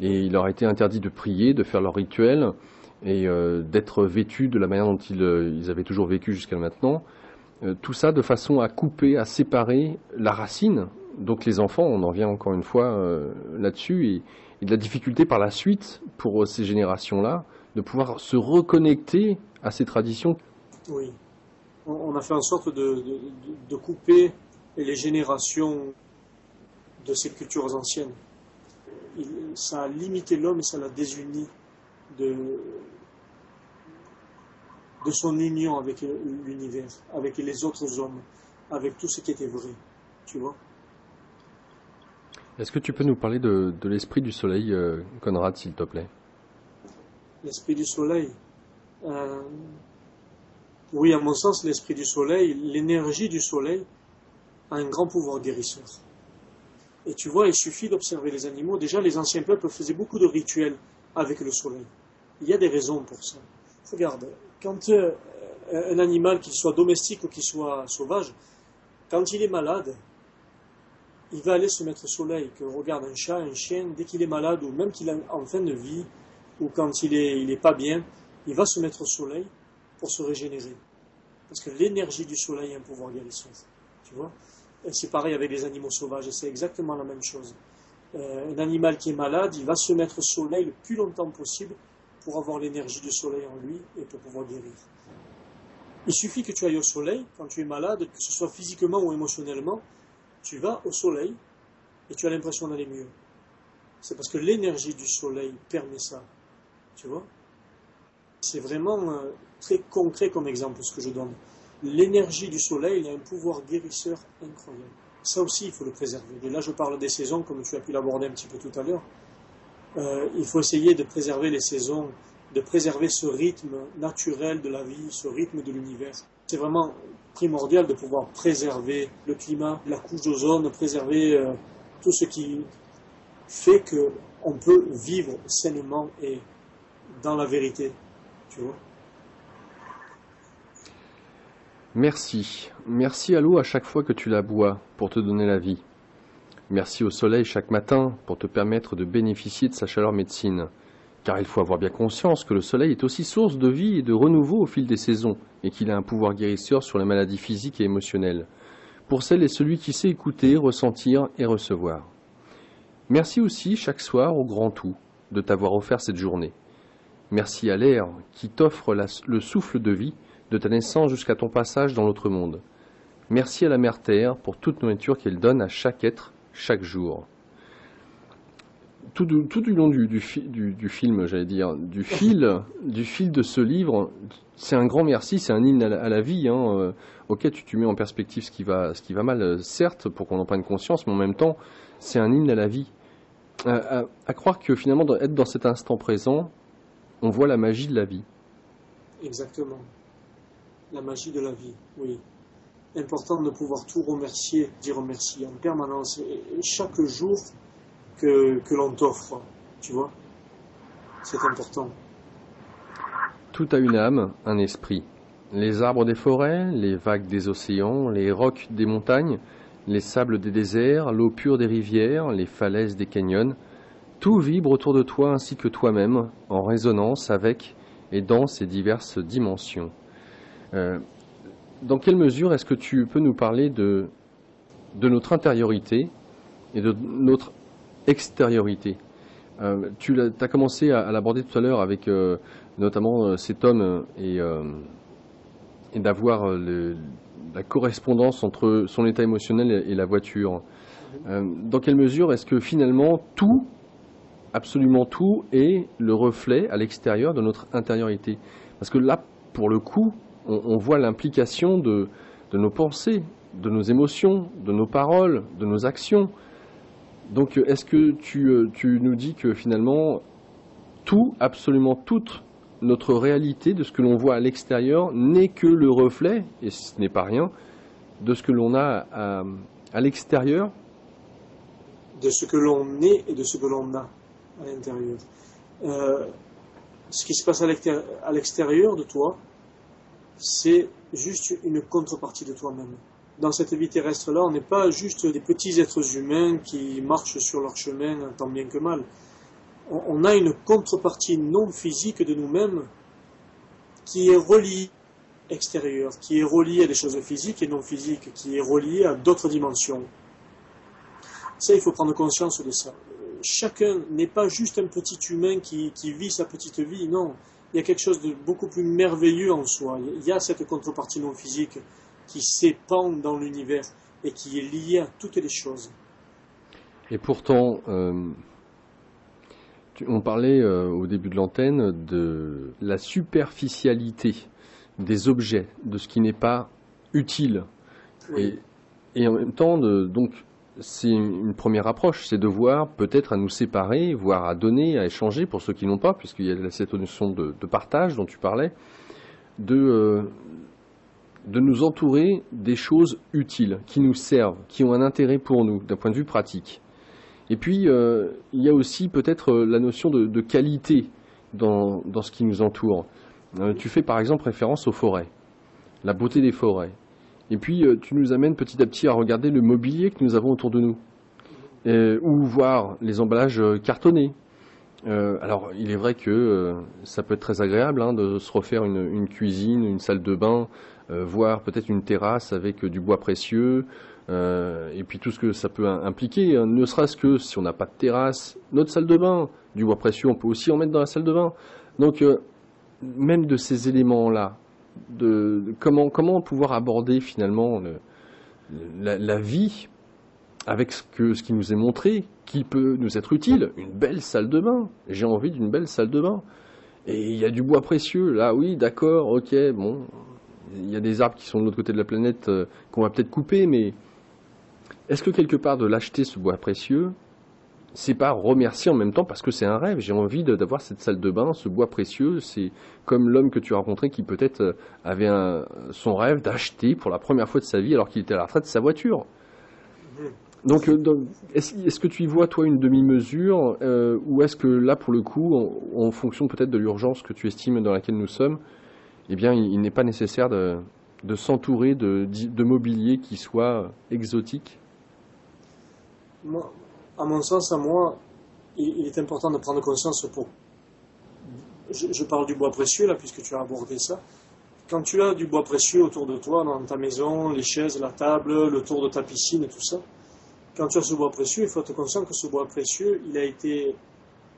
Et il leur a été interdit de prier, de faire leur rituel, et euh, d'être vêtus de la manière dont ils, euh, avaient toujours vécu jusqu'à maintenant. Euh, tout ça de façon à couper, à séparer la racine. Donc les enfants, on en vient encore une fois là-dessus, et, de la difficulté par la suite pour ces générations-là de pouvoir se reconnecter à ces traditions. Oui, on a fait en sorte de, couper les générations de ces cultures anciennes. ça a limité l'homme et ça l'a désuni de, de son union avec l'univers, avec les autres hommes, avec tout ce qui était vrai. Tu vois Est-ce que tu peux nous parler de, l'esprit du soleil, euh, Conrad, s'il te plaît? L'esprit du soleil. Euh, oui, à mon sens, l'esprit du soleil, l'énergie du soleil a un grand pouvoir guérisseur. Et tu vois, il suffit d'observer les animaux. Déjà, les anciens peuples faisaient beaucoup de rituels avec le soleil. Il y a des raisons pour ça. Regarde, quand euh, un animal, qu'il soit domestique ou qu'il soit sauvage, quand il est malade, il va aller se mettre au soleil. Que regarde un chat, un chien, dès qu'il est malade ou même qu'il est en fin de vie ou quand il est, il est pas bien, il va se mettre au soleil pour se régénérer. Parce que l'énergie du soleil a un pouvoir guérisseur. Tu vois C'est pareil avec les animaux sauvages, c'est exactement la même chose. Euh, un animal qui est malade, il va se mettre au soleil le plus longtemps possible pour avoir l'énergie du soleil en lui et pour pouvoir guérir. Il suffit que tu ailles au soleil quand tu es malade, que ce soit physiquement ou émotionnellement, tu vas au soleil et tu as l'impression d'aller mieux. C'est parce que l'énergie du soleil permet ça. Tu vois C'est vraiment euh, très concret comme exemple ce que je donne. L'énergie du soleil a un pouvoir guérisseur incroyable. Ça aussi, il faut le préserver. Et là, je parle des saisons, comme tu as pu l'aborder un petit peu tout à l'heure. Euh, il faut essayer de préserver les saisons, de préserver ce rythme naturel de la vie, ce rythme de l'univers. C'est vraiment primordial de pouvoir préserver le climat, la couche d'ozone, préserver euh, tout ce qui fait qu'on peut vivre sainement et dans la vérité. Tu vois Merci. Merci à l'eau à chaque fois que tu la bois pour te donner la vie. Merci au soleil chaque matin pour te permettre de bénéficier de sa chaleur médecine. Car il faut avoir bien conscience que le soleil est aussi source de vie et de renouveau au fil des saisons et qu'il a un pouvoir guérisseur sur les maladies physiques et émotionnelles. Pour celle et celui qui sait écouter, ressentir et recevoir. Merci aussi chaque soir au grand tout de t'avoir offert cette journée. Merci à l'air qui t'offre le souffle de vie de ta naissance jusqu'à ton passage dans l'autre monde. Merci à la Mère Terre pour toute nourriture qu'elle donne à chaque être chaque jour. Tout du, long du, film, j'allais dire, du fil, du fil de ce livre, c'est un grand merci, c'est un hymne à la, vie. Hein, euh, ok, tu, tu mets en perspective ce qui va, ce qui va mal, euh, certes, pour qu'on en prenne conscience, mais en même temps, c'est un hymne à la vie. À, à, croire que finalement, être dans cet instant présent, on voit la magie de la vie. Exactement la magie de la vie, oui. Important de pouvoir tout remercier, dire merci en permanence, chaque jour que, que l'on t'offre, tu vois. C'est important. Tout a une âme, un esprit. Les arbres des forêts, les vagues des océans, les rocs des montagnes, les sables des déserts, l'eau pure des rivières, les falaises des canyons, tout vibre autour de toi ainsi que toi-même, en résonance avec et dans ces diverses dimensions. Euh, dans quelle mesure est-ce que tu peux nous parler de, notre intériorité et de notre extériorité? Euh, Tu as commencé à, l'aborder tout à l'heure avec euh, notamment cet homme et, et d'avoir la correspondance entre son état émotionnel et, la voiture. dans quelle mesure est-ce que finalement tout, absolument tout, est le reflet à l'extérieur de notre intériorité? Parce que là, pour le coup, on, voit l'implication de, nos pensées, de nos émotions, de nos paroles, de nos actions. Donc est-ce que tu, euh, tu, nous dis que finalement tout, absolument toute notre réalité de ce que l'on voit à l'extérieur n'est que le reflet, et ce n'est pas rien, de ce que l'on a à, l'extérieur? De ce que l'on est et de ce que l'on a à l'intérieur. Euh, ce qui se passe à l'extérieur de toi, c'est juste une contrepartie de toi-même. dans cette vie terrestre-là, on n'est pas juste des petits êtres humains qui marchent sur leur chemin tant bien que mal. On a une contrepartie non physique de nous-mêmes qui est reliée extérieure, qui est reliée à des choses physiques et non physiques, qui est reliée à d'autres dimensions. Ça, il faut prendre conscience de ça. Chacun n'est pas juste un petit humain qui, qui vit sa petite vie, non. Il y a quelque chose de beaucoup plus merveilleux en soi. Il y a cette contrepartie non physique qui s'épand dans l'univers et qui est liée à toutes les choses. Et pourtant, euh, on parlait euh, au début de l'antenne de la superficialité des objets, de ce qui n'est pas utile. Et, et, en même temps, de, donc, c'est une première approche, c'est de voir peut-être à nous séparer, voire à donner, à échanger pour ceux qui n'ont pas, puisqu'il y a cette notion de, partage dont tu parlais, de, euh, de nous entourer des choses utiles, qui nous servent, qui ont un intérêt pour nous d'un point de vue pratique. Et puis, euh, il y a aussi peut-être euh, la notion de, qualité dans, ce qui nous entoure. Tu fais par exemple référence aux forêts, la beauté des forêts. Et puis, euh, tu nous amènes petit à petit à regarder le mobilier que nous avons autour de nous, euh, ou voir les emballages euh, cartonnés. alors, il est vrai que ça peut être très agréable hein, de se refaire une, cuisine, une salle de bain, voir peut-être une terrasse avec du bois précieux, et puis tout ce que ça peut impliquer, hein, ne serait-ce que si on n'a pas de terrasse, notre salle de bain, du bois précieux, on peut aussi en mettre dans la salle de bain. Donc, même de ces éléments-là, comment, pouvoir aborder finalement le, la, vie avec ce qui nous est montré, qui peut nous être utile. Une belle salle de bain. J'ai envie d'une belle salle de bain. Et il y a du bois précieux. Là, oui, d'accord, ok, bon. Il y a des arbres qui sont de l'autre côté de la planète euh, qu'on va peut-être couper, mais est-ce que quelque part de l'acheter ce bois précieux, c'est pas remercier en même temps parce que c'est un rêve. J'ai envie d'avoir cette salle de bain, ce bois précieux. C'est comme l'homme que tu as rencontré qui peut-être euh, avait son rêve d'acheter pour la première fois de sa vie alors qu'il était à la retraite sa voiture. Donc, euh, est-ce est que tu y vois toi une demi-mesure euh, ou est-ce que là pour le coup, en, fonction peut-être de l'urgence que tu estimes dans laquelle nous sommes, eh bien il, n'est pas nécessaire de, s'entourer de, de mobilier qui soit exotique? À mon sens, à moi, il, est important de prendre conscience pour. Je, je, parle du bois précieux là, puisque tu as abordé ça. Quand tu as du bois précieux autour de toi, dans ta maison, les chaises, la table, le tour de ta piscine et tout ça, quand tu as ce bois précieux, il faut être conscient que ce bois précieux, il a été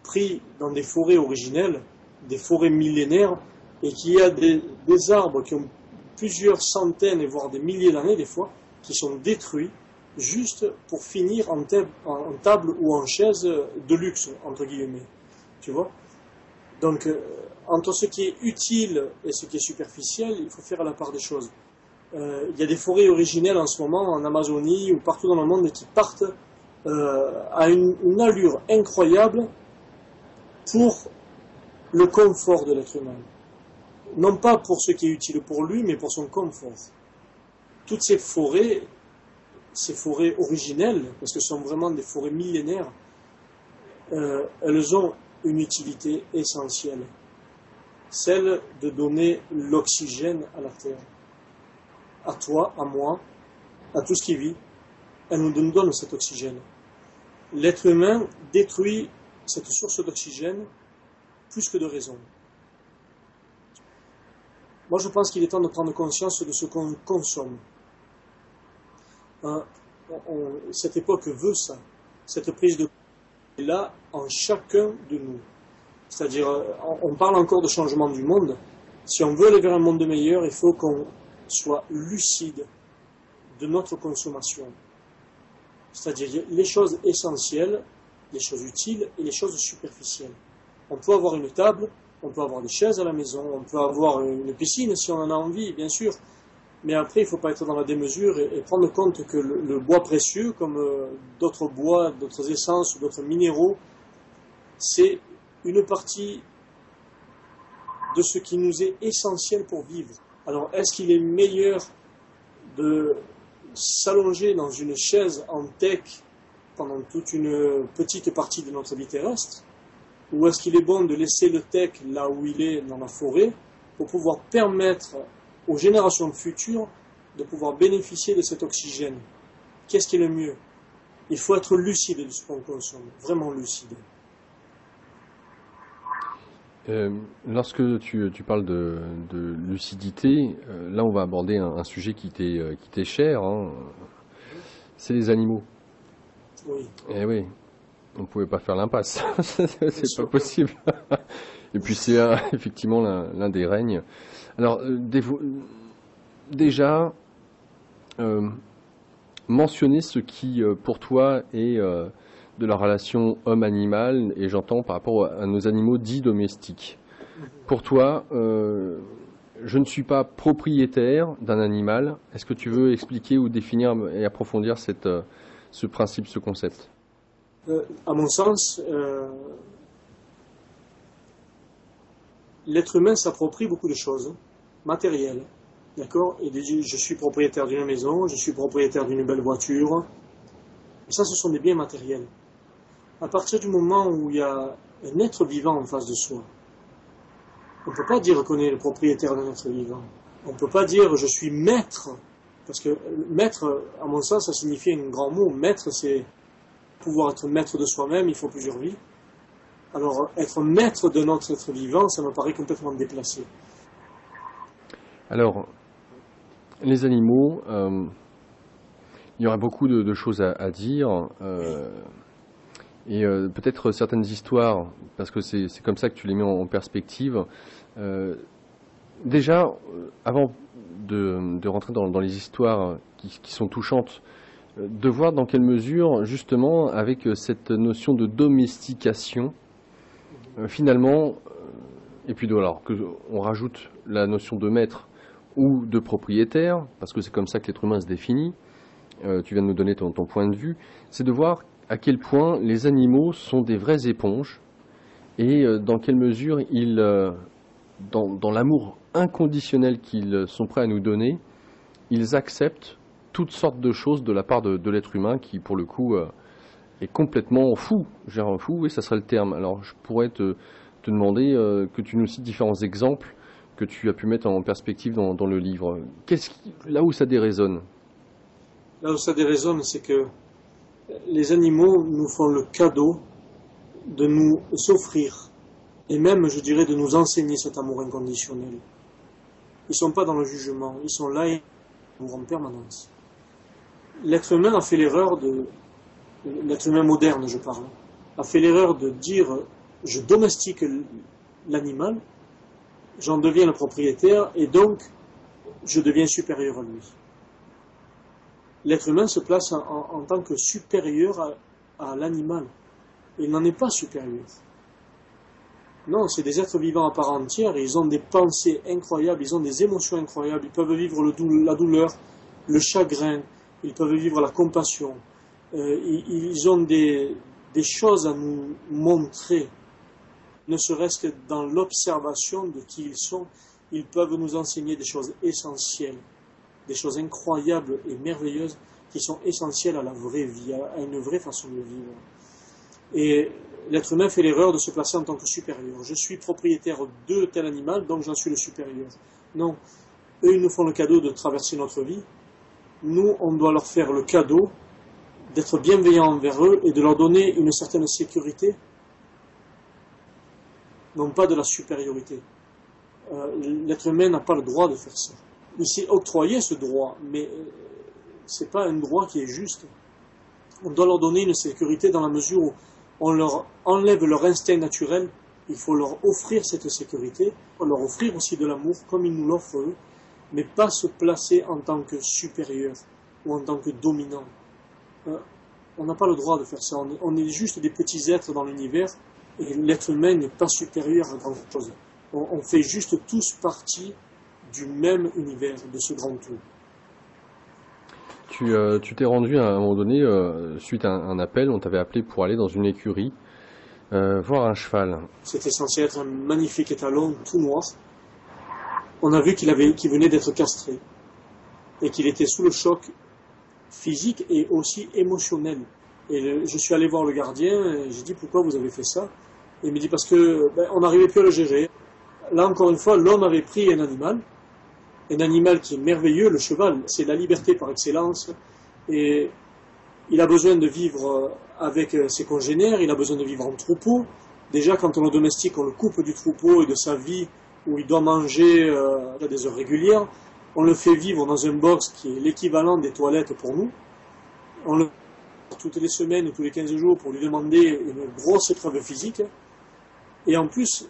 pris dans des forêts originelles, des forêts millénaires, et qu'il y a des, des arbres qui ont plusieurs centaines voire des milliers d'années des fois, qui sont détruits juste pour finir en, table ou en chaise de luxe, entre guillemets. Tu vois Donc, euh, entre ce qui est utile et ce qui est superficiel, il faut faire la part des choses. Euh, il y a des forêts originelles en ce moment en Amazonie ou partout dans le monde qui partent euh, à une, une, allure incroyable pour le confort de l'être humain. Non pas pour ce qui est utile pour lui, mais pour son confort. Toutes ces forêts ces forêts originelles, parce que ce sont vraiment des forêts millénaires, euh, elles ont une utilité essentielle, celle de donner l'oxygène à la Terre, à toi, à moi, à tout ce qui vit. Elle nous donne cet oxygène. L'être humain détruit cette source d'oxygène plus que de raison. Moi, je pense qu'il est temps de prendre conscience de ce qu'on consomme on, cette époque veut ça, cette prise de est là en chacun de nous. C'est-à-dire, on parle encore de changement du monde. Si on veut aller vers un monde meilleur, il faut qu'on soit lucide de notre consommation. C'est-à-dire les choses essentielles, les choses utiles et les choses superficielles. On peut avoir une table, on peut avoir des chaises à la maison, on peut avoir une piscine si on en a envie, bien sûr, mais après, il ne faut pas être dans la démesure et, prendre compte que le, le bois précieux, comme euh, d'autres bois, d'autres essences ou d'autres minéraux, c'est une partie de ce qui nous est essentiel pour vivre. Alors, est-ce qu'il est meilleur de s'allonger dans une chaise en tech pendant toute une petite partie de notre vie terrestre Ou est-ce qu'il est bon de laisser le tech là où il est, dans la forêt, pour pouvoir permettre aux générations futures de pouvoir bénéficier de cet oxygène, qu'est-ce qui est le mieux? Il faut être lucide de ce qu'on consomme, vraiment lucide. Euh, lorsque tu, parles de, lucidité, euh, là on va aborder un, sujet qui t'est euh, cher, hein. c'est les animaux. Oui. Eh oui, on ne pouvait pas faire l'impasse, c'est pas possible. Et puis c'est effectivement l'un des règnes. Alors déjà, mentionner ce qui pour toi est de la relation homme-animal, et j'entends par rapport à nos animaux dits domestiques. Pour toi, euh, je ne suis pas propriétaire d'un animal. Est-ce que tu veux expliquer ou définir et approfondir euh, ce principe, ce concept? Euh, À mon sens, l'être humain s'approprie beaucoup de choses matérielles. D'accord Et je suis propriétaire d'une maison, je suis propriétaire d'une belle voiture. Ça, ce sont des biens matériels à partir du moment où il y a un être vivant en face de soi, on ne peut pas dire qu'on est le propriétaire d'un être vivant. On ne peut pas dire je suis maître, parce que maître, à mon sens, ça signifie un grand mot. Maître, c'est pouvoir être maître de soi-même, il faut plusieurs vies. Alors, être maître de notre être vivant, ça me paraît complètement déplacé. Alors, les animaux, euh, il y aurait beaucoup de, choses à, dire. Euh, et euh, peut-être certaines histoires, parce que c'est comme ça que tu les mets en, perspective. Déjà, avant de, rentrer dans, les histoires qui, sont touchantes, de voir dans quelle mesure, justement, avec cette notion de domestication, finalement, et puis de, alors qu'on rajoute la notion de maître ou de propriétaire, parce que c'est comme ça que l'être humain se définit, tu viens de nous donner ton point de vue, c'est de voir à quel point les animaux sont des vraies éponges et euh, dans quelle mesure ils, euh, dans, l'amour inconditionnel qu'ils sont prêts à nous donner, ils acceptent toutes sortes de choses de la part de, l'être humain qui, pour le coup, euh, est complètement fou. Genre fou, oui, ça serait le terme. Alors, je pourrais te, demander que tu nous cites différents exemples que tu as pu mettre en perspective dans, le livre. Qu'est-ce là où ça déraisonne Là où ça déraisonne, c'est que les animaux nous font le cadeau de nous s'offrir et même, je dirais, de nous enseigner cet amour inconditionnel. Ils ne sont pas dans le jugement, ils sont là et en permanence. L'être humain a fait l'erreur de, l'être humain moderne, je parle, a fait l'erreur de dire je domestique l'animal, j'en deviens le propriétaire et donc je deviens supérieur à lui l'être humain se place en, tant que supérieur à, l'animal. Il n'en est pas supérieur. Non, c'est des êtres vivants à part entière, ils ont des pensées incroyables, ils ont des émotions incroyables, ils peuvent vivre la douleur, le chagrin, ils peuvent vivre la compassion, euh, ils, ont des, des choses à nous montrer, ne serait-ce que dans l'observation de qui ils sont, ils peuvent nous enseigner des choses essentielles des choses incroyables et merveilleuses qui sont essentielles à la vraie vie, à une vraie façon de vivre. Et l'être humain fait l'erreur de se placer en tant que supérieur. Je suis propriétaire de tel animal, donc j'en suis le supérieur. Non, eux, ils nous font le cadeau de traverser notre vie. Nous, on doit leur faire le cadeau d'être bienveillants envers eux et de leur donner une certaine sécurité, non pas de la supériorité. Euh, l'être humain n'a pas le droit de faire ça il s'est octroyé ce droit, mais euh, ce n'est pas un droit qui est juste. On doit leur donner une sécurité dans la mesure où on leur enlève leur instinct naturel, il faut leur offrir cette sécurité, leur offrir aussi de l'amour comme ils nous l'offrent eux, mais pas se placer en tant que supérieur ou en tant que dominant. Euh, on n'a pas le droit de faire ça. On est, juste des petits êtres dans l'univers et l'être humain n'est pas supérieur à grand chose. on fait juste tous partie du même univers, de ce grand tout. Tu euh, t'es rendu à un moment donné, euh, suite à un, appel, on t'avait appelé pour aller dans une écurie euh, voir un cheval. C'était censé être un magnifique étalon tout noir. On a vu qu'il avait, qu'il venait d'être castré et qu'il était sous le choc physique et aussi émotionnel. Et je suis allé voir le gardien et j'ai dit pourquoi vous avez fait ça? Et il me dit parce que ben, on n'arrivait plus à le gérer. Là encore une fois, l'homme avait pris un animal un animal qui est merveilleux, le cheval, c'est la liberté par excellence, et il a besoin de vivre avec ses congénères, il a besoin de vivre en troupeau. Déjà, quand on le domestique, on le coupe du troupeau et de sa vie où il doit manger euh, à des heures régulières. On le fait vivre dans un box qui est l'équivalent des toilettes pour nous. On le toutes les semaines ou tous les 15 jours pour lui demander une grosse épreuve physique. Et en plus,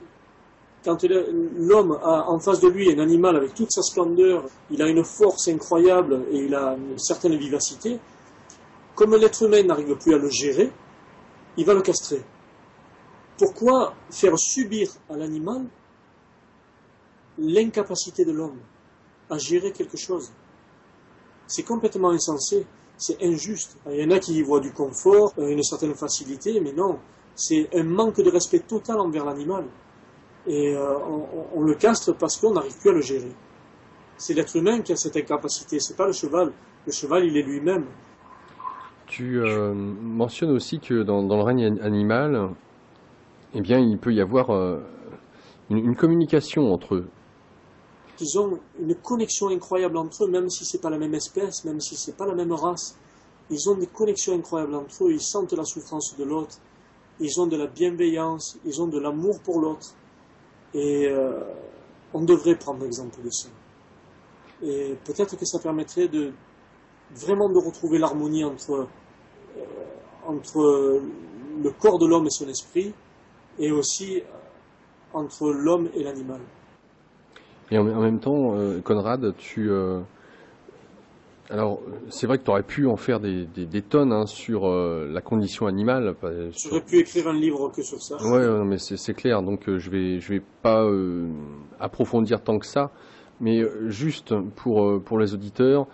quand l'homme a en face de lui un animal avec toute sa splendeur, il a une force incroyable et il a une certaine vivacité, comme l'être humain n'arrive plus à le gérer, il va le castrer. Pourquoi faire subir à l'animal l'incapacité de l'homme? À gérer quelque chose C'est complètement insensé c'est injuste. Il y en a qui y voient du confort, euh, une certaine facilité, mais non, c'est un manque de respect total envers l'animal. Et euh, on, le castre parce qu'on n'arrive plus à le gérer. C'est l'être humain qui a cette incapacité, c'est pas le cheval. Le cheval, il est lui-même. Tu euh, mentionnes aussi que dans, le règne animal, eh bien, il peut y avoir une, communication entre eux qu'ils ont une connexion incroyable entre eux, même si ce n'est pas la même espèce, même si ce n'est pas la même race. Ils ont des connexions incroyables entre eux, ils sentent la souffrance de l'autre, ils ont de la bienveillance, ils ont de l'amour pour l'autre. Et euh, on devrait prendre l'exemple de ça. Et peut-être que ça permettrait vraiment de retrouver l'harmonie entre, euh, entre le corps de l'homme et son esprit, et aussi euh, entre l'homme et l'animal. Et en, même temps, euh, Conrad, tu. Euh, alors, c'est vrai que tu aurais pu en faire des, tonnes hein, sur euh, la condition animale. J'aurais pu écrire un livre que sur ça. Ouais, mais c'est clair. Donc, je vais, je vais pas approfondir tant que ça, mais juste pour pour les auditeurs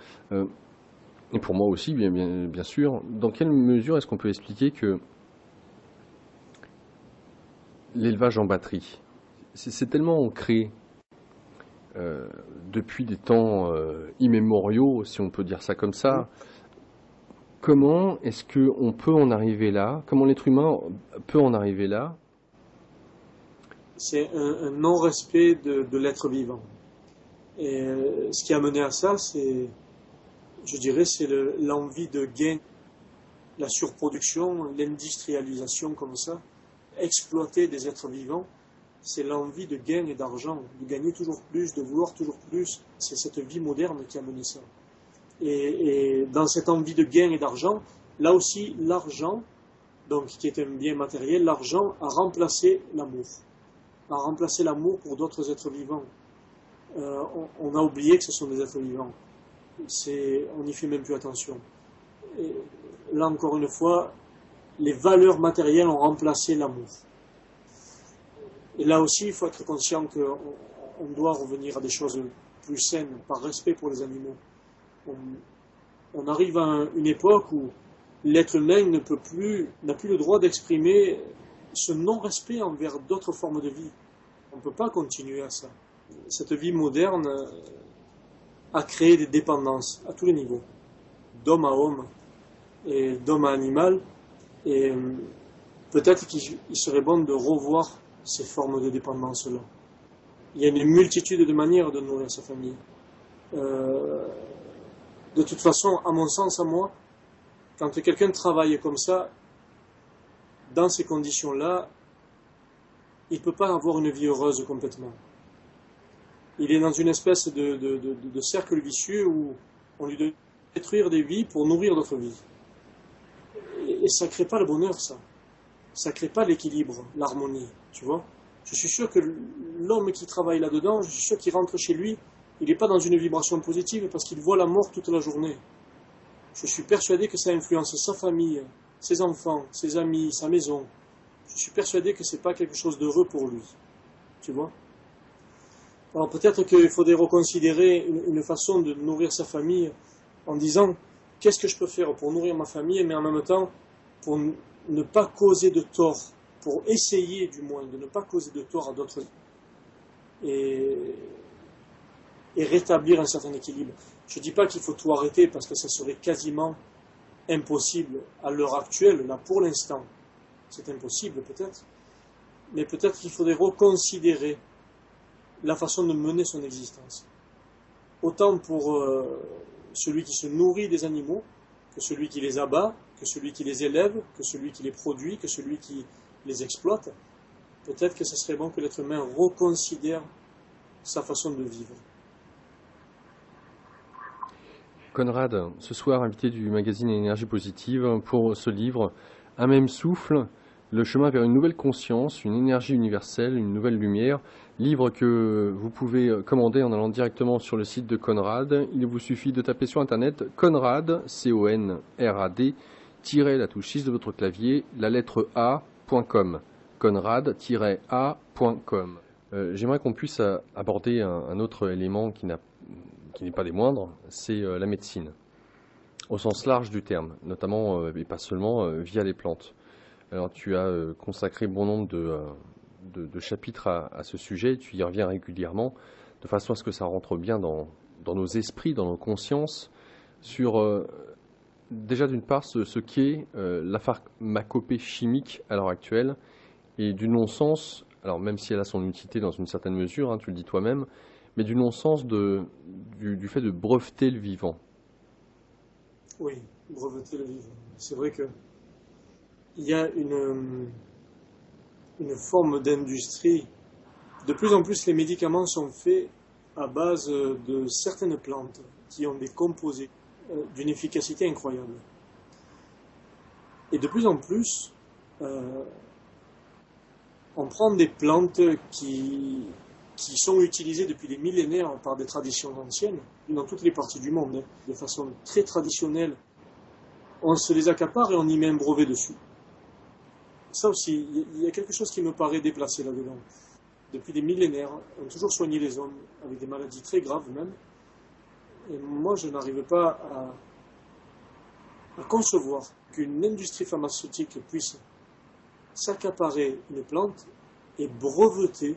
et pour moi aussi, bien, bien, bien sûr. Dans quelle mesure est-ce qu'on peut expliquer que l'élevage en batterie, c'est tellement ancré euh, depuis des temps euh, immémoriaux, si on peut dire ça comme ça. Comment est-ce qu'on peut en arriver là? Comment l'être humain peut en arriver là? C'est un, non-respect de, l'être vivant. Et euh, ce qui a mené à ça, c'est, je dirais, c'est l'envie de gain, la surproduction, l'industrialisation comme ça, exploiter des êtres vivants c'est l'envie de gain et d'argent, de gagner toujours plus, de vouloir toujours plus. C'est cette vie moderne qui a mené ça. Et, dans cette envie de gain et d'argent, là aussi, l'argent, donc qui est un bien matériel, l'argent a remplacé l'amour, a remplacé l'amour pour d'autres êtres vivants. Euh, on, a oublié que ce sont des êtres vivants. on n'y fait même plus attention. Là encore une fois, les valeurs matérielles ont remplacé l'amour. Et là aussi, il faut être conscient qu'on doit revenir à des choses plus saines, par respect pour les animaux. On, arrive à une époque où l'être humain ne peut plus, n'a plus le droit d'exprimer ce non-respect envers d'autres formes de vie. On ne peut pas continuer à ça. Cette vie moderne a créé des dépendances à tous les niveaux, d'homme à homme et d'homme à animal. Et euh, peut-être qu'il serait bon de revoir ces formes de dépendance-là. Il y a une multitude de manières de nourrir sa famille. Euh, de toute façon, à mon sens, à moi, quand quelqu'un travaille comme ça, dans ces conditions-là, il ne peut pas avoir une vie heureuse complètement. Il est dans une espèce de, de cercle vicieux où on lui doit détruire des vies pour nourrir d'autres vies. Et, ça ne crée pas le bonheur, ça. Ça ne crée pas l'équilibre, l'harmonie. Tu vois Je suis sûr que l'homme qui travaille là-dedans, je suis sûr qu'il rentre chez lui, il n'est pas dans une vibration positive parce qu'il voit la mort toute la journée. Je suis persuadé que ça influence sa famille, ses enfants, ses amis, sa maison. Je suis persuadé que ce n'est pas quelque chose d'heureux pour lui. Tu vois Alors peut-être qu'il faudrait reconsidérer une, façon de nourrir sa famille en disant qu'est-ce que je peux faire pour nourrir ma famille, mais en même temps pour ne pas causer de tort pour essayer du moins de ne pas causer de tort à d'autres et, rétablir un certain équilibre. Je ne dis pas qu'il faut tout arrêter parce que ça serait quasiment impossible à l'heure actuelle, là pour l'instant. C'est impossible peut-être, mais peut-être qu'il faudrait reconsidérer la façon de mener son existence. autant pour euh, celui qui se nourrit des animaux, que celui qui les abat, que celui qui les élève, que celui qui les produit, que celui qui les exploite. Peut-être que ce serait bon que l'être humain reconsidère sa façon de vivre. Conrad, ce soir invité du magazine Énergie Positive pour ce livre, Un même souffle, le chemin vers une nouvelle conscience, une énergie universelle, une nouvelle lumière. Livre que vous pouvez commander en allant directement sur le site de Conrad. Il vous suffit de taper sur internet Conrad, C-O-N-R-A-D, tirer la touche 6 de votre clavier, la lettre A.com. Conrad-A.com. Euh, j'aimerais qu'on puisse aborder un, autre élément qui n'est pas des moindres, c'est euh, la médecine, au sens large du terme, notamment euh, et pas seulement via les plantes. Alors tu as euh, consacré bon nombre de, euh, chapitres à, ce sujet, tu y reviens régulièrement, de façon à ce que ça rentre bien dans, nos esprits, dans nos consciences, sur euh, déjà d'une part ce, qu'est la pharmacopée chimique à l'heure actuelle, et du non-sens, alors même si elle a son utilité dans une certaine mesure, hein, tu le dis toi-même, mais du non-sens du, fait de breveter le vivant. Oui, breveter le vivant. C'est vrai que il y a une, une forme d'industrie. De plus en plus, les médicaments sont faits à base de certaines plantes qui ont des composés d'une efficacité incroyable. Et de plus en plus, euh, on prend des plantes qui, qui sont utilisées depuis des millénaires par des traditions anciennes, dans toutes les parties du monde, hein, de façon très traditionnelle. On se les accapare et on y met un brevet dessus ça aussi, il y a quelque chose qui me paraît déplacé là-dedans. Depuis des millénaires, on a toujours soigné les hommes avec des maladies très graves même. Et moi, je n'arrive pas à, concevoir qu'une industrie pharmaceutique puisse s'accaparer une plante et breveter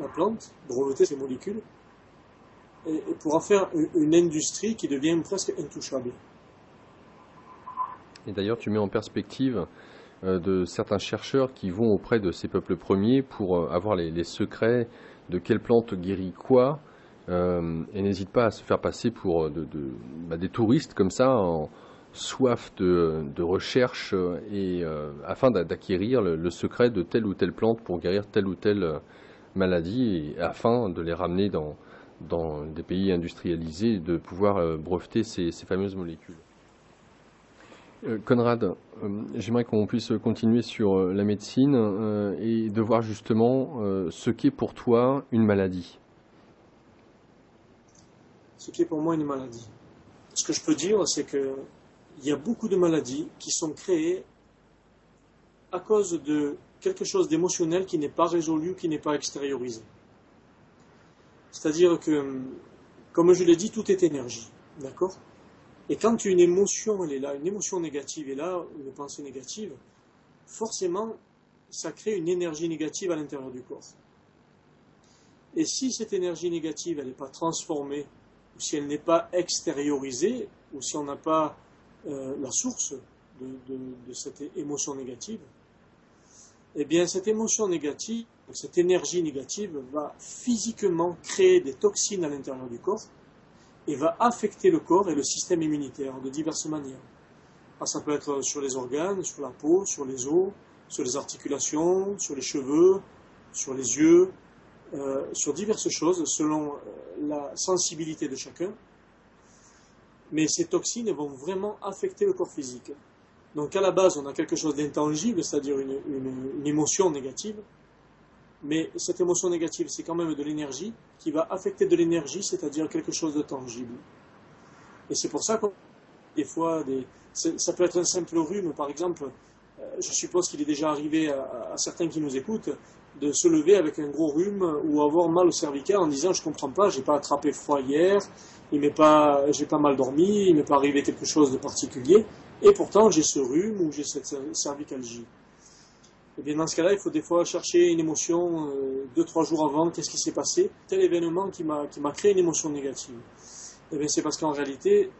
la plante, breveter ses molécules, et, pour en faire une industrie qui devient presque intouchable. Et d'ailleurs, tu mets en perspective euh, de certains chercheurs qui vont auprès de ces peuples premiers pour euh, avoir les, secrets de quelle plante guérit quoi, euh, et n'hésitent pas à se faire passer pour bah, des touristes comme ça, en soif de, recherche, et afin d'acquérir le, secret de telle ou telle plante pour guérir telle ou telle maladie, et afin de les ramener dans, des pays industrialisés de pouvoir breveter ces fameuses molécules. Euh, Conrad, euh, j'aimerais qu'on puisse continuer sur euh, la médecine et de voir justement ce qu'est pour toi une maladie. Ce qui est pour moi une maladie. Ce que je peux dire, c'est qu'il y a beaucoup de maladies qui sont créées à cause de quelque chose d'émotionnel qui n'est pas résolu, qui n'est pas extériorisé. C'est-à-dire que, comme je l'ai dit, tout est énergie. D'accord? Et quand une émotion, elle est là, une émotion négative est là, une pensée négative, forcément, ça crée une énergie négative à l'intérieur du corps. Et si cette énergie négative, elle n'est pas transformée, si elle n'est pas extériorisée, ou si on n'a pas euh, la source de, cette émotion négative, eh bien, cette émotion négative, cette énergie négative va physiquement créer des toxines à l'intérieur du corps, et va affecter le corps et le système immunitaire de diverses manières. Ah, ça peut être sur les organes, sur la peau, sur les os, sur les articulations, sur les cheveux, sur les yeux, euh, sur diverses choses selon euh, la sensibilité de chacun. Mais ces toxines vont vraiment affecter le corps physique. Donc à la base, on a quelque chose d'intangible, c'est-à-dire une émotion négative, mais cette émotion négative, c'est quand même de l'énergie qui va affecter de l'énergie, c'est-à-dire quelque chose de tangible. Et c'est pour ça que des fois, ça peut être un simple rhume, par exemple. Euh, je suppose qu'il est déjà arrivé à, certains qui nous écoutent de se lever avec un gros rhume ou avoir mal au cervical en disant je comprends pas, j'ai pas attrapé froid hier, il m'est pas, j'ai pas mal dormi, il m'est pas arrivé quelque chose de particulier, et pourtant j'ai ce rhume ou j'ai cette cervicalgie. Et eh bien dans ce cas-là, il faut des fois chercher une émotion euh, deux, trois jours avant, qu'est-ce qui s'est passé, tel événement qui m'a, qui m'a créé une émotion négative. Et eh bien c'est parce qu'en réalité,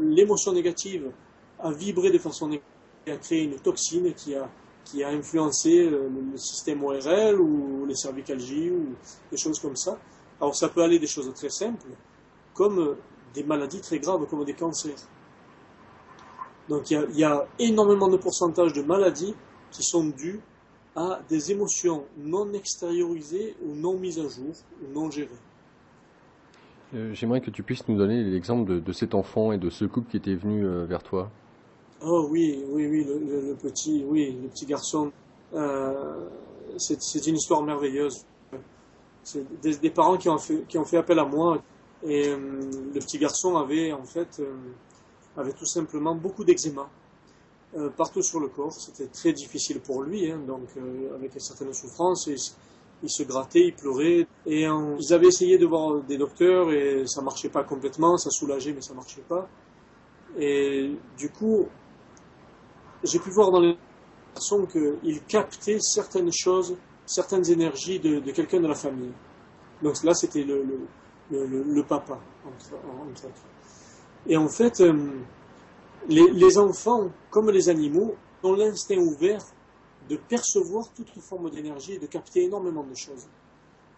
l'émotion négative a vibré de façon négative, a créé une toxine qui a, qui a influencé le, système ORL ou les cervicalgies ou des choses comme ça. Alors ça peut aller des choses très simples, comme des maladies très graves, comme des cancers. Donc il y, a, énormément de pourcentage de maladies qui sont dues à des émotions non extériorisées ou non mises à jour ou non gérées. Euh, j'aimerais que tu puisses nous donner l'exemple de, cet enfant et de ce couple qui était venu euh, vers toi. Oh oui, oui, oui, le, petit, oui, le petit garçon. Euh, c'est une histoire merveilleuse. C'est des, parents qui ont, fait, appel à moi et le petit garçon avait en fait avait tout simplement beaucoup d'eczéma euh, partout sur le corps. C'était très difficile pour lui, hein, donc euh, avec une certaine souffrance. il se grattait, il pleurait. Et ils avaient essayé de voir des docteurs et ça marchait pas complètement. Ça soulageait, mais ça marchait pas. Et du coup, j'ai pu voir dans les garçons qu'il captait certaines choses, certaines énergies de, quelqu'un de la famille. Donc là, c'était le, papa, entre, entre autres. Et en fait, euh, les, enfants, comme les animaux, ont l'instinct ouvert de percevoir toute forme d'énergie et de capter énormément de choses.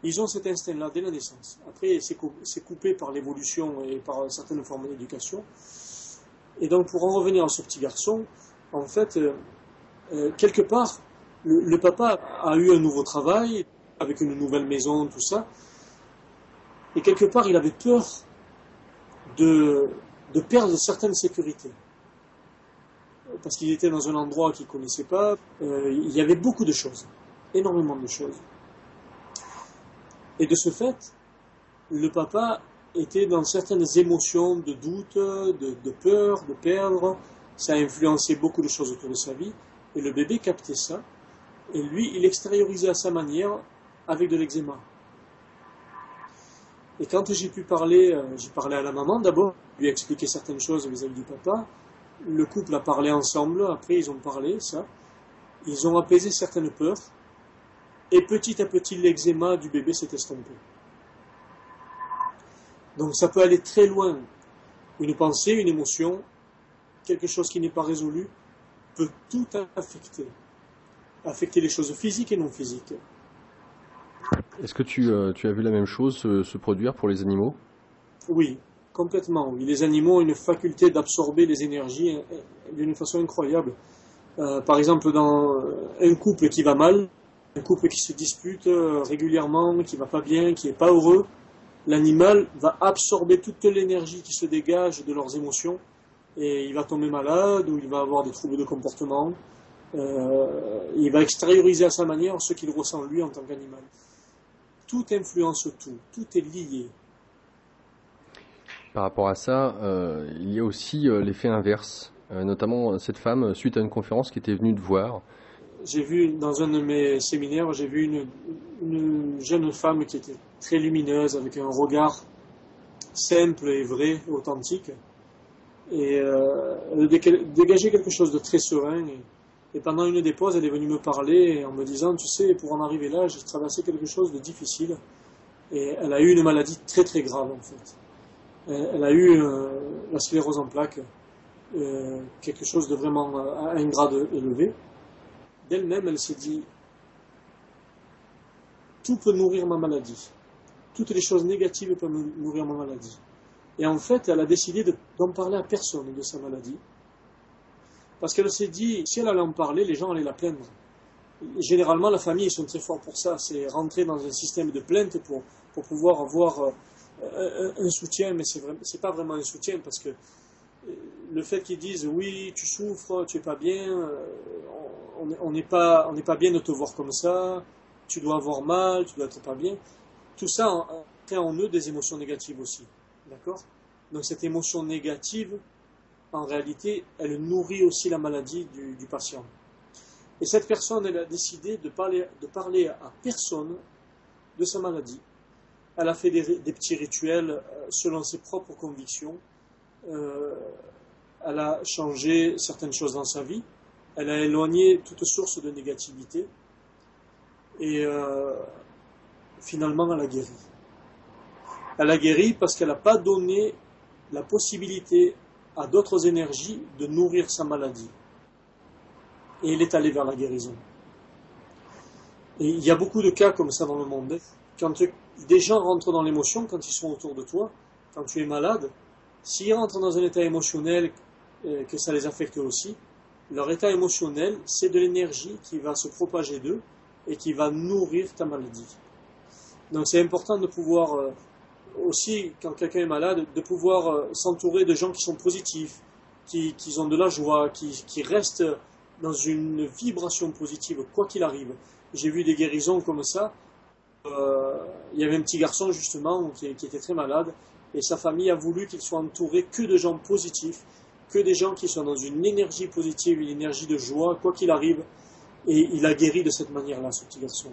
Ils ont cet instinct-là dès la naissance. Après, c'est coupé par l'évolution et par certaines formes d'éducation. Et donc, pour en revenir à ce petit garçon, en fait, euh, euh, quelque part, le, papa a eu un nouveau travail, avec une nouvelle maison, tout ça. Et quelque part, il avait peur de, perdre certaines sécurités. Parce qu'il était dans un endroit qu'il ne connaissait pas, euh, il y avait beaucoup de choses, énormément de choses. Et de ce fait, le papa était dans certaines émotions de doute, de peur, de perdre. Ça a influencé beaucoup de choses autour de sa vie. Et le bébé captait ça. Et lui, il extériorisait à sa manière avec de l'eczéma. Et quand j'ai pu parler, euh, j'ai parlé à la maman d'abord, lui expliquer certaines choses vis-à-vis du papa. Le couple a parlé ensemble, après ils ont parlé, ça. Ils ont apaisé certaines peurs. Et petit à petit, l'eczéma du bébé s'est estompé. Donc ça peut aller très loin. Une pensée, une émotion, quelque chose qui n'est pas résolu, peut tout affecter. Affecter les choses physiques et non physiques. Est-ce que tu, euh, tu, as vu la même chose se, produire pour les animaux? Oui, complètement. Les animaux ont une faculté d'absorber les énergies euh, d'une façon incroyable. Euh, par exemple, dans un couple qui va mal, un couple qui se dispute régulièrement, qui va pas bien, qui est pas heureux, l'animal va absorber toute l'énergie qui se dégage de leurs émotions et il va tomber malade ou il va avoir des troubles de comportement. il va extérioriser à sa manière ce qu'il ressent lui en tant qu'animal tout influence tout, tout est lié. Par rapport à ça, euh, il y a aussi euh, l'effet inverse, euh, notamment cette femme, suite à une conférence qui était venue te voir. J'ai vu dans un de mes séminaires, j'ai vu une, jeune femme qui était très lumineuse, avec un regard simple et vrai, authentique. Et elle dégageait quelque chose de très serein. Et pendant une des pauses, elle est venue me parler en me disant, tu sais, pour en arriver là, j'ai traversé quelque chose de difficile. Et elle a eu une maladie très très grave en fait. Elle a eu euh, la sclérose en plaques, euh, quelque chose de vraiment à un grade élevé. D'elle-même, elle s'est dit, tout peut nourrir ma maladie. Toutes les choses négatives peuvent nourrir ma maladie. Et en fait, elle a décidé d'en parler à personne de sa maladie parce qu'elle s'est dit, si elle allait en parler, les gens allaient la plaindre. Généralement, la famille, ils sont très forts pour ça. C'est rentrer dans un système de plainte pour, pour pouvoir avoir euh, un, soutien, mais c'est n'est pas vraiment un soutien parce que euh, le fait qu'ils disent oui, tu souffres, tu es pas bien, euh, on n'est pas, bien de te voir comme ça, tu dois avoir mal, tu dois être pas bien. Tout ça crée en eux des émotions négatives aussi. D'accord? Donc cette émotion négative, en réalité, elle nourrit aussi la maladie du, patient. Et cette personne, elle a décidé de parler, parler à personne de sa maladie. Elle a fait des, petits rituels euh, selon ses propres convictions. Euh, elle a changé certaines choses dans sa vie. Elle a éloigné toute source de négativité. Et euh, finalement, elle a guéri. Elle a guéri parce qu'elle n'a pas donné la possibilité à d'autres énergies de nourrir sa maladie. Et il est allé vers la guérison. Et il y a beaucoup de cas comme ça dans le monde. Quand des gens rentrent dans l'émotion quand ils sont autour de toi, quand tu es malade. S'ils rentrent dans un état émotionnel, euh, que ça les affecte aussi, leur état émotionnel, c'est de l'énergie qui va se propager d'eux et qui va nourrir ta maladie. Donc c'est important de pouvoir euh, aussi, quand quelqu'un est malade, de pouvoir euh, s'entourer de gens qui sont positifs, qui, qui ont de la joie, qui, qui, restent dans une vibration positive, quoi qu'il arrive. J'ai vu des guérisons comme ça. Euh, il y avait un petit garçon justement qui, qui était très malade et sa famille a voulu qu'il soit entouré que de gens positifs, que des gens qui soient dans une énergie positive, une énergie de joie, quoi qu'il arrive. Et il a guéri de cette manière-là, ce petit garçon.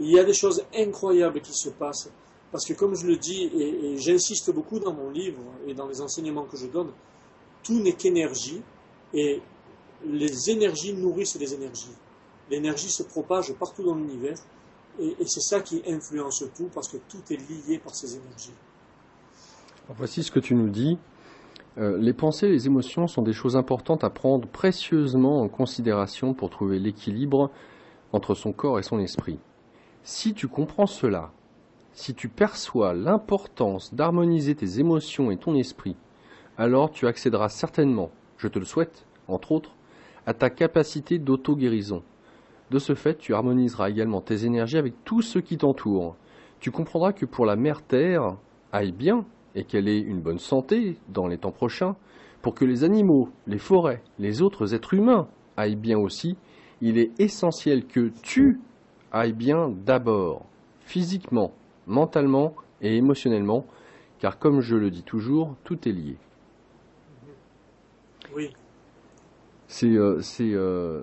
Il y a des choses incroyables qui se passent. Parce que comme je le dis, et, j'insiste beaucoup dans mon livre et dans les enseignements que je donne, tout n'est qu'énergie. Et les énergies nourrissent les énergies. L'énergie se propage partout dans l'univers. Et, c'est ça qui influence tout, parce que tout est lié par ces énergies. voici ce que tu nous dis. Euh, les pensées et les émotions sont des choses importantes à prendre précieusement en considération pour trouver l'équilibre entre son corps et son esprit. Si tu comprends cela, si tu perçois l'importance d'harmoniser tes émotions et ton esprit, alors tu accéderas certainement, je te le souhaite, entre autres, à ta capacité d'auto-guérison. De ce fait, tu harmoniseras également tes énergies avec tout ce qui t'entoure. Tu comprendras que pour la mère Terre aille bien, et qu'elle ait une bonne santé dans les temps prochains, pour que les animaux, les forêts, les autres êtres humains aillent bien aussi, il est essentiel que tu ailles bien d'abord, physiquement, mentalement et émotionnellement, car comme je le dis toujours, tout est lié. Oui. C'est euh, euh,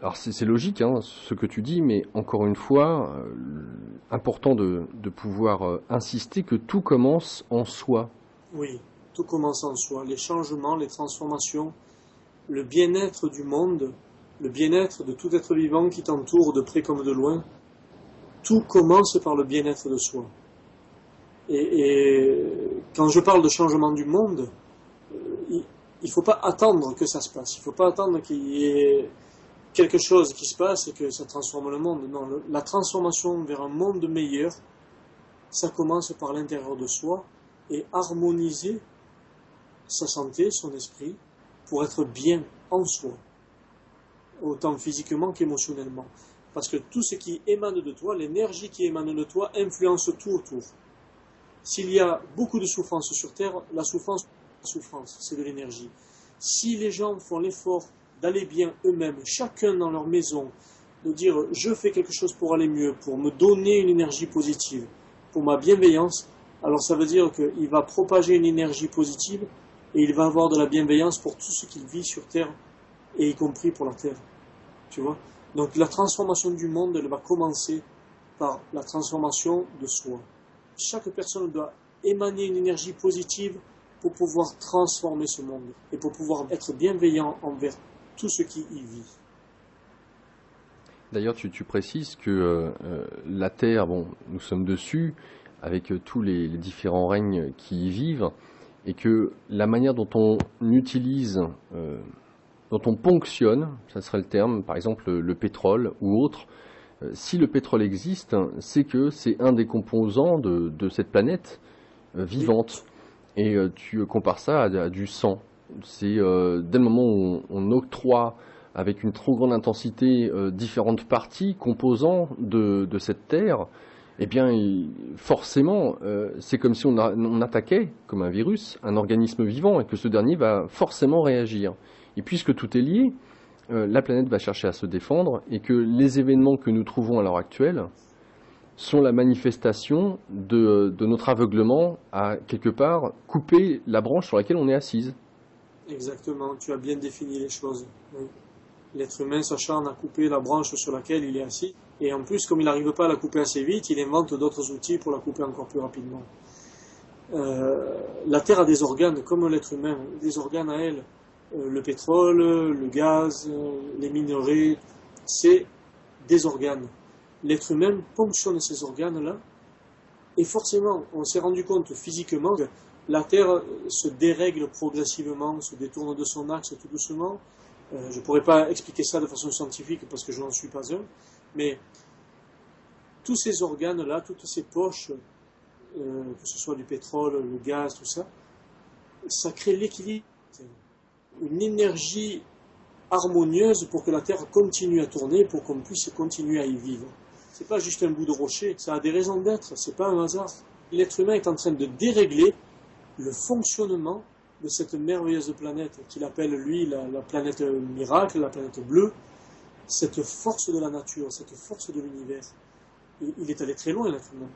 alors c'est logique hein, ce que tu dis, mais encore une fois, euh, important de, pouvoir insister que tout commence en soi. Oui, tout commence en soi. Les changements, les transformations, le bien-être du monde, le bien-être de tout être vivant qui t'entoure de près comme de loin, tout commence par le bien-être de soi. Et, quand je parle de changement du monde, euh, il ne faut pas attendre que ça se passe. Il ne faut pas attendre qu'il y ait quelque chose qui se passe et que ça transforme le monde. Non, la transformation vers un monde meilleur, ça commence par l'intérieur de soi et harmoniser sa santé, son esprit, pour être bien en soi, autant physiquement qu'émotionnellement. Parce que tout ce qui émane de toi, l'énergie qui émane de toi, influence tout autour. S'il y a beaucoup de souffrance sur Terre, la souffrance, souffrance, c'est de l'énergie. Si les gens font l'effort d'aller bien eux-mêmes, chacun dans leur maison, de dire je fais quelque chose pour aller mieux, pour me donner une énergie positive, pour ma bienveillance, alors ça veut dire qu'il va propager une énergie positive et il va avoir de la bienveillance pour tout ce qu'il vit sur Terre, et y compris pour la Terre. Tu vois? Donc la transformation du monde, elle va commencer par la transformation de soi. Chaque personne doit émaner une énergie positive pour pouvoir transformer ce monde et pour pouvoir être bienveillant envers tout ce qui y vit. D'ailleurs, tu, précises que euh, euh, la Terre, bon, nous sommes dessus, avec euh, tous les, différents règnes qui y vivent, et que la manière dont on utilise, dont on ponctionne, ça serait le terme, par exemple le, pétrole ou autre, si le pétrole existe, c'est que c'est un des composants de, cette planète vivante. Et tu compares ça à du sang. C'est euh, dès le moment où on, octroie avec une trop grande intensité euh, différentes parties, composants de, cette terre, eh bien, forcément, euh, c'est comme si on, attaquait, comme un virus, un organisme vivant et que ce dernier va forcément réagir. Et puisque tout est lié, la planète va chercher à se défendre et que les événements que nous trouvons à l'heure actuelle sont la manifestation de, de notre aveuglement à quelque part couper la branche sur laquelle on est assise. Exactement, tu as bien défini les choses. L'être humain s'acharne à couper la branche sur laquelle il est assis, et en plus, comme il n'arrive pas à la couper assez vite, il invente d'autres outils pour la couper encore plus rapidement. Euh, la Terre a des organes, comme l'être humain, des organes à elle. Euh, le pétrole, le gaz, les minerais, c'est des organes. L'être humain ponctionne ces organes-là, et forcément, on s'est rendu compte physiquement que la Terre se dérègle progressivement, se détourne de son axe tout doucement. Euh, je ne pourrais pas expliquer ça de façon scientifique parce que je n'en suis pas un, mais tous ces organes-là, toutes ces poches, euh, que ce soit du pétrole, le gaz, tout ça, ça crée l'équilibre, une énergie harmonieuse pour que la Terre continue à tourner, pour qu'on puisse continuer à y vivre. C'est pas juste un bout de rocher, ça a des raisons d'être, c'est pas un hasard. L'être humain est en train de dérégler le fonctionnement de cette merveilleuse planète qu'il appelle lui la, planète miracle, la planète bleue, cette force de la nature, cette force de l'univers. Il, est allé très loin, l'être humain.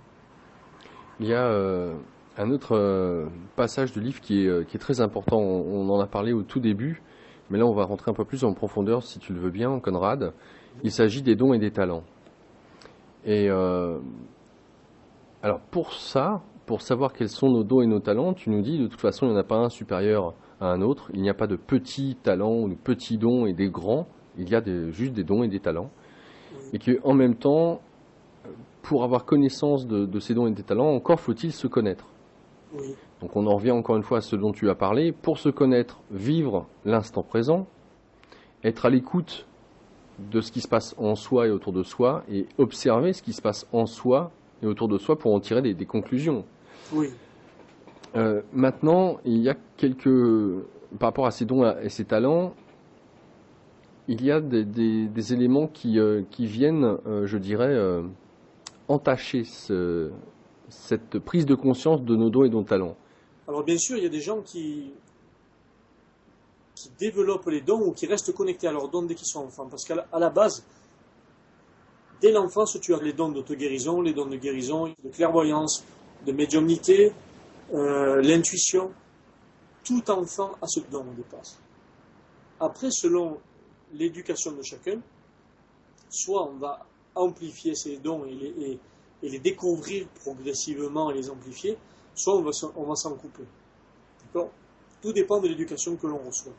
Il y a euh, un autre euh, passage du livre qui est, euh, qui est très important. On, en a parlé au tout début, mais là on va rentrer un peu plus en profondeur, si tu le veux bien, Conrad. Il s'agit des dons et des talents. Et alors pour ça, pour savoir quels sont nos dons et nos talents, tu nous dis de toute façon il n'y en a pas un supérieur à un autre. Il n'y a pas de petits talents ou de petits dons et des grands. Il y a juste des dons et des talents. Et qu'en même temps, pour avoir connaissance de, ces dons et des talents, encore faut-il se connaître. Donc on en revient encore une fois à ce dont tu as parlé. Pour se connaître, vivre l'instant présent, être à l'écoute de ce qui se passe en soi et autour de soi, et observer ce qui se passe en soi et autour de soi pour en tirer des, conclusions. Oui. Euh, maintenant, il y a quelques. Par rapport à ces dons et ces talents, il y a des, éléments qui, euh, viennent, euh, je dirais, entacher cette prise de conscience de nos dons et de nos talents Alors, bien sûr, il y a des gens qui, développent les dons ou qui restent connectés à leurs dons dès qu'ils sont enfants. Parce qu'à la base, Dès l'enfance, tu as les dons d'auto-guérison, les dons de guérison, de clairvoyance, de médiumnité, euh, l'intuition. Tout enfant a ce don au départ. Après, selon l'éducation de chacun, soit on va amplifier ces dons et les, découvrir progressivement et les amplifier, soit on va s'en couper. Tout dépend de l'éducation que l'on reçoit.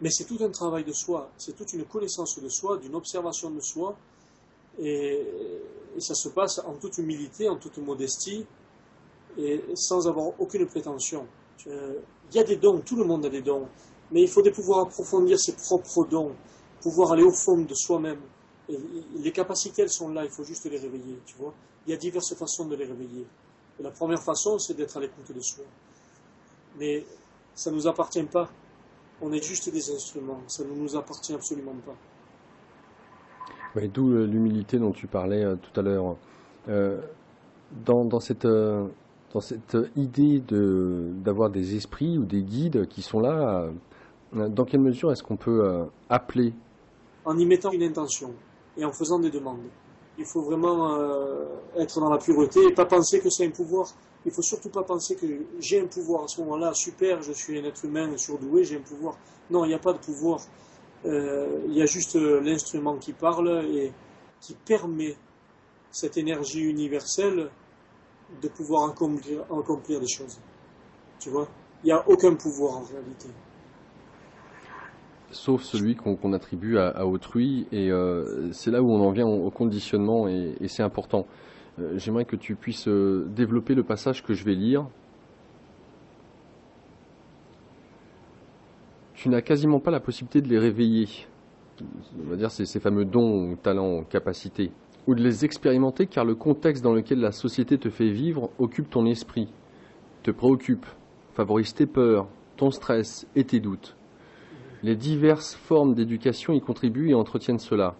Mais c'est tout un travail de soi, c'est toute une connaissance de soi, d'une observation de soi, et, ça se passe en toute humilité, en toute modestie, et sans avoir aucune prétention. Il y a des dons, tout le monde a des dons, mais il faut pouvoir approfondir ses propres dons, pouvoir aller au fond de soi-même. Et les capacités, elles sont là, il faut juste les réveiller, tu vois. Il y a diverses façons de les réveiller. la première façon, c'est d'être à l'écoute de soi. Mais ça ne nous appartient pas on est juste des instruments, ça ne nous appartient absolument pas. d'où l'humilité dont tu parlais euh, tout à l'heure. Euh, dans, cette, euh, dans cette idée d'avoir des esprits ou des guides qui sont là, dans quelle mesure est-ce qu'on peut appeler? En y mettant une intention et en faisant des demandes. Il faut vraiment être dans la pureté et pas penser que c'est un pouvoir il faut surtout pas penser que j'ai un pouvoir à ce moment-là, super, je suis un être humain surdoué, j'ai un pouvoir. Non, il n'y a pas de pouvoir. Euh, il y a juste euh, l'instrument qui parle et qui permet cette énergie universelle de pouvoir accomplir des choses. Tu vois? Il n'y a aucun pouvoir en réalité. Sauf celui qu'on attribue à, autrui, et euh, c'est là où on en vient au, conditionnement, et c'est important. Euh, j'aimerais que tu puisses euh, développer le passage que je vais lire. Tu n'as quasiment pas la possibilité de les réveiller, on va dire ces, ces fameux dons, talents, capacités, ou de les expérimenter car le contexte dans lequel la société te fait vivre occupe ton esprit, te préoccupe, favorise tes peurs, ton stress et tes doutes. Les diverses formes d'éducation y contribuent et entretiennent cela.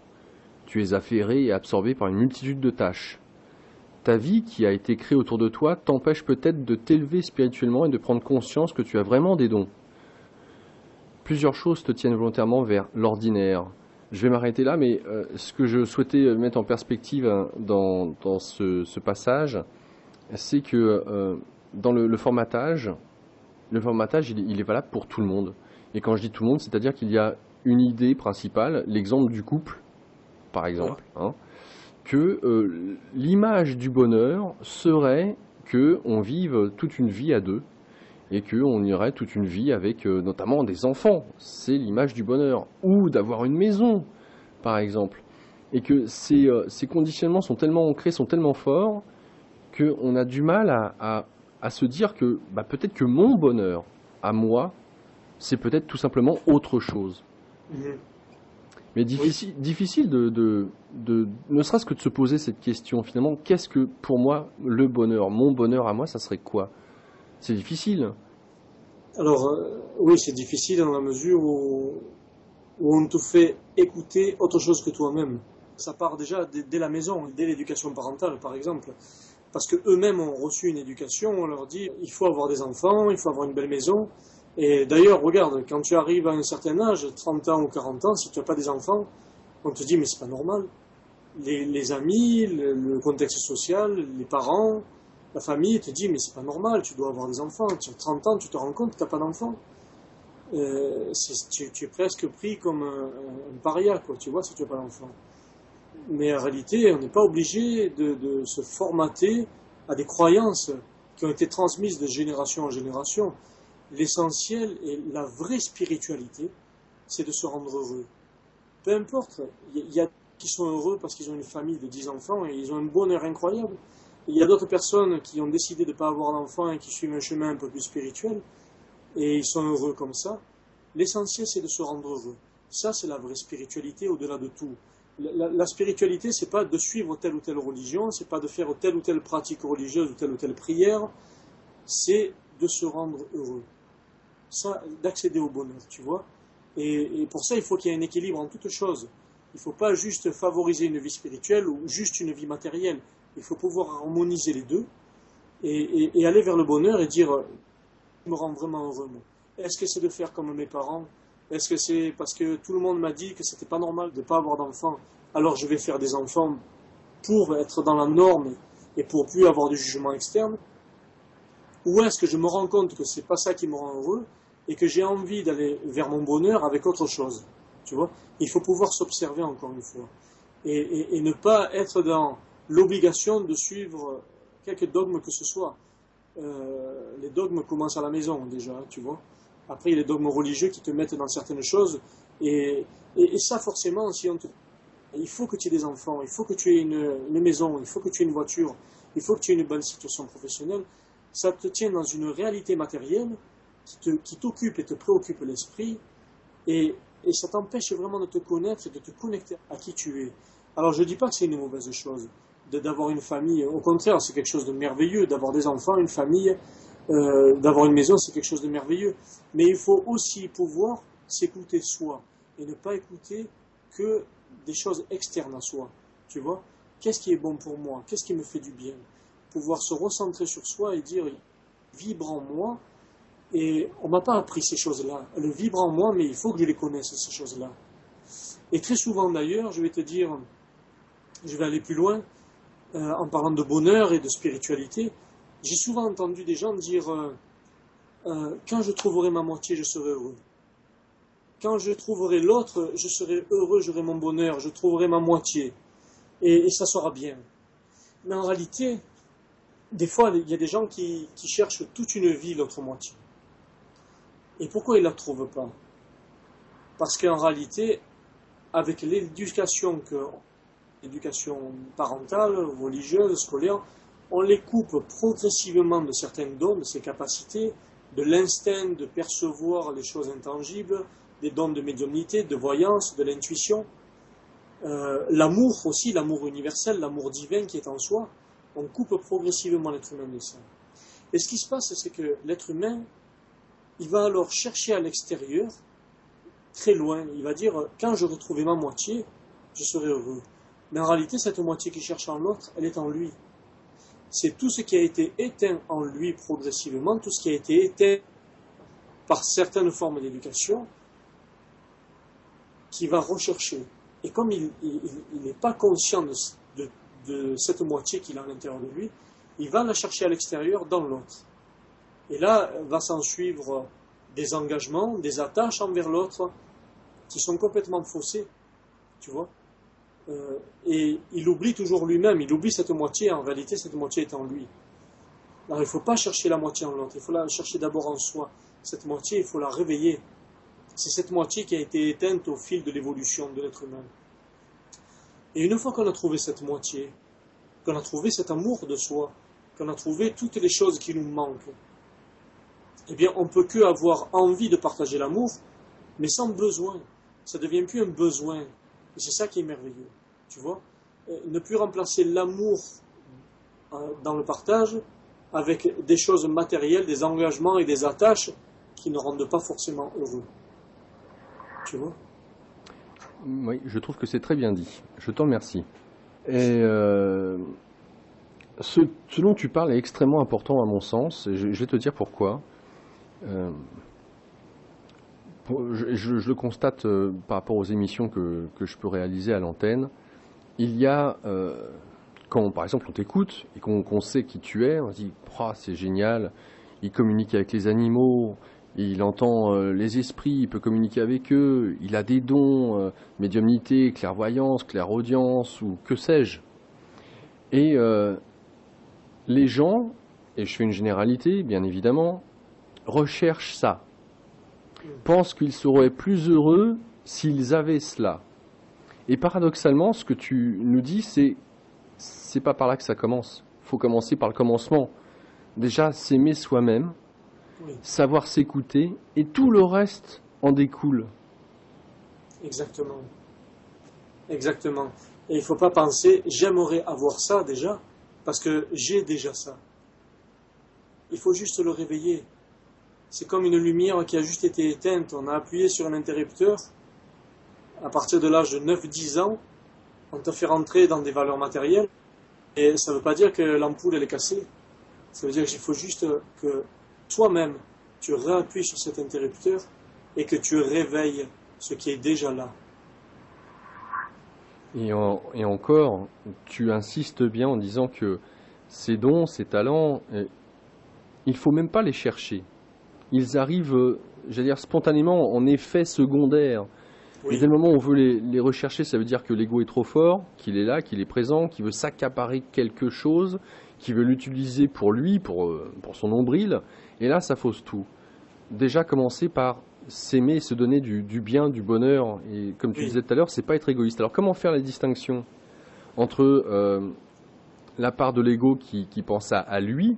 Tu es affairé et absorbé par une multitude de tâches ta vie qui a été créée autour de toi t'empêche peut-être de t'élever spirituellement et de prendre conscience que tu as vraiment des dons. Plusieurs choses te tiennent volontairement vers l'ordinaire. Je vais m'arrêter là, mais euh, ce que je souhaitais mettre en perspective hein, dans, ce, passage, c'est que euh, dans le, formatage, le formatage, il, est valable pour tout le monde. Et quand je dis tout le monde, c'est-à-dire qu'il y a une idée principale, l'exemple du couple, par exemple. Hein, que euh, l'image du bonheur serait que on vive toute une vie à deux et qu'on irait toute une vie avec euh, notamment des enfants. C'est l'image du bonheur. Ou d'avoir une maison, par exemple. Et que ces, euh, ces, conditionnements sont tellement ancrés, sont tellement forts, qu'on a du mal à, à, se dire que bah, peut-être que mon bonheur, à moi, c'est peut-être tout simplement autre chose. Mmh. Mais difficile, difficile de, de, de, ne serait-ce que de se poser cette question finalement, qu'est-ce que pour moi le bonheur, mon bonheur à moi, ça serait quoi? C'est difficile. Alors euh, oui, c'est difficile dans la mesure où, où on te fait écouter autre chose que toi-même. Ça part déjà dès, dès la maison, dès l'éducation parentale par exemple. Parce qu'eux-mêmes ont reçu une éducation, on leur dit il faut avoir des enfants, il faut avoir une belle maison, et d'ailleurs, regarde, quand tu arrives à un certain âge, 30 ans ou 40 ans, si tu n'as pas des enfants, on te dit mais c'est pas normal. Les, amis, le, contexte social, les parents, la famille te dit mais c'est pas normal, tu dois avoir des enfants. Tu as 30 ans, tu te rends compte que tu n'as pas d'enfants. Euh, tu, es presque pris comme un, paria, quoi, tu vois, si tu n'as pas d'enfants. Mais en réalité, on n'est pas obligé de, de se formater à des croyances qui ont été transmises de génération en génération l'essentiel et la vraie spiritualité, c'est de se rendre heureux. Peu importe, il y a qui sont heureux parce qu'ils ont une famille de 10 enfants et ils ont un bonheur incroyable. Il y a d'autres personnes qui ont décidé de ne pas avoir d'enfants et qui suivent un chemin un peu plus spirituel et ils sont heureux comme ça. L'essentiel, c'est de se rendre heureux. Ça, c'est la vraie spiritualité au-delà de tout. La, la spiritualité, c'est pas de suivre telle ou telle religion, c'est pas de faire telle ou telle pratique religieuse ou telle ou telle prière, c'est de se rendre heureux d'accéder au bonheur, tu vois. Et, pour ça, il faut qu'il y ait un équilibre en toutes choses. Il ne faut pas juste favoriser une vie spirituelle ou juste une vie matérielle. Il faut pouvoir harmoniser les deux et, aller vers le bonheur et dire je me rends vraiment heureux. Est-ce que c'est de faire comme mes parents? Est-ce que c'est parce que tout le monde m'a dit que c'était pas normal de ne pas avoir d'enfants Alors je vais faire des enfants pour être dans la norme et pour plus avoir de jugement externe? Ou est-ce que je me rends compte que c'est pas ça qui me rend heureux et que j'ai envie d'aller vers mon bonheur avec autre chose. Tu vois Il faut pouvoir s'observer encore une fois. Et, ne pas être dans l'obligation de suivre quelque dogme que ce soit. Euh, les dogmes commencent à la maison déjà, tu vois. Après, il y a les dogmes religieux qui te mettent dans certaines choses. Et, ça, forcément, si il faut que tu aies des enfants, il faut que tu aies une, maison, il faut que tu aies une voiture, il faut que tu aies une bonne situation professionnelle. Ça te tient dans une réalité matérielle qui t'occupe et te préoccupe l'esprit, et, ça t'empêche vraiment de te connaître et de te connecter à qui tu es. Alors je ne dis pas que c'est une mauvaise chose d'avoir une famille, au contraire, c'est quelque chose de merveilleux, d'avoir des enfants, une famille, euh, d'avoir une maison, c'est quelque chose de merveilleux. Mais il faut aussi pouvoir s'écouter soi et ne pas écouter que des choses externes à soi. Tu vois Qu'est-ce qui est bon pour moi? Qu'est-ce qui me fait du bien? Pouvoir se recentrer sur soi et dire vibre en moi et on m'a pas appris ces choses-là. Elles vibrent en moi, mais il faut que je les connaisse, ces choses-là. Et très souvent d'ailleurs, je vais te dire, je vais aller plus loin, euh, en parlant de bonheur et de spiritualité, j'ai souvent entendu des gens dire, euh, euh, quand je trouverai ma moitié, je serai heureux. Quand je trouverai l'autre, je serai heureux, j'aurai mon bonheur, je trouverai ma moitié. Et, ça sera bien. Mais en réalité, des fois, il y a des gens qui cherchent toute une vie l'autre moitié. Et pourquoi ils ne la trouvent pas? Parce qu'en réalité, avec l'éducation que l'éducation parentale, religieuse, scolaire, on les coupe progressivement de certains dons, de ses capacités, de l'instinct de percevoir les choses intangibles, des dons de médiumnité, de voyance, de l'intuition, euh, l'amour aussi, l'amour universel, l'amour divin qui est en soi, on coupe progressivement l'être humain de ça. Et ce qui se passe, c'est que l'être humain il va alors chercher à l'extérieur, très loin. Il va dire, quand je retrouverai ma moitié, je serai heureux. Mais en réalité, cette moitié qui cherche en l'autre, elle est en lui. C'est tout ce qui a été éteint en lui progressivement, tout ce qui a été éteint par certaines formes d'éducation, qui va rechercher. Et comme il n'est pas conscient de cette moitié qu'il a à l'intérieur de lui, il va la chercher à l'extérieur dans l'autre. Et là, va s'en suivre des engagements, des attaches envers l'autre qui sont complètement faussées, tu vois. Euh, et il oublie toujours lui-même, il oublie cette moitié, en réalité cette moitié est en lui. Alors il ne faut pas chercher la moitié en l'autre, il faut la chercher d'abord en soi. Cette moitié, il faut la réveiller. C'est cette moitié qui a été éteinte au fil de l'évolution de l'être humain. Et une fois qu'on a trouvé cette moitié, qu'on a trouvé cet amour de soi, qu'on a trouvé toutes les choses qui nous manquent, eh bien, on peut que avoir envie de partager l'amour, mais sans besoin. Ça devient plus un besoin. Et c'est ça qui est merveilleux. Tu vois Ne plus remplacer l'amour euh, dans le partage avec des choses matérielles, des engagements et des attaches qui ne rendent pas forcément heureux. Tu vois? Oui, je trouve que c'est très bien dit. Je t'en remercie. Et euh, ce, dont tu parles est extrêmement important à mon sens. je, vais te dire pourquoi. Euh, je, le constate euh, par rapport aux émissions que, je peux réaliser à l'antenne. Il y a, quand par exemple on t'écoute et qu'on sait qui tu es, on se dit oh, c'est génial, il communique avec les animaux, il entend les esprits, il peut communiquer avec eux, il a des dons, médiumnité, clairvoyance, clairaudience ou que sais-je. Et les gens, et je fais une généralité bien évidemment, recherchent ça, pensent qu'ils seraient plus heureux s'ils avaient cela. Et paradoxalement, ce que tu nous dis, c'est c'est pas par là que ça commence. Il faut commencer par le commencement. Déjà, s'aimer soi-même, savoir s'écouter, et tout le reste en découle. Exactement. Exactement. Et il ne faut pas penser, j'aimerais avoir ça déjà, parce que j'ai déjà ça. Il faut juste le réveiller. C'est comme une lumière qui a juste été éteinte. On a appuyé sur un interrupteur. À partir de l'âge de 9-10 ans, on te fait rentrer dans des valeurs matérielles. Et ça ne veut pas dire que l'ampoule est cassée. Ça veut dire qu'il faut juste que toi-même, tu réappuies sur cet interrupteur et que tu réveilles ce qui est déjà là. Et, encore, tu insistes bien en disant que ces dons, ces talents, il faut même pas les chercher. Ils arrivent, j'allais dire, spontanément en effet secondaire. Et dès le moment où on veut les, rechercher, ça veut dire que l'ego est trop fort, qu'il est là, qu'il est présent, qu'il veut s'accaparer quelque chose, qu'il veut l'utiliser pour lui, pour, euh, pour son nombril. Et là, ça fausse tout. Déjà commencer par s'aimer se donner du, bien, du bonheur. Et comme tu disais tout à l'heure, c'est pas être égoïste. Alors comment faire la distinction entre euh, la part de l'ego qui, pense à, lui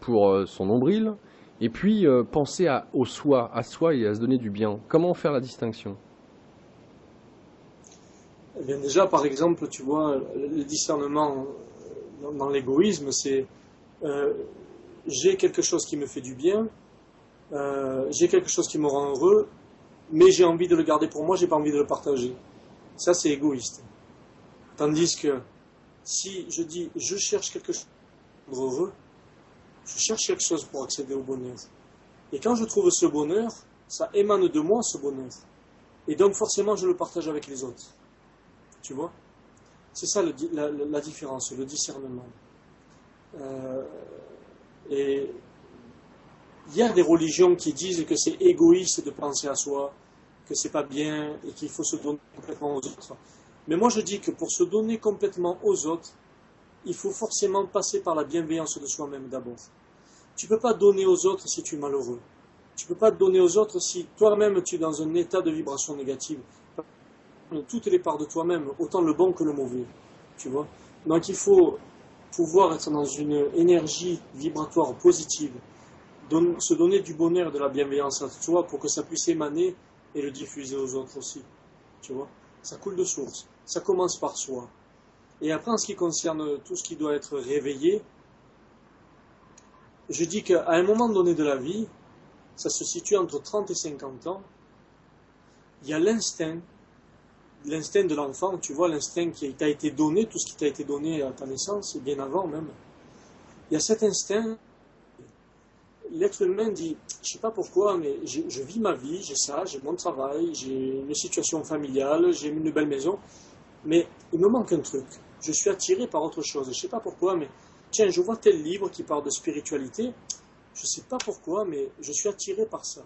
pour euh, son nombril, et puis euh, penser à, au soi, à soi et à se donner du bien. Comment faire la distinction? Eh bien déjà, par exemple, tu vois, le discernement dans l'égoïsme, c'est j'ai quelque chose qui me fait du bien, euh, j'ai quelque chose qui me rend heureux, mais j'ai envie de le garder pour moi, j'ai pas envie de le partager. Ça, c'est égoïste. Tandis que si je dis je cherche quelque chose heureux, je cherche quelque chose pour accéder au bonheur. Et quand je trouve ce bonheur, ça émane de moi ce bonheur. Et donc forcément, je le partage avec les autres. Tu vois? C'est ça la, différence, le discernement. Euh, et il y a des religions qui disent que c'est égoïste de penser à soi, que c'est pas bien et qu'il faut se donner complètement aux autres. Mais moi je dis que pour se donner complètement aux autres, il faut forcément passer par la bienveillance de soi-même d'abord. Tu ne peux pas donner aux autres si tu es malheureux. Tu ne peux pas donner aux autres si toi-même tu es dans un état de vibration négative. Toutes les parts de toi-même, autant le bon que le mauvais. Tu vois? Donc il faut pouvoir être dans une énergie vibratoire positive se donner du bonheur, de la bienveillance à soi pour que ça puisse émaner et le diffuser aux autres aussi. Tu vois? Ça coule de source. Ça commence par soi. Et après, en ce qui concerne tout ce qui doit être réveillé, je dis qu'à un moment donné de la vie, ça se situe entre 30 et 50 ans, il y a l'instinct, l'instinct de l'enfant, tu vois, l'instinct qui t'a été donné, tout ce qui t'a été donné à ta naissance, bien avant même. Il y a cet instinct l'être humain dit, je sais pas pourquoi, mais je, vis ma vie, j'ai ça, j'ai mon travail, j'ai une situation familiale, j'ai une belle maison, mais il me manque un truc. Je suis attiré par autre chose. Je ne sais pas pourquoi, mais tiens, je vois tel livre qui parle de spiritualité. Je ne sais pas pourquoi, mais je suis attiré par ça.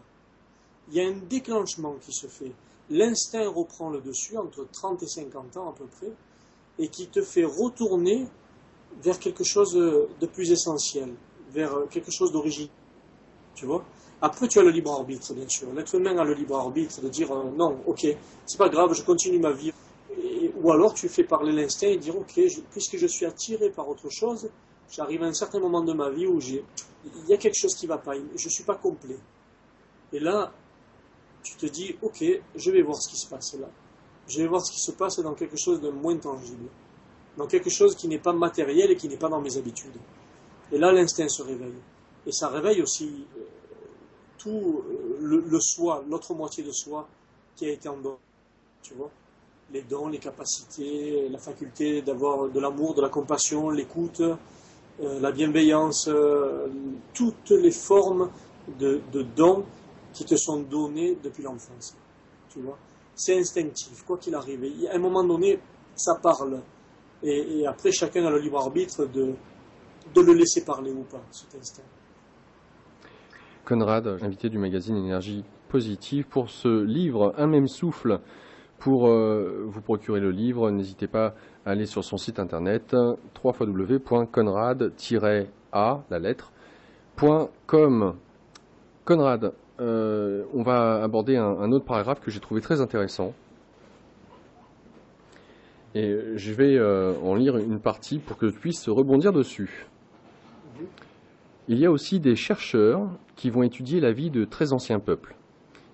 Il y a un déclenchement qui se fait. L'instinct reprend le dessus entre 30 et 50 ans à peu près, et qui te fait retourner vers quelque chose de plus essentiel, vers quelque chose d'original. Tu vois? Après, tu as le libre arbitre, bien sûr. L'être humain a le libre arbitre de dire euh, non, ok, c'est pas grave, je continue ma vie. Ou alors tu fais parler l'instinct et dire ok, puisque je suis attiré par autre chose, j'arrive à un certain moment de ma vie où j'ai, il y a quelque chose qui va pas, je suis pas complet. Et là, tu te dis ok, je vais voir ce qui se passe là. je vais voir ce qui se passe dans quelque chose de moins tangible, dans quelque chose qui n'est pas matériel et qui n'est pas dans mes habitudes. Et là, l'instinct se réveille. Et ça réveille aussi euh, tout euh, le, soi, l'autre moitié de soi qui a été en dehors. Tu vois Les dons, les capacités, la faculté d'avoir de l'amour, de la compassion, l'écoute, euh, la bienveillance, toutes les formes de, dons qui te sont donnés depuis l'enfance. Tu vois c'est instinctif, quoi qu'il arrive. à un moment donné, ça parle. Et, après, chacun a le libre arbitre de, de le laisser parler ou pas, cet instinct. Conrad, invité du magazine Énergie Positive, pour ce livre Un même souffle. Pour euh, vous procurer le livre, n'hésitez pas à aller sur son site internet www.conrad-a, la lettre. Conrad, euh, on va aborder un, autre paragraphe que j'ai trouvé très intéressant. Et je vais euh, en lire une partie pour que je puisse rebondir dessus. Il y a aussi des chercheurs qui vont étudier la vie de très anciens peuples.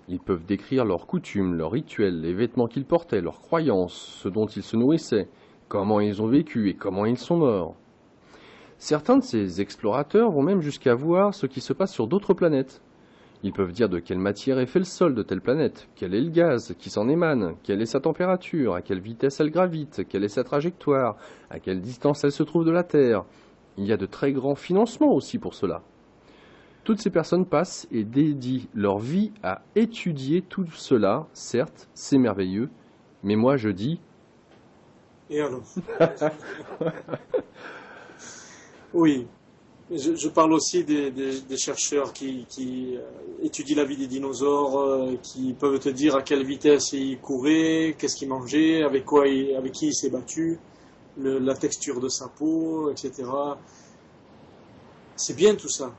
Ils peuvent décrire leurs coutumes, leurs rituels, les vêtements qu'ils portaient, leurs croyances, ce dont ils se nourrissaient, comment ils ont vécu et comment ils sont morts. Certains de ces explorateurs vont même jusqu'à voir ce qui se passe sur d'autres planètes, ils peuvent dire de quelle matière est fait le sol de telle planète, quel est le gaz qui s'en émane, quelle est sa température, à quelle vitesse elle gravite, quelle est sa trajectoire, à quelle distance elle se trouve de la Terre. Il y a de très grands financements aussi pour cela. Toutes ces personnes passent et dédient leur vie à étudier tout cela. Certes, c'est merveilleux, mais moi je dis. Et alors? Oui, je, parle aussi des, chercheurs qui, euh, étudient la vie des dinosaures, euh, qui peuvent te dire à quelle vitesse ils couraient, qu'est-ce qu'ils mangeaient, avec, quoi avec qui il s'est battu, la texture de sa peau, etc. C'est bien tout ça.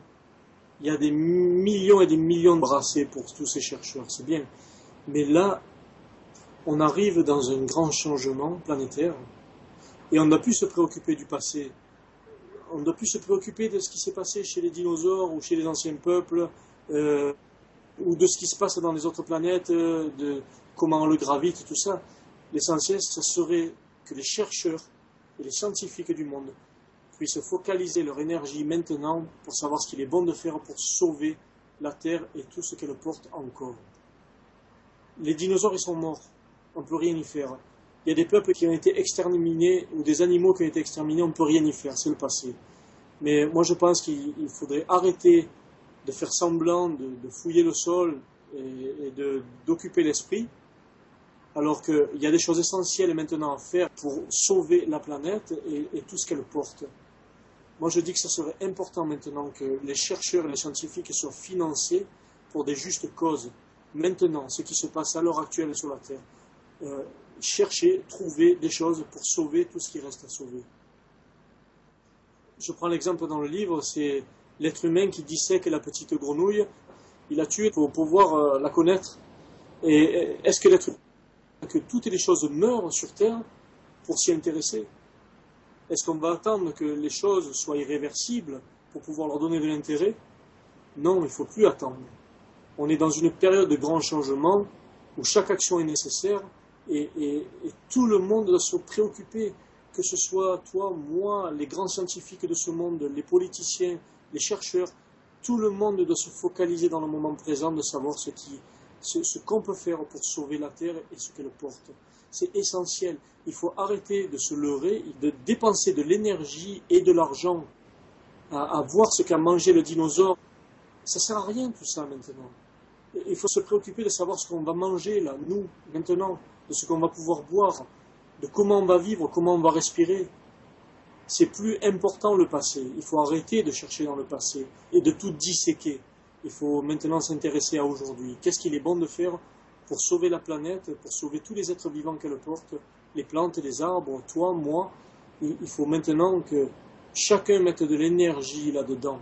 Il y a des millions et des millions de brassés pour tous ces chercheurs, c'est bien. Mais là, on arrive dans un grand changement planétaire et on n'a plus se préoccuper du passé on doit plus se préoccuper de ce qui s'est passé chez les dinosaures ou chez les anciens peuples, euh, ou de ce qui se passe dans les autres planètes, euh, de comment on le gravite, tout ça. L'essentiel, ce serait que les chercheurs et les scientifiques du monde puissent focaliser leur énergie maintenant pour savoir ce qu'il est bon de faire pour sauver la Terre et tout ce qu'elle porte encore. Les dinosaures, ils sont morts. On ne peut rien y faire. Il y a des peuples qui ont été exterminés ou des animaux qui ont été exterminés, on ne peut rien y faire, c'est le passé. Mais moi je pense qu'il faudrait arrêter de faire semblant de, fouiller le sol et, d'occuper l'esprit, alors qu'il y a des choses essentielles maintenant à faire pour sauver la planète et, et tout ce qu'elle porte. Moi je dis que ce serait important maintenant que les chercheurs et les scientifiques soient financés pour des justes causes. Maintenant, ce qui se passe à l'heure actuelle sur la Terre. Euh, chercher, trouver des choses pour sauver tout ce qui reste à sauver. Je prends l'exemple dans le livre, c'est l'être humain qui dissèque la petite grenouille. Il l'a tuée pour pouvoir euh, la connaître. Et est-ce que l'être que toutes les choses meurent sur Terre pour s'y intéresser? Est-ce qu'on va attendre que les choses soient irréversibles pour pouvoir leur donner de l'intérêt? Non, il ne faut plus attendre. On est dans une période de grand changement où chaque action est nécessaire et, tout le monde doit se préoccuper, que ce soit toi, moi, les grands scientifiques de ce monde, les politiciens, les chercheurs, tout le monde doit se focaliser dans le moment présent de savoir ce qu'on peut faire pour sauver la Terre et ce qu'elle porte. C'est essentiel. Il faut arrêter de se leurrer, de dépenser de l'énergie et de l'argent à, voir ce qu'a mangé le dinosaure. Ça sert à rien tout ça maintenant. Il faut se préoccuper de savoir ce qu'on va manger là, nous, maintenant de ce qu'on va pouvoir boire, de comment on va vivre, comment on va respirer. C'est plus important le passé. Il faut arrêter de chercher dans le passé et de tout disséquer. Il faut maintenant s'intéresser à aujourd'hui. Qu'est-ce qu'il est bon de faire pour sauver la planète, pour sauver tous les êtres vivants qu'elle porte, les plantes, les arbres, toi, moi. Il faut maintenant que chacun mette de l'énergie là-dedans.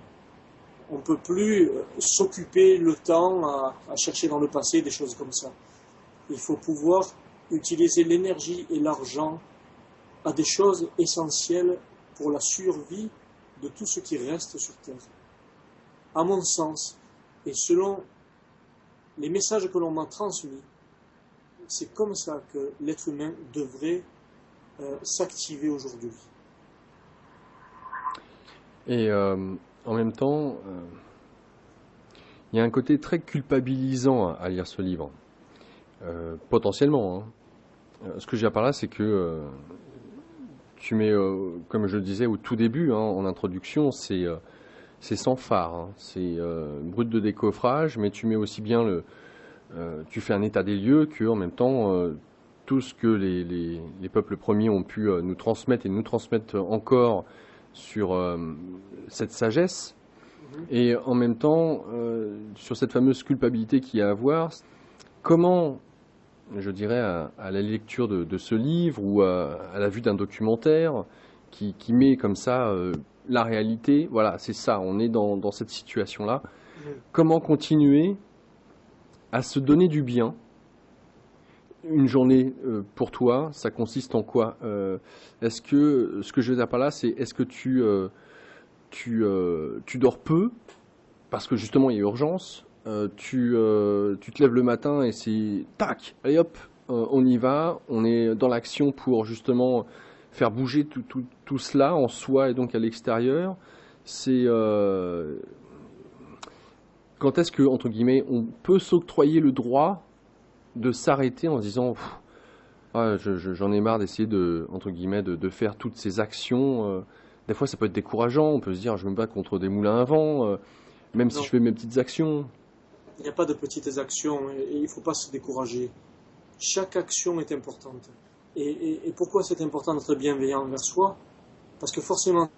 On ne peut plus euh, s'occuper le temps à, à chercher dans le passé des choses comme ça. Il faut pouvoir utiliser l'énergie et l'argent à des choses essentielles pour la survie de tout ce qui reste sur Terre. À mon sens, et selon les messages que l'on m'a transmis, c'est comme ça que l'être humain devrait euh, s'activer aujourd'hui. Et euh, en même temps, euh, il y a un côté très culpabilisant à, lire ce livre, potentiellement. Hein. Ce que j'ai à par là, c'est que tu mets, comme je le disais au tout début, hein, en introduction, c'est c'est sans phare, hein. c'est brut de décoffrage, mais tu mets aussi bien le, tu fais un état des lieux que en même temps tout ce que les, peuples premiers ont pu euh, nous transmettre et nous transmettre encore sur euh, cette sagesse. Mhm. Et en même temps, euh, sur cette fameuse culpabilité qu'il y a à avoir, comment, je dirais, à, la lecture de, ce livre ou à, la vue d'un documentaire qui, met comme ça la réalité, voilà, c'est ça, on est dans, dans cette situation-là. Comment continuer à se donner du bien une journée euh, pour toi, ça consiste en quoi euh, Est-ce que ce que je veux dire par là, c'est est-ce que tu euh, tu, tu dors peu parce que justement il y a urgence tu, tu te lèves le matin et c'est tac, allez hop, on y va, on est dans l'action pour justement faire bouger tout, tout, tout, cela en soi et donc à l'extérieur. C'est quand est-ce que entre guillemets on peut s'octroyer le droit de s'arrêter en se disant ah, j'en ai marre d'essayer de entre guillemets de, faire toutes ces actions. Euh. des fois, ça peut être décourageant. On peut se dire je me bats contre des moulins à vent, euh, même si je fais mes petites actions. Il n'y a pas de petites actions et, il ne faut pas se décourager. Chaque action est importante. Et, pourquoi c'est important d'être bienveillant envers soi? Parce que forcément,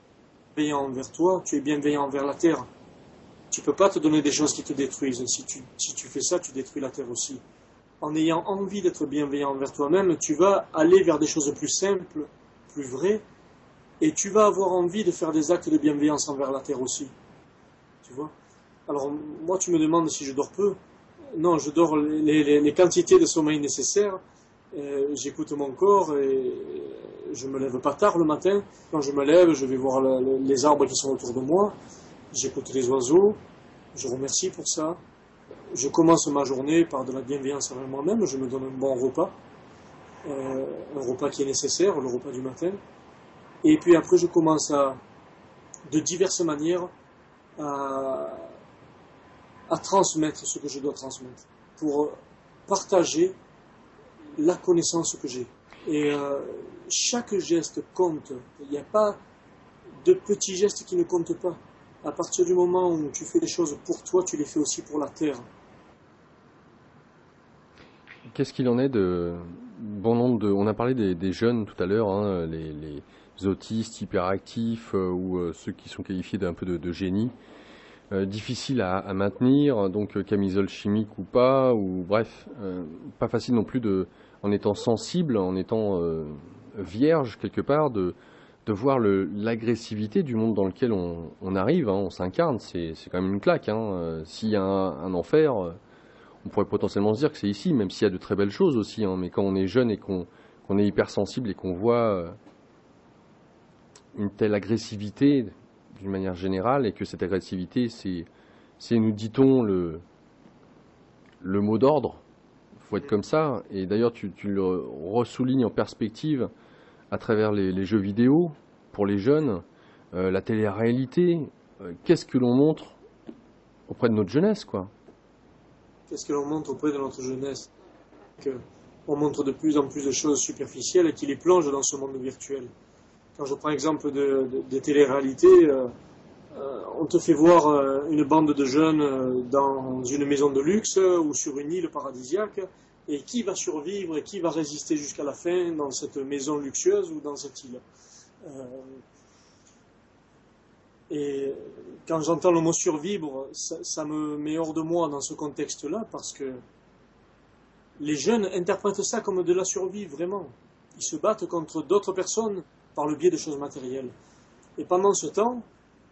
bienveillant envers toi, tu es bienveillant envers la terre. Tu ne peux pas te donner des choses qui te détruisent. Si tu, si tu fais ça, tu détruis la terre aussi en ayant envie d'être bienveillant envers toi-même, tu vas aller vers des choses plus simples, plus vraies, et tu vas avoir envie de faire des actes de bienveillance envers la terre aussi. Tu vois? Alors, moi, tu me demandes si je dors peu. Non, je dors les, quantités de sommeil nécessaires. J'écoute mon corps et je me lève pas tard le matin. Quand je me lève, je vais voir les arbres qui sont autour de moi. J'écoute les oiseaux. Je remercie pour ça je commence ma journée par de la bienveillance envers moi-même, je me donne un bon repas, euh, un repas qui est nécessaire, le repas du matin, et puis après je commence à, de diverses manières, à, transmettre ce que je dois transmettre, pour partager la connaissance que j'ai. Et euh, chaque geste compte, il n'y a pas de petits gestes qui ne comptent pas. À partir du moment où tu fais des choses pour toi, tu les fais aussi pour la terre. Qu'est-ce qu'il en est de bon nombre de. On a parlé des, jeunes tout à l'heure, hein, les, autistes hyperactifs euh, ou euh, ceux qui sont qualifiés d'un peu de, génie. Euh, difficile à, maintenir, donc camisole chimique ou pas, ou bref, pas facile non plus de, en étant sensible, en étant vierge quelque part, de, de voir l'agressivité du monde dans lequel on, arrive, hein, on s'incarne, c'est quand même une claque. Hein. S'il y a un enfer, on pourrait potentiellement se dire que c'est ici, même s'il y a de très belles choses aussi. Hein, mais quand on est jeune et qu'on est hypersensible et qu'on voit euh, une telle agressivité d'une manière générale, et que cette agressivité, c'est, nous dit-on, le mot d'ordre. Faut être comme ça. Et d'ailleurs, tu, le ressoulignes en perspective à travers les, jeux vidéo pour les jeunes, euh, la télé-réalité. Euh, qu'est-ce que l'on montre auprès de notre jeunesse, quoi? Qu'est-ce que l'on montre auprès de notre jeunesse? On montre de plus en plus de choses superficielles qui les plongent dans ce monde virtuel. Quand je prends l'exemple de, des téléréalités, euh, on te fait voir euh, une bande de jeunes dans une maison de luxe ou sur une île paradisiaque, et qui va survivre et qui va résister jusqu'à la fin dans cette maison luxueuse ou dans cette île? Et quand j'entends le mot survivre, ça, me met hors de moi dans ce contexte-là parce que les jeunes interprètent ça comme de la survie, vraiment. Ils se battent contre d'autres personnes par le biais de choses matérielles. Et pendant ce temps,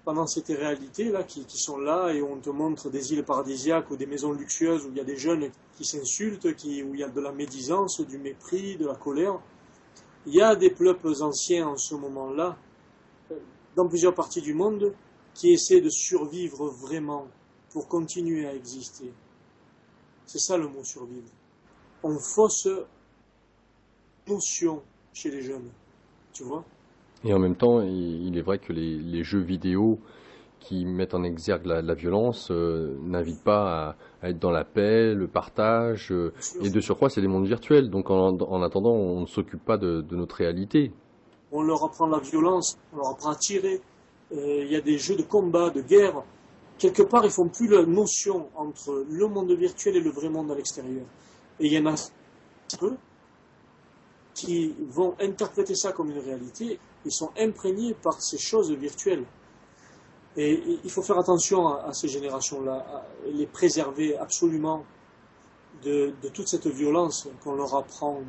pendant cette réalité-là qui, sont là et on te montre des îles paradisiaques ou des maisons luxueuses où il y a des jeunes qui s'insultent, où il y a de la médisance, du mépris, de la colère, il y a des peuples anciens en ce moment-là dans plusieurs parties du monde qui essaient de survivre vraiment pour continuer à exister. C'est ça le mot survivre. on fausse notion chez les jeunes. Tu vois Et en même temps, il est vrai que les, jeux vidéo qui mettent en exergue la, violence euh, n'invitent pas à, être dans la paix, le partage. Euh, et de surcroît, c'est des mondes virtuels. Donc en, attendant, on ne s'occupe pas de, notre réalité. On leur apprend la violence, on leur apprend à tirer. Euh, il y a des jeux de combat, de guerre. Quelque part, ils font plus la notion entre le monde virtuel et le vrai monde à l'extérieur. Et il y en a peu qui vont interpréter ça comme une réalité, ils sont imprégnés par ces choses virtuelles. Et il faut faire attention à, ces générations-là, les préserver absolument de, toute cette violence qu'on leur apprend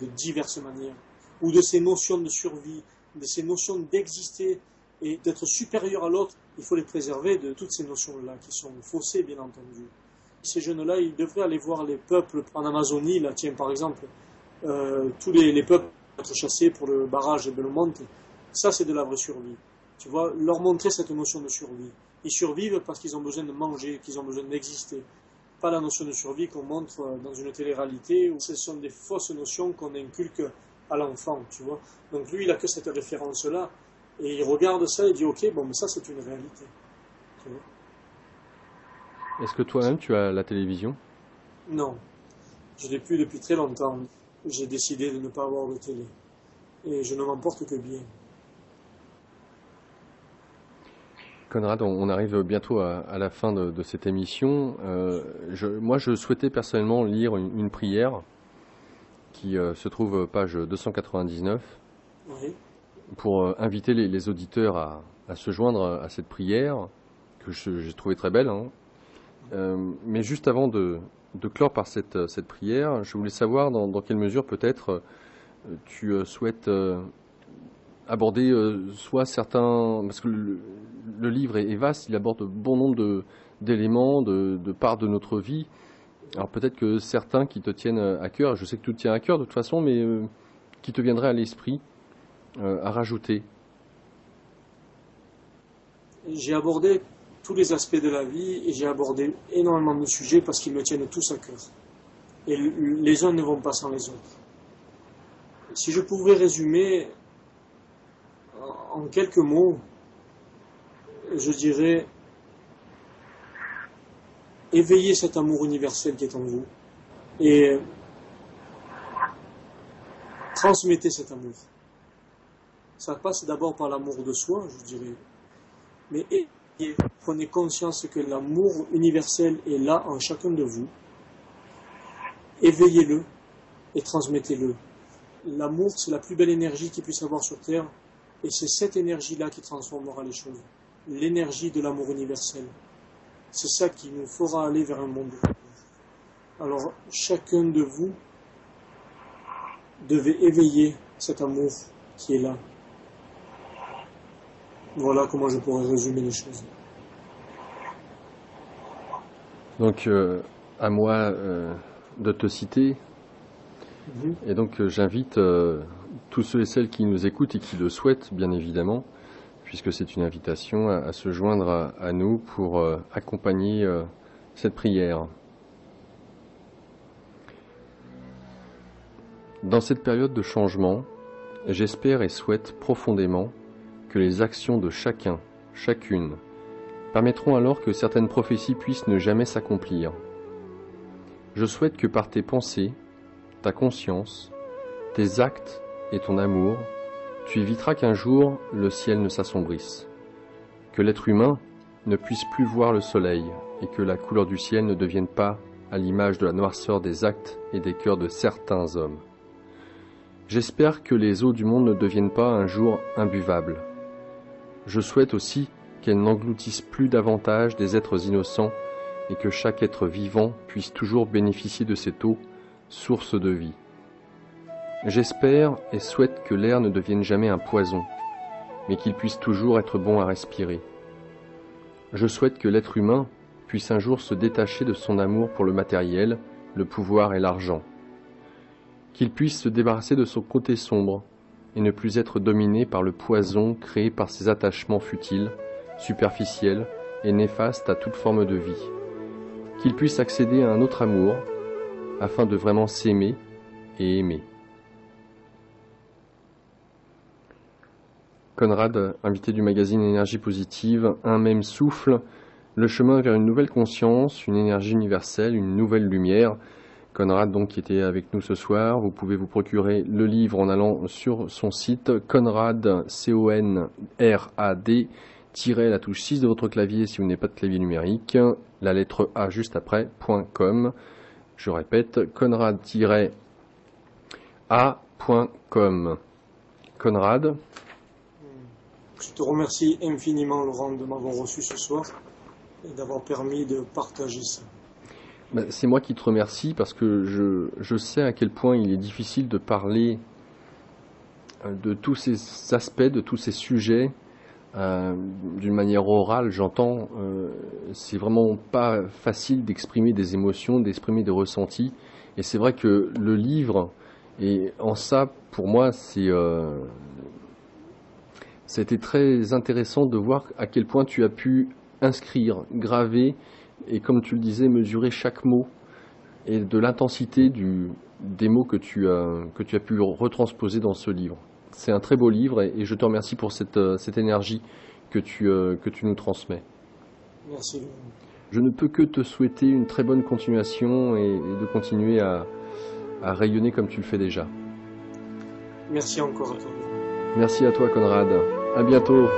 de diverses manières, ou de ces notions de survie, de ces notions d'exister et d'être supérieur à l'autre. Il faut les préserver de toutes ces notions-là qui sont faussées, bien entendu. Ces jeunes-là, ils devraient aller voir les peuples en Amazonie, là, tiens, par exemple, euh, tous les, peuples être chassés pour le barrage de Belmonte. Ça, c'est de la vraie survie. Tu vois, leur montrer cette notion de survie. Ils survivent parce qu'ils ont besoin de manger, qu'ils ont besoin d'exister. Pas la notion de survie qu'on montre dans une télé-réalité où ce sont des fausses notions qu'on inculque à l'enfant, tu vois. Donc lui, il a que cette référence-là. Et il regarde ça et dit, ok, bon, mais ça, c'est une réalité. Est-ce que toi-même, tu as la télévision? Non. Je l'ai plus depuis très longtemps j'ai décidé de ne pas avoir de télé. Et je ne m'en porte que bien. Conrad, on arrive bientôt à, la fin de, cette émission. Euh, moi, je souhaitais personnellement lire une, prière qui euh, se trouve page 299 pour euh, inviter les, auditeurs à, se joindre à cette prière que j'ai trouvée très belle. Hein. mais juste avant de, de clore par cette, cette prière, je voulais savoir dans, quelle mesure peut-être tu souhaites euh, aborder soit certains, parce que le, livre est, vaste, il aborde bon nombre d'éléments, de, parts de notre vie. Alors peut-être que certains qui te tiennent à cœur, je sais que tout tient à cœur de toute façon, mais qui te viendraient à l'esprit à rajouter? J'ai abordé tous les aspects de la vie et j'ai abordé énormément de sujets parce qu'ils me tiennent tous à cœur. Et les uns ne vont pas sans les autres. Si je pouvais résumer en quelques mots, je dirais éveillez cet amour universel qui est en vous et transmettez cet amour. Ça passe d'abord par l'amour de soi, je dirais, mais prenez conscience que l'amour universel est là en chacun de vous. Éveillez-le et transmettez-le. L'amour, c'est la plus belle énergie qu'il puisse avoir sur Terre, et c'est cette énergie-là qui transformera les choses. L'énergie de l'amour universel. C'est ça qui nous fera aller vers un monde. Alors, chacun de vous devait éveiller cet amour qui est là. Voilà comment je pourrais résumer les choses. Donc, euh, à moi euh, de te citer. Mhm. Et donc, euh, j'invite tous ceux et celles qui nous écoutent et qui le souhaitent, bien évidemment, puisque c'est une invitation à, se joindre à, nous pour accompagner cette prière. Dans cette période de changement, j'espère et souhaite profondément que les actions de chacun, chacune, permettront alors que certaines prophéties puissent ne jamais s'accomplir. Je souhaite que par tes pensées, ta conscience, tes actes et ton amour, tu éviteras qu'un jour le ciel ne s'assombrisse, que l'être humain ne puisse plus voir le soleil et que la couleur du ciel ne devienne pas à l'image de la noirceur des actes et des cœurs de certains hommes. J'espère que les eaux du monde ne deviennent pas un jour imbuvables je souhaite aussi qu'elle n'engloutisse plus davantage des êtres innocents et que chaque être vivant puisse toujours bénéficier de cette eau, source de vie. J'espère et souhaite que l'air ne devienne jamais un poison, mais qu'il puisse toujours être bon à respirer. Je souhaite que l'être humain puisse un jour se détacher de son amour pour le matériel, le pouvoir et l'argent. Qu'il puisse se débarrasser de son côté sombre et ne plus être dominé par le poison créé par ses attachements futiles, superficiels et néfastes à toute forme de vie. Qu'il puisse accéder à un autre amour, afin de vraiment s'aimer et aimer. Conrad, invité du magazine Énergie positive, un même souffle, le chemin vers une nouvelle conscience, une énergie universelle, une nouvelle lumière. Conrad, donc, qui était avec nous ce soir, vous pouvez vous procurer le livre en allant sur son site Conrad, C-O-N-R-A-D, la touche 6 de votre clavier si vous n'avez pas de clavier numérique, la lettre A juste après, .com. Je répète, conrad-a.com. Conrad. Je te remercie infiniment, Laurent, de m'avoir reçu ce soir et d'avoir permis de partager ça. Ben, c'est moi qui te remercie parce que je, je, sais à quel point il est difficile de parler euh, de tous ces aspects, de tous ces sujets euh, d'une manière orale, j'entends. Euh, c'est vraiment pas facile d'exprimer des émotions, d'exprimer des ressentis. Et c'est vrai que le livre, et en ça, pour moi, c'est euh, c'était très intéressant de voir à quel point tu as pu inscrire, graver et, comme tu le disais, mesurer chaque mot et de l'intensité des mots que tu, as, que tu as pu retransposer dans ce livre. C'est un très beau livre et, je te remercie pour cette, euh, cette énergie que tu, euh, que tu nous transmets. Merci. Je ne peux que te souhaiter une très bonne continuation et, de continuer à, à rayonner comme tu le fais déjà. Merci encore à toi. Merci à toi, Conrad. À bientôt.